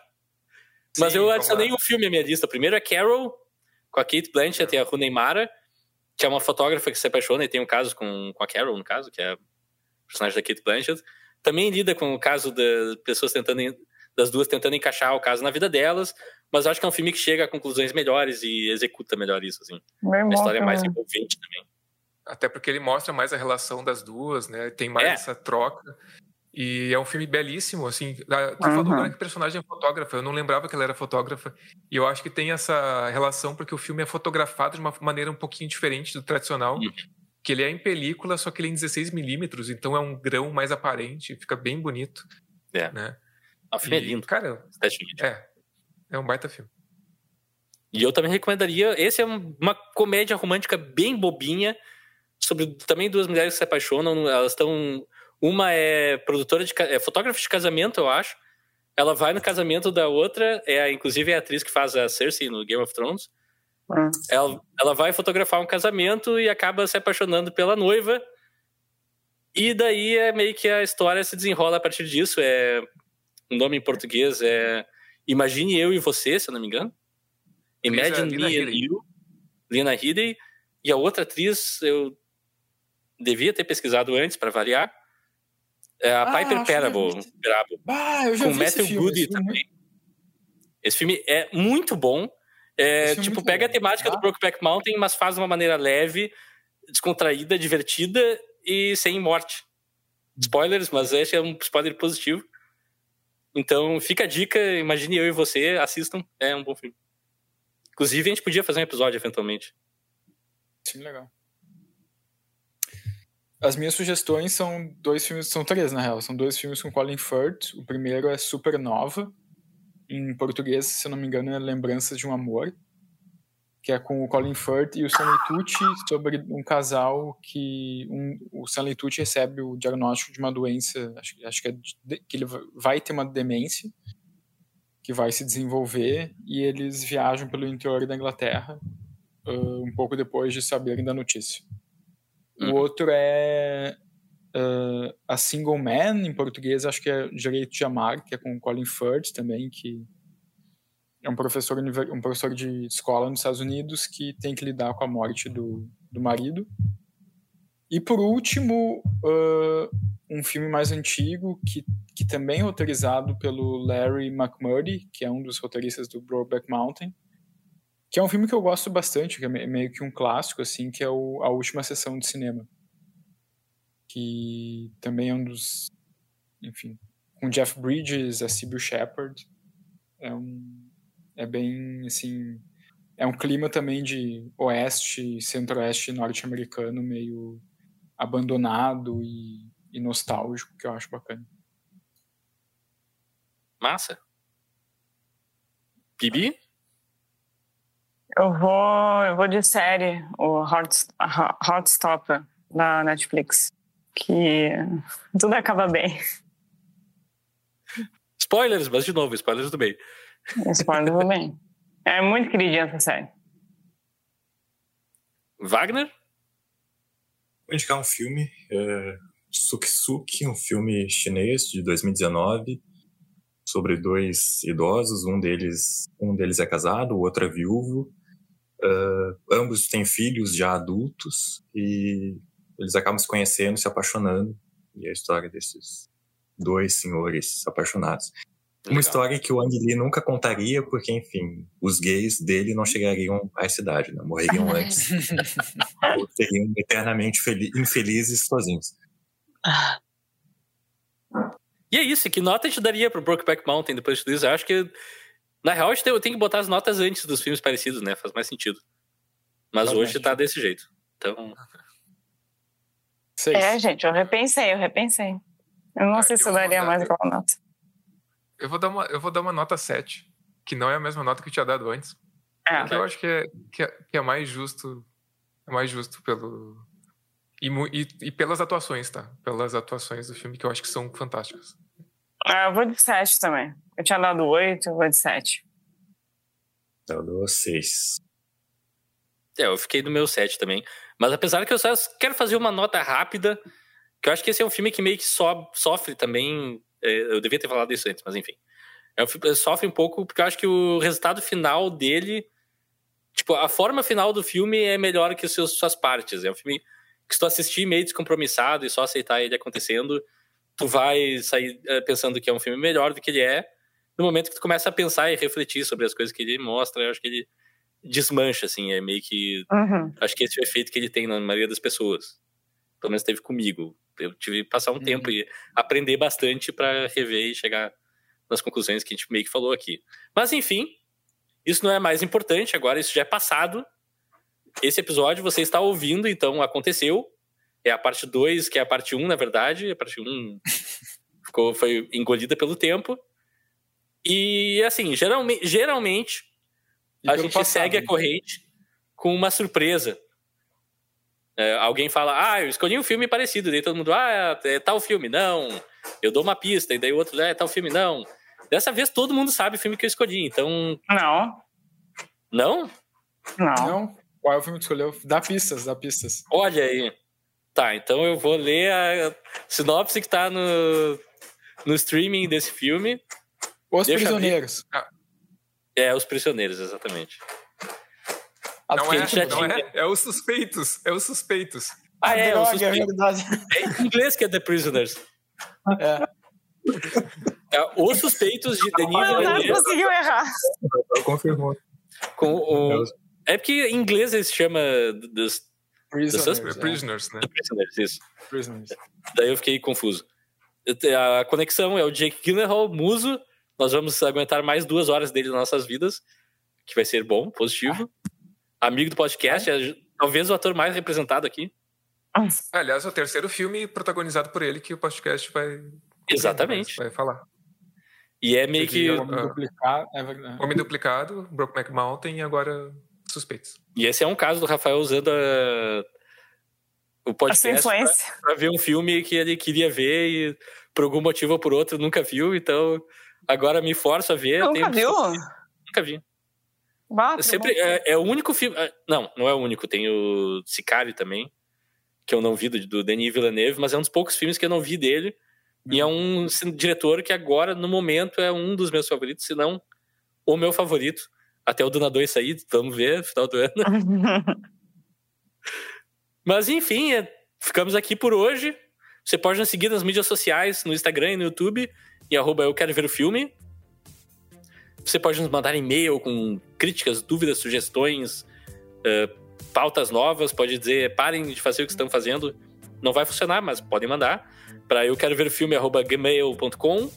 Sim, Mas eu adicionei um filme à minha lista. O primeiro é Carol, com a Kate Blanchett e a Rooney Mara, que é uma fotógrafa que se apaixona e tem um caso com, com a Carol, no caso, que é a personagem da Kate Blanchett. Também lida com o caso das pessoas tentando, das duas tentando encaixar o caso na vida delas, mas acho que é um filme que chega a conclusões melhores e executa melhor isso, assim. a história é mais envolvente também. Até porque ele mostra mais a relação das duas, né? Tem mais é. essa troca. E é um filme belíssimo, assim. Tu uhum. falou que a personagem é fotógrafa, eu não lembrava que ela era fotógrafa. E eu acho que tem essa relação porque o filme é fotografado de uma maneira um pouquinho diferente do tradicional. Uhum. Que ele é em película, só que ele é em 16mm, então é um grão mais aparente, fica bem bonito. É. Né? O filme é lindo. Cara, é, é um baita filme. E eu também recomendaria. Esse é uma comédia romântica bem bobinha, sobre também duas mulheres que se apaixonam. Elas estão uma é produtora de é fotógrafa de casamento, eu acho. Ela vai no casamento da outra, é inclusive é a atriz que faz a Cersei no Game of Thrones. Hum. Ela, ela vai fotografar um casamento e acaba se apaixonando pela noiva. E daí é meio que a história se desenrola a partir disso. É o nome em português é Imagine eu e você, se eu não me engano. Imagine Me and You, Lina Headey. E a outra atriz eu devia ter pesquisado antes para variar. É a ah, Piper Parable, brabo. Ah, eu já com Matthew Goody também. Esse filme é muito bom. É, tipo, pega bom. a temática ah. do Brokeback Mountain, mas faz de uma maneira leve, descontraída, divertida e sem morte. Spoilers, mas esse é um spoiler positivo. Então, fica a dica, imagine eu e você, assistam, é um bom filme. Inclusive, a gente podia fazer um episódio eventualmente. Sim, legal. As minhas sugestões são dois filmes, são três na real, são dois filmes com Colin Firth. O primeiro é Supernova, em português, se eu não me engano, é Lembranças de um Amor, que é com o Colin Firth e o Stanley Tucci sobre um casal que um, o Stanley Tucci recebe o diagnóstico de uma doença, acho, acho que é de, que ele vai ter uma demência que vai se desenvolver e eles viajam pelo interior da Inglaterra uh, um pouco depois de saberem da notícia. Uhum. O outro é uh, A Single Man, em português, acho que é Direito de Amar, que é com Colin Firth também, que é um professor, um professor de escola nos Estados Unidos que tem que lidar com a morte do, do marido. E por último, uh, um filme mais antigo que, que também é autorizado pelo Larry McMurdy, que é um dos roteiristas do Brokeback Mountain, que é um filme que eu gosto bastante, que é meio que um clássico, assim, que é o, A Última Sessão de Cinema. Que também é um dos. Enfim, com Jeff Bridges, a Sybil Shepard. É um. É bem, assim. É um clima também de oeste, centro-oeste norte-americano, meio abandonado e, e nostálgico, que eu acho bacana. Massa. Bibi? Eu vou, eu vou de série, o Heartstopper, da Netflix, que tudo acaba bem. Spoilers, mas de novo, spoilers do bem. Spoilers do bem. É muito queridinha essa série. Wagner? Vou indicar um filme, é, Sukisuki, um filme chinês de 2019 sobre dois idosos, um deles, um deles é casado, o outro é viúvo, Uh, ambos têm filhos já adultos e eles acabam se conhecendo, se apaixonando. E é a história desses dois senhores apaixonados. Legal. Uma história que o Ang Lee nunca contaria, porque, enfim, os gays dele não chegariam à essa idade, né? morreriam antes. ou seriam eternamente infelizes sozinhos. E é isso, que nota a gente daria pro Brokeback Mountain depois de tudo isso? Eu acho que na real, eu tenho que botar as notas antes dos filmes parecidos, né? Faz mais sentido. Mas hoje tá desse jeito. Então. Seis. É, gente, eu repensei, eu repensei. Eu não ah, sei se eu daria mais aquela nota. Eu vou, dar uma, eu vou dar uma nota 7, que não é a mesma nota que eu tinha dado antes. É, porque eu acho que é, que é, que é mais justo. É mais justo pelo. E, e, e, pelas atuações, tá? Pelas atuações do filme, que eu acho que são fantásticas. Ah, eu vou de 7 também. Eu tinha dado 8, eu vou de 7. Eu dou 6. É, eu fiquei no meu set também. Mas apesar que eu só quero fazer uma nota rápida, que eu acho que esse é um filme que meio que so, sofre também. É, eu devia ter falado isso antes, mas enfim. É um, sofre um pouco porque eu acho que o resultado final dele. Tipo, a forma final do filme é melhor que as suas, suas partes. É um filme que se tu assistir meio descompromissado e só aceitar ele acontecendo, tu vai sair é, pensando que é um filme melhor do que ele é. No momento que tu começa a pensar e refletir sobre as coisas que ele mostra, eu acho que ele desmancha, assim, é meio que. Uhum. Acho que esse é o efeito que ele tem na maioria das pessoas. Pelo menos teve comigo. Eu tive que passar um uhum. tempo e aprender bastante para rever e chegar nas conclusões que a gente meio que falou aqui. Mas enfim, isso não é mais importante, agora isso já é passado. Esse episódio você está ouvindo, então aconteceu. É a parte 2, que é a parte 1, um, na verdade. A parte 1 um ficou, foi engolida pelo tempo. E assim, geralmente, geralmente a gente passado. segue a corrente com uma surpresa. É, alguém fala, ah, eu escolhi um filme parecido. Daí todo mundo, ah, é tal filme. Não. Eu dou uma pista. E daí o outro, é tal filme. Não. Dessa vez todo mundo sabe o filme que eu escolhi, então. Não. Não? Não. Não. Qual é o filme que escolheu? Dá pistas, dá pistas. Olha aí. Tá, então eu vou ler a sinopse que tá no, no streaming desse filme. Os Deixa Prisioneiros. É, Os Prisioneiros, exatamente. Não é, não é, é os suspeitos, é os suspeitos. Ah, é, é, os é verdade. É em inglês que é The Prisoners. É. é os suspeitos de Denis Villeneuve. Não conseguiu errar. Confirmou. Com o... É porque em inglês eles chamam dos Prisoners, the prisoners, né? Prisoners, isso. Prisoners. Daí eu fiquei confuso. A conexão é o Jake Gyllenhaal, muso. Nós vamos aguentar mais duas horas dele nas nossas vidas, que vai ser bom, positivo. Amigo do podcast, é talvez o ator mais representado aqui. Aliás, é o terceiro filme protagonizado por ele que o podcast vai. Exatamente. Vai falar. E é meio que. Homem, uh, duplicado, é Homem Duplicado, Brokeback Mountain e agora Suspeitos. E esse é um caso do Rafael usando a... o podcast para ver um filme que ele queria ver e por algum motivo ou por outro nunca viu, então agora me forço a ver. Nunca viu? Nunca vi. Bah, sempre, é, é, o único filme. É, não, não é o único. Tem o Sicário também, que eu não vi do, do Denis Villeneuve, mas é um dos poucos filmes que eu não vi dele. Uhum. E é um diretor que agora, no momento, é um dos meus favoritos, se não o meu favorito. Até o Duna 2 sair, vamos ver, final do ano. mas enfim, é, ficamos aqui por hoje. Você pode nos seguir nas mídias sociais, no Instagram e no YouTube, em arroba eu quero ver o filme. Você pode nos mandar e-mail com críticas, dúvidas, sugestões, uh, pautas novas. Pode dizer, parem de fazer o que estão fazendo. Não vai funcionar, mas podem mandar para eu quero ver o filme gmail.com.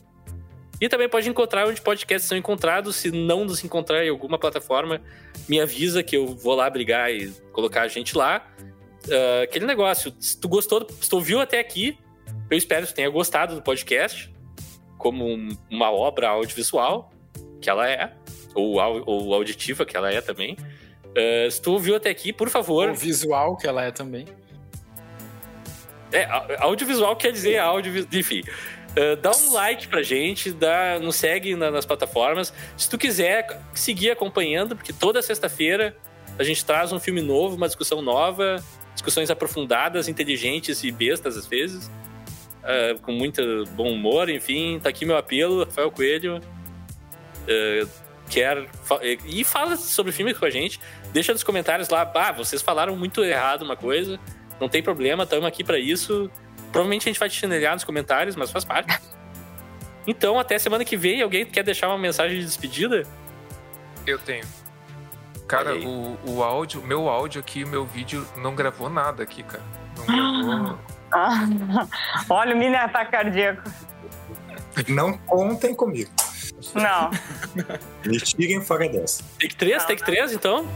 E também pode encontrar onde podcasts são encontrados. Se não nos encontrar em alguma plataforma, me avisa que eu vou lá brigar e colocar a gente lá. Uh, aquele negócio, se tu gostou, se tu ouviu até aqui, eu espero que tu tenha gostado do podcast como um, uma obra audiovisual que ela é, ou, ou auditiva, que ela é também. Uh, se tu ouviu até aqui, por favor. Ou visual, que ela é também. É, audiovisual quer dizer áudio, enfim. Uh, dá um like pra gente, dá, nos segue na, nas plataformas. Se tu quiser seguir acompanhando, porque toda sexta-feira a gente traz um filme novo, uma discussão nova, discussões aprofundadas, inteligentes e bestas às vezes, uh, com muito bom humor, enfim. Tá aqui meu apelo, Rafael Coelho uh, quer. E fala sobre filme com a gente. Deixa nos comentários lá, ah, vocês falaram muito errado uma coisa. Não tem problema, estamos aqui para isso. Provavelmente a gente vai te chinelhar nos comentários, mas faz parte. Então, até semana que vem, alguém quer deixar uma mensagem de despedida? Eu tenho. Cara, o, o áudio, meu áudio aqui, meu vídeo não gravou nada aqui, cara. Não gravou. Ah, olha o mini ataque cardíaco. Não contem comigo. Não. Me tirem fora dessa. Take 3? Take 3, então?